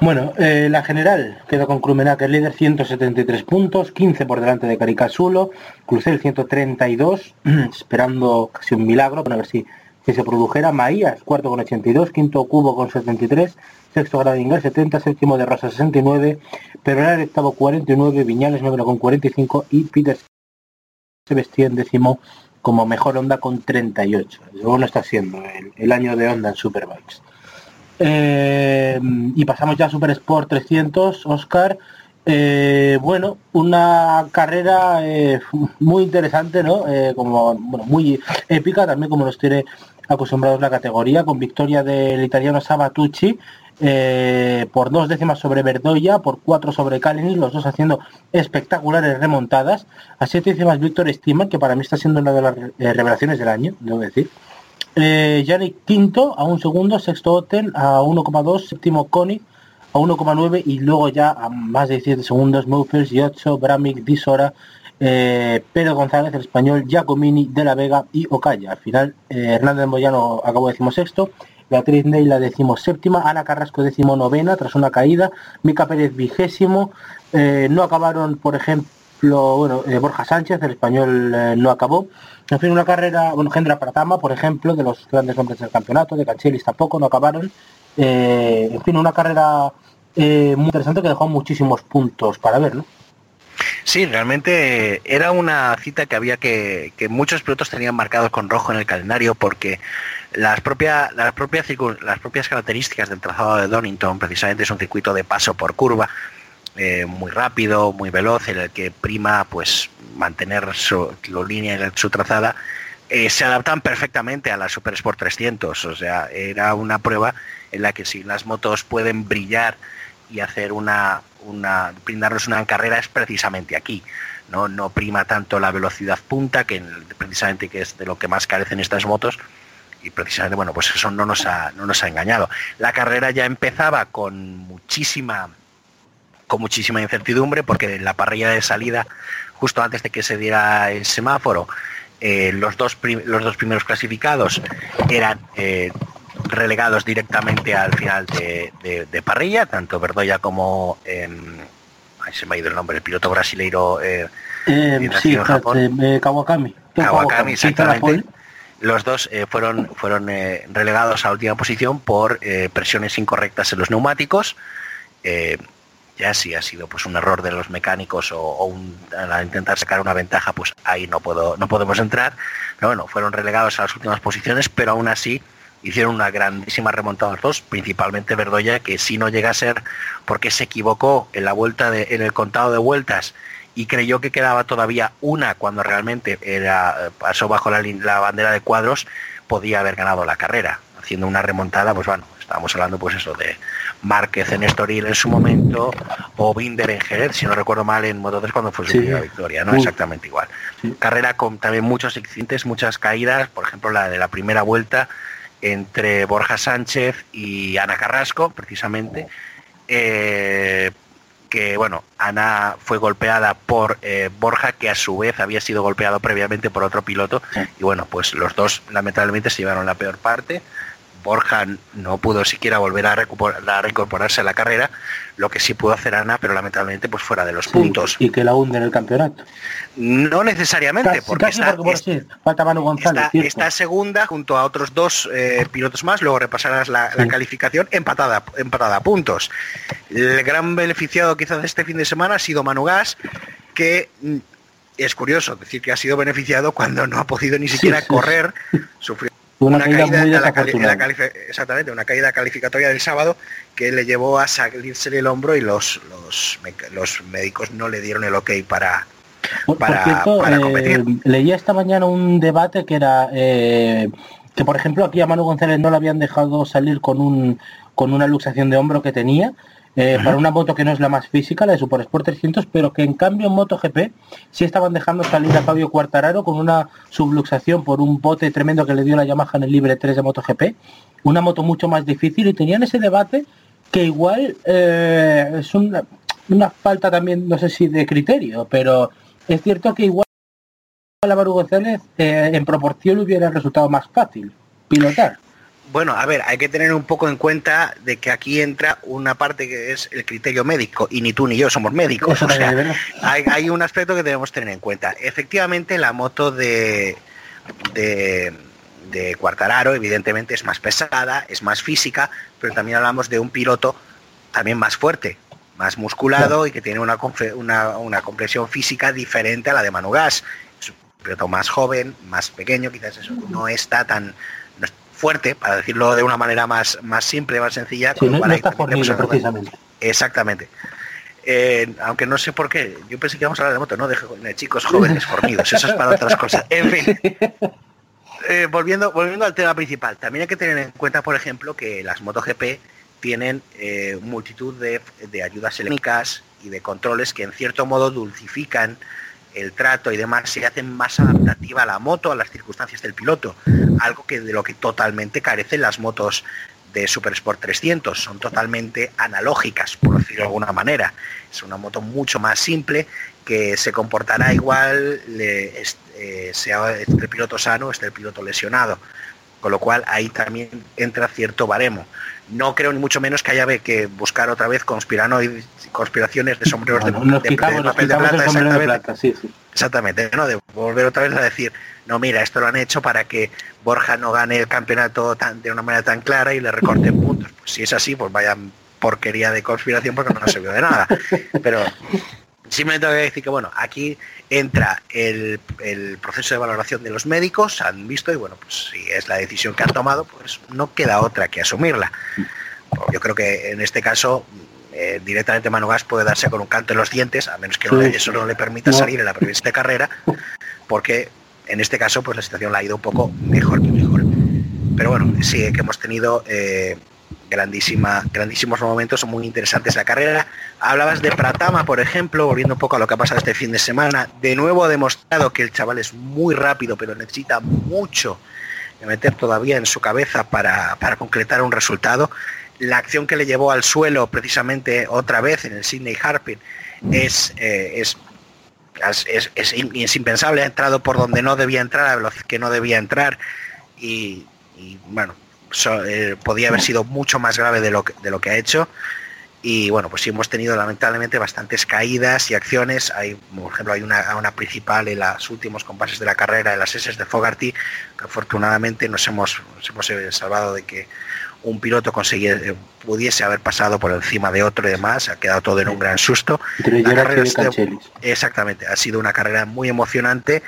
Bueno, eh, la general quedó con Krumenacker líder 173 puntos, 15 por delante de Caricasulo, Crucel 132, esperando casi un milagro para ver si, si se produjera. Maías, cuarto con 82, quinto Cubo con 73, sexto Gradinger 70, séptimo de Rosa 69, Peronal octavo 49, Viñales noveno con 45 y Peter Sebastien décimo como mejor Honda con 38. Luego no está siendo el, año de Honda en Superbikes. Eh, y pasamos ya a Super Sport 300, Oscar. Eh, bueno, una carrera eh, muy interesante, ¿no? Como bueno, muy épica, también como nos tiene acostumbrados la categoría, con victoria del italiano Sabatucci por dos décimas sobre Verdoya, por cuatro sobre Kalinin, los dos haciendo espectaculares remontadas. A siete décimas Víctor Estima, que para mí está siendo una de las revelaciones del año, debo decir. Eh, Yannick Quinto a un segundo, sexto Otten a 1,2, séptimo Connie a 1,9 y luego ya a más de 17 segundos Moufels, Yotso, Bramic, Disora, eh, Pedro González, el español, Giacomini, De la Vega y Ocaya. Al final, eh, Hernández Moyano acabó decimosexto, Beatriz Ney la decimoséptima, Ana Carrasco decimonovena tras una caída, Mica Pérez vigésimo, eh, no acabaron, por ejemplo, bueno, eh, Borja Sánchez, el español no acabó. En fin, una carrera, bueno, Gendra Pratama, por ejemplo, de los grandes nombres del campeonato, de Canchelis tampoco, no acabaron. Eh, en fin, una carrera eh, muy interesante que dejó muchísimos puntos para ver, ¿no? Sí, realmente era una cita que había que, que muchos pilotos tenían marcados con rojo en el calendario porque las propias, las, propias, las propias características del trazado de Donington precisamente es un circuito de paso por curva eh, muy rápido, muy veloz, en el que prima pues mantener su la línea en su trazada. eh, se adaptan perfectamente a la Super Sport 300, o sea, era una prueba en la que si las motos pueden brillar y hacer una, una brindarnos una carrera es precisamente aquí. No, no prima tanto la velocidad punta, que en- precisamente que es de lo que más carecen estas motos, y precisamente bueno pues eso no nos ha, no nos ha engañado. La carrera ya empezaba con muchísima con muchísima incertidumbre porque en la parrilla de salida, justo antes de que se diera el semáforo, eh, los, dos los dos primeros clasificados eran eh, relegados directamente al final de, de- de parrilla, tanto Verdoya como em, ay, se me ha ido el nombre, el piloto brasileiro sí, Japón. Kawakami. Kawakami, exactamente. Los dos eh, fueron, fueron eh, relegados a última posición por eh, presiones incorrectas en los neumáticos. Ya si ha sido pues un error de los mecánicos o, intentar sacar una ventaja, pues ahí no puedo, no podemos entrar. Pero bueno, fueron relegados a las últimas posiciones, pero aún así hicieron una grandísima remontada los dos, principalmente Verdoya, que si no llega a ser porque se equivocó en la vuelta en el contado de vueltas y creyó que quedaba todavía una cuando realmente era pasó bajo la, la bandera de cuadros, podía haber ganado la carrera. Haciendo una remontada, pues bueno, estábamos hablando pues eso de Márquez en Estoril en su momento o Binder en Jerez, si no recuerdo mal, en Moto 3 cuando fue su Sí. primera victoria, ¿no? Exactamente igual. Sí. Carrera con también muchos accidentes, muchas caídas, por ejemplo la de la primera vuelta entre Borja Sánchez y Ana Carrasco, precisamente. Eh, que bueno, Ana fue golpeada por eh, Borja, que a su vez había sido golpeado previamente por otro piloto, Sí. y bueno, pues los dos lamentablemente se llevaron la peor parte. Borja no pudo siquiera volver a, a reincorporarse a la carrera, lo que sí pudo hacer Ana, pero lamentablemente pues fuera de los Sí, puntos. Y que la hunde en el campeonato. No necesariamente, Casi, porque casi está, porque falta Manu González. está, segunda junto a otros dos eh, pilotos más, luego repasarás la, calificación empatada, empatada a puntos. El gran beneficiado quizás de este fin de semana ha sido Manu Gas, que mm, es curioso decir que ha sido beneficiado cuando no ha podido ni siquiera sí, correr, sufrió Una, una caída, muy la la exactamente, una caída calificatoria del sábado que le llevó a salirse el hombro y los, los, los médicos no le dieron el ok para, para- cierto, para eh, leía esta mañana un debate que era eh, que, por ejemplo, aquí a Manu González no le habían dejado salir con un con una luxación de hombro que tenía eh, para una moto que no es la más física, la de Super Sport 300, pero que en cambio en MotoGP sí estaban dejando salir a Fabio Quartararo con una subluxación por un bote tremendo que le dio la Yamaha en el Libre 3 de MotoGP, una moto mucho más difícil y tenían ese debate que igual eh, es una, una falta también, no sé si de criterio, pero es cierto que igual a Manu González eh, en proporción hubiera resultado más fácil pilotar. Bueno, a ver, hay que tener un poco en cuenta de que aquí entra una parte que es el criterio médico y ni tú ni yo somos médicos. O sea, hay, hay un aspecto que debemos tener en cuenta. Efectivamente, la moto de, de, de Quartararo evidentemente es más pesada, es más física, pero también hablamos de un piloto también más fuerte, más musculado y que tiene una, una, una compresión física diferente a la de Manu Gas. Es un piloto más joven, más pequeño, quizás eso no está tan fuerte, para decirlo de una manera más, más simple, más sencilla. Sí, no, no está fornido precisamente. Exactamente. Eh, aunque no sé por qué, yo pensé que íbamos a hablar de moto, no de, de chicos jóvenes fornidos, eso es para otras cosas. En fin, eh, volviendo, volviendo al tema principal, también hay que tener en cuenta, por ejemplo, que las MotoGP tienen eh, multitud de, de ayudas eléctricas y de controles que en cierto modo dulcifican el trato y demás, se hacen más adaptativa a la moto, a las circunstancias del piloto, algo que de lo que totalmente carecen las motos de Super Sport 300, son totalmente analógicas, por decirlo de alguna manera. Es una moto mucho más simple que se comportará igual, le, eh, sea este piloto sano, este piloto lesionado. Con lo cual ahí también entra cierto baremo. No creo ni mucho menos que haya que buscar otra vez conspiranoid- conspiraciones de sombreros de, nos de- quitamos, de nos papel de el plata, sombrero de exactamente. plata, sí, sí. Exactamente, ¿no? De volver otra vez a decir, no, mira, esto lo han hecho para que Borja no gane el campeonato tan, de una manera tan clara y le recorten puntos. Pues si es así, pues vaya porquería de conspiración porque no sirvió de nada. Pero simplemente voy a decir que, bueno, aquí entra el, el proceso de valoración de los médicos, han visto y, bueno, pues si es la decisión que han tomado, pues no queda otra que asumirla. Yo creo que en este caso eh, directamente Manu Gas puede darse con un canto en los dientes, a menos que no- eso no le permita No. salir en la previsión de carrera, porque en este caso pues la situación la ha ido un poco mejor que mejor. Pero bueno, sí que hemos tenido eh, grandísima, grandísimos momentos muy interesantes en la carrera. Hablabas de Pratama, por ejemplo, volviendo un poco a lo que ha pasado este fin de semana. De nuevo ha demostrado que el chaval es muy rápido, pero necesita mucho de meter todavía en su cabeza para, para concretar un resultado. La acción que le llevó al suelo precisamente otra vez en el Sydney Harpin es, eh, es, es, es- impensable, ha entrado por donde no debía entrar, a velocidad que no debía entrar y, bueno, eh, podía haber sido mucho más grave de lo que, de lo que ha hecho. Y bueno, pues sí hemos tenido lamentablemente bastantes caídas y acciones. Hay, por ejemplo, hay una, una principal en los últimos compases de la carrera, en las S de Fogarty, que afortunadamente nos hemos, nos hemos eh, salvado de que un piloto eh, pudiese haber pasado por encima de otro y demás. Ha quedado todo en un gran susto. La carrera. Exactamente, ha sido una carrera muy emocionante,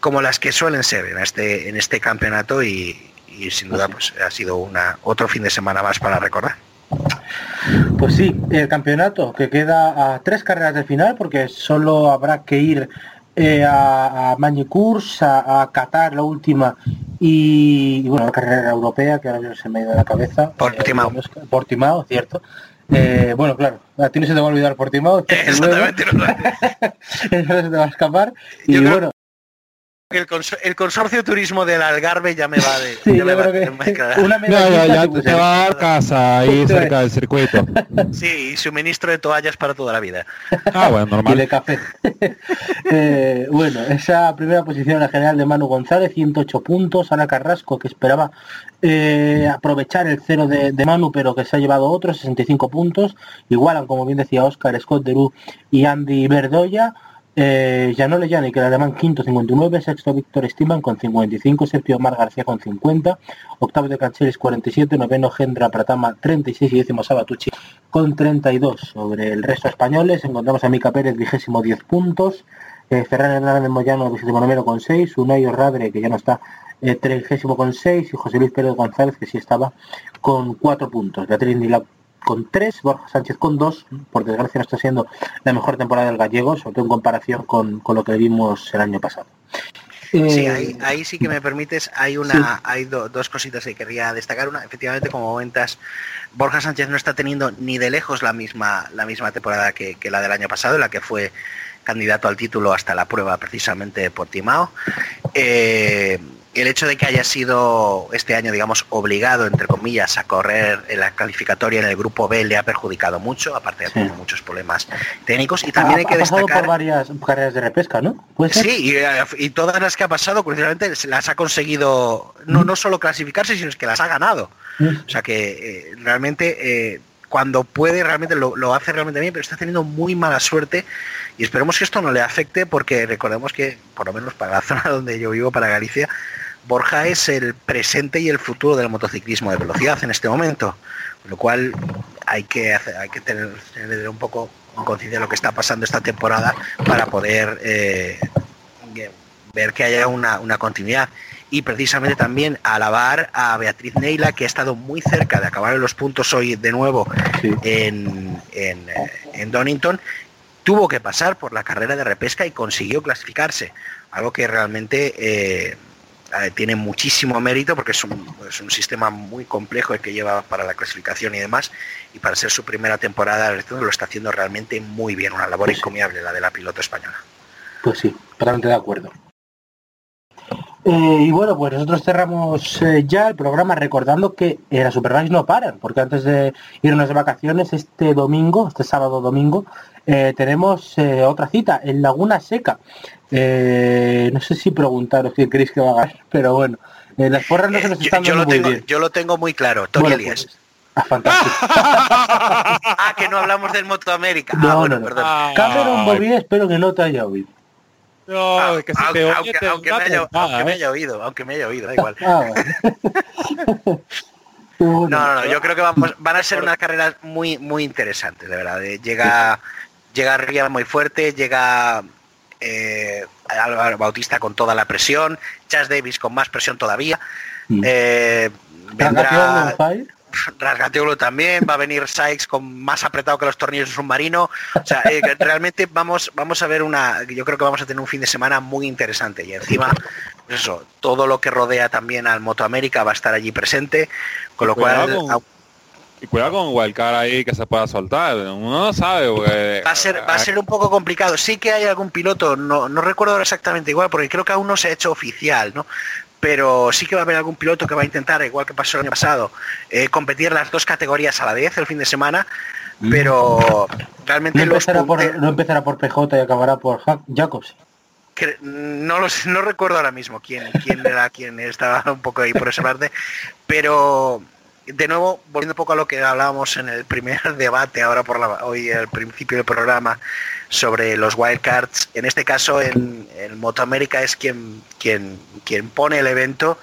como las que suelen ser en este, en este campeonato y, y sin duda pues ha sido una, otro fin de semana más para recordar. Pues sí, el campeonato que queda a tres carreras del final porque solo habrá que ir eh, a, a a, a Qatar la última y, y, bueno, la carrera europea que ahora mismo se me ha ido de la cabeza. Portimao. Eh, Portimao, cierto. Eh, bueno, claro, a ti no se te va a olvidar Portimao, Exactamente. eso no se te va a escapar. Y Yo bueno, el, conso- el consorcio turismo del Algarve ya me va de... sí, ya me va de- una Ya, ya, te va a dar casa ahí Justo cerca es. del circuito. Sí, y suministro de toallas para toda la vida. Ah, bueno, y de normal. café. Eh, bueno, esa primera posición en la general de Manu González, 108 puntos. Ana Carrasco, que esperaba eh, aprovechar el cero de, de Manu, pero que se ha llevado otros 65 puntos. Igualan, como bien decía Oscar, Scott Derú y Andy Verdoya. Eh, Janole Yani, que el alemán quinto 59, sexto Víctor Stiman con 55, séptimo Omar García con 50, octavo de Cancheles 47, noveno Gendra Pratama 36 y décimo Sabatucci con 32. Sobre el resto españoles encontramos a Mica Pérez vigésimo 10 puntos, eh, Ferran Hernández Moyano vigésimo noveno con 6, Unai Radre que ya no está eh, trigésimo con 6 y José Luis Pérez González que sí estaba con 4 puntos. Beatriz Nila con 3, Borja Sánchez con 2, por desgracia no está siendo la mejor temporada del gallego, sobre todo en comparación con, con lo que vimos el año pasado. Sí, Eh, ahí, ahí sí que me permites, hay una, hay do- dos cositas que querría destacar. Una, efectivamente, como comentas, Borja Sánchez no está teniendo ni de lejos la misma, la misma temporada que, que la del año pasado, en la que fue candidato al título hasta la prueba precisamente de Portimao. Eh, el hecho de que haya sido este año, digamos, obligado, entre comillas, a correr en la clasificatoria en el grupo B le ha perjudicado mucho, aparte de Sí. tener muchos problemas técnicos. Y también ha, hay que ha pasado destacar... por varias carreras de repesca, ¿no? Sí, y, y todas las que ha pasado, curiosamente, las ha conseguido no, no solo clasificarse, sino es que las ha ganado. Mm. O sea que eh, realmente eh, cuando puede, realmente lo, hace realmente bien, pero está teniendo muy mala suerte y esperemos que esto no le afecte porque recordemos que, por lo menos para la zona donde yo vivo, para Galicia, Borja es el presente y el futuro del motociclismo de velocidad en este momento. Con lo cual hay que, tener, un poco en conciencia de lo que está pasando esta temporada para poder eh, ver que haya una continuidad. Y precisamente también alabar a Beatriz Neila, que ha estado muy cerca de acabar en los puntos hoy de nuevo Sí. en, en, eh, en Donington, tuvo que pasar por la carrera de repesca y consiguió clasificarse, algo que realmente eh, eh, tiene muchísimo mérito porque es un, es un sistema muy complejo el que lleva para la clasificación y demás, y para ser su primera temporada lo está haciendo realmente muy bien, una labor sí. encomiable la de la piloto española. Pues sí, totalmente de acuerdo. Eh, y bueno, pues nosotros cerramos eh, ya el programa recordando que eh, las Superbikes no paran, porque antes de irnos de vacaciones, este domingo, este sábado domingo, eh, tenemos eh, otra cita en Laguna Seca. Eh, no sé si preguntaros quién queréis que va a ganar, pero bueno, eh, las porras no se nos yo, están yo dando lo muy tengo, bien. yo lo tengo muy claro, Tony Bueno, Elías. pues, ah, fantástico. Ah, que no hablamos del Moto América. Ah, No, bueno, no, no. perdón. Ah, Cameron Bobby, espero que no te haya oído. No, Ah, es que si aunque, te oye, aunque- te aunque da me haya, trompada, aunque me ¿eh? haya oído, aunque me haya oído, da igual. Ah, No, no, no, yo creo que vamos, van a ser unas carreras muy, muy interesantes, de verdad. Eh, Llega, llega Ría muy fuerte, llega eh, Álvaro Bautista con toda la presión, Chas Davis con más presión todavía. Mm. Eh, vendrá. Rasgateolo también, va a venir Sykes con más apretado que los tornillos de submarino. O sea, eh, realmente vamos, vamos a ver una, yo creo que vamos a tener un fin de semana muy interesante y encima, pues eso, todo lo que rodea también al Moto América va a estar allí presente, con lo cual con- Y cuidado con Wildcard ahí que se pueda soltar. Uno no sabe, porque... Va a ser, va a ser un poco complicado. Sí que hay algún piloto, no, no recuerdo exactamente igual, porque creo que aún no se ha hecho oficial, ¿no? Pero sí que va a haber algún piloto que va a intentar, igual que pasó el año pasado, eh, competir las dos categorías a la vez el fin de semana. Pero realmente No los empezará, por, punte- no empezará por PJ y acabará por Ja- Jacobs. que- no lo sé, no recuerdo ahora mismo quién, quién era quien estaba un poco ahí por esa parte, pero de nuevo, volviendo un poco a lo que hablábamos en el primer debate ahora por la, hoy al principio del programa sobre los wildcards, en este caso en, el Moto América es quien, quien, quien pone el evento,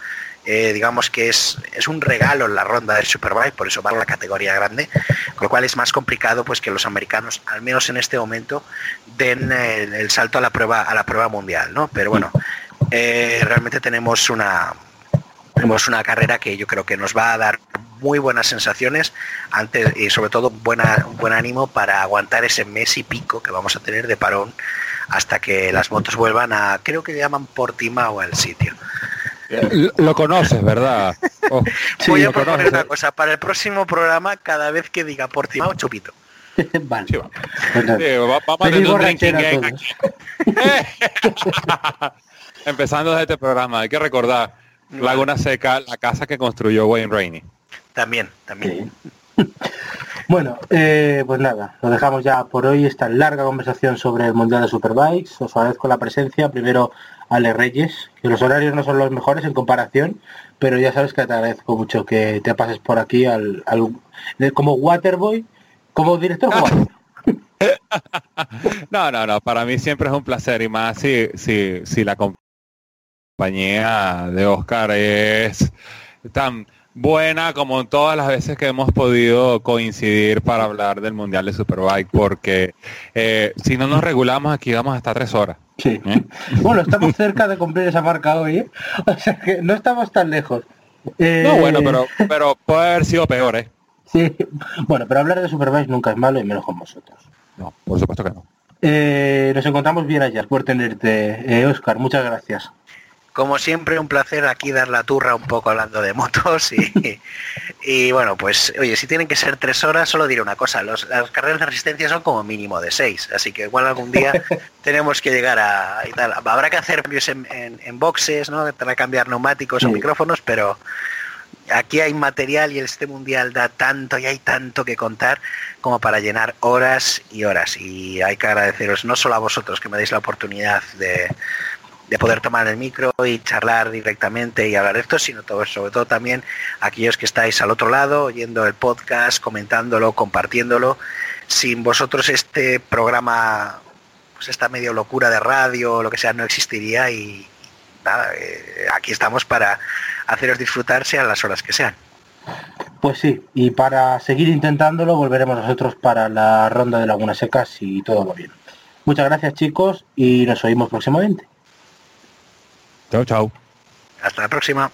eh, digamos que es, es un regalo en la ronda del Superbike, por eso va a la categoría grande, con lo cual es más complicado pues que los americanos, al menos en este momento, den el, el salto a la prueba a la prueba mundial, ¿no? Pero bueno, eh, realmente tenemos una tenemos una carrera que yo creo que nos va a dar muy buenas sensaciones antes y sobre todo buena, un buen ánimo para aguantar ese mes y pico que vamos a tener de parón hasta que las motos vuelvan a creo que le llaman Portimao al sitio. Lo- conoces, ¿verdad? Oh, Voy a proponer conoces. una cosa para el próximo programa cada vez que diga Portimao chupito. vale. Sí, va. Nada. Sí, va- vamos a Feliz tener un drinking borrachera a game todos. aquí. Empezando desde este programa, hay que recordar Laguna Seca, la casa que construyó Wayne Rainey. También, también. Sí. Bueno, eh, pues nada, lo dejamos ya por hoy esta larga conversación sobre el Mundial de Superbikes. Os agradezco la presencia, primero Ale Reyes, que los horarios no son los mejores en comparación, pero ya sabes que te agradezco mucho que te pases por aquí al, al- como Waterboy, como director jugador. No, no, no, para mí siempre es un placer y más si, si, si la compañía de Oscar es tan buena como en todas las veces que hemos podido coincidir para hablar del Mundial de Superbike, porque eh, si no nos regulamos aquí vamos a estar tres horas. Sí. ¿eh? Bueno, estamos cerca de cumplir esa marca hoy, ¿eh? O sea que no estamos tan lejos. Eh, No, bueno, pero, pero puede haber sido peor, ¿eh? Sí, bueno, pero hablar de Superbikes nunca es malo y menos con vosotros. No, por supuesto que no. Eh, nos encontramos bien ayer por tenerte, eh, Oscar. Muchas gracias. Como siempre, un placer aquí dar la turra un poco hablando de motos y, y bueno, pues oye, si tienen que ser tres horas, solo diré una cosa, los- las carreras de resistencia son como mínimo de seis, así que igual algún día tenemos que llegar a... y tal. Habrá que hacer cambios en, en- en boxes, ¿no? Para cambiar neumáticos o micrófonos, pero aquí hay material y este mundial da tanto y hay tanto que contar como para llenar horas y horas. Y hay que agradeceros no solo a vosotros que me deis la oportunidad de, de poder tomar el micro y charlar directamente y hablar de esto, sino sobre todo también a aquellos que estáis al otro lado, oyendo el podcast, comentándolo, compartiéndolo. Sin vosotros este programa, pues esta medio locura de radio lo que sea, no existiría y nada, eh, aquí estamos para haceros disfrutar sean las horas que sean. Pues sí, y para seguir intentándolo volveremos nosotros para la ronda de Laguna Seca si todo va bien. Muchas gracias chicos y nos oímos próximamente. Chao, chao. Hasta la próxima.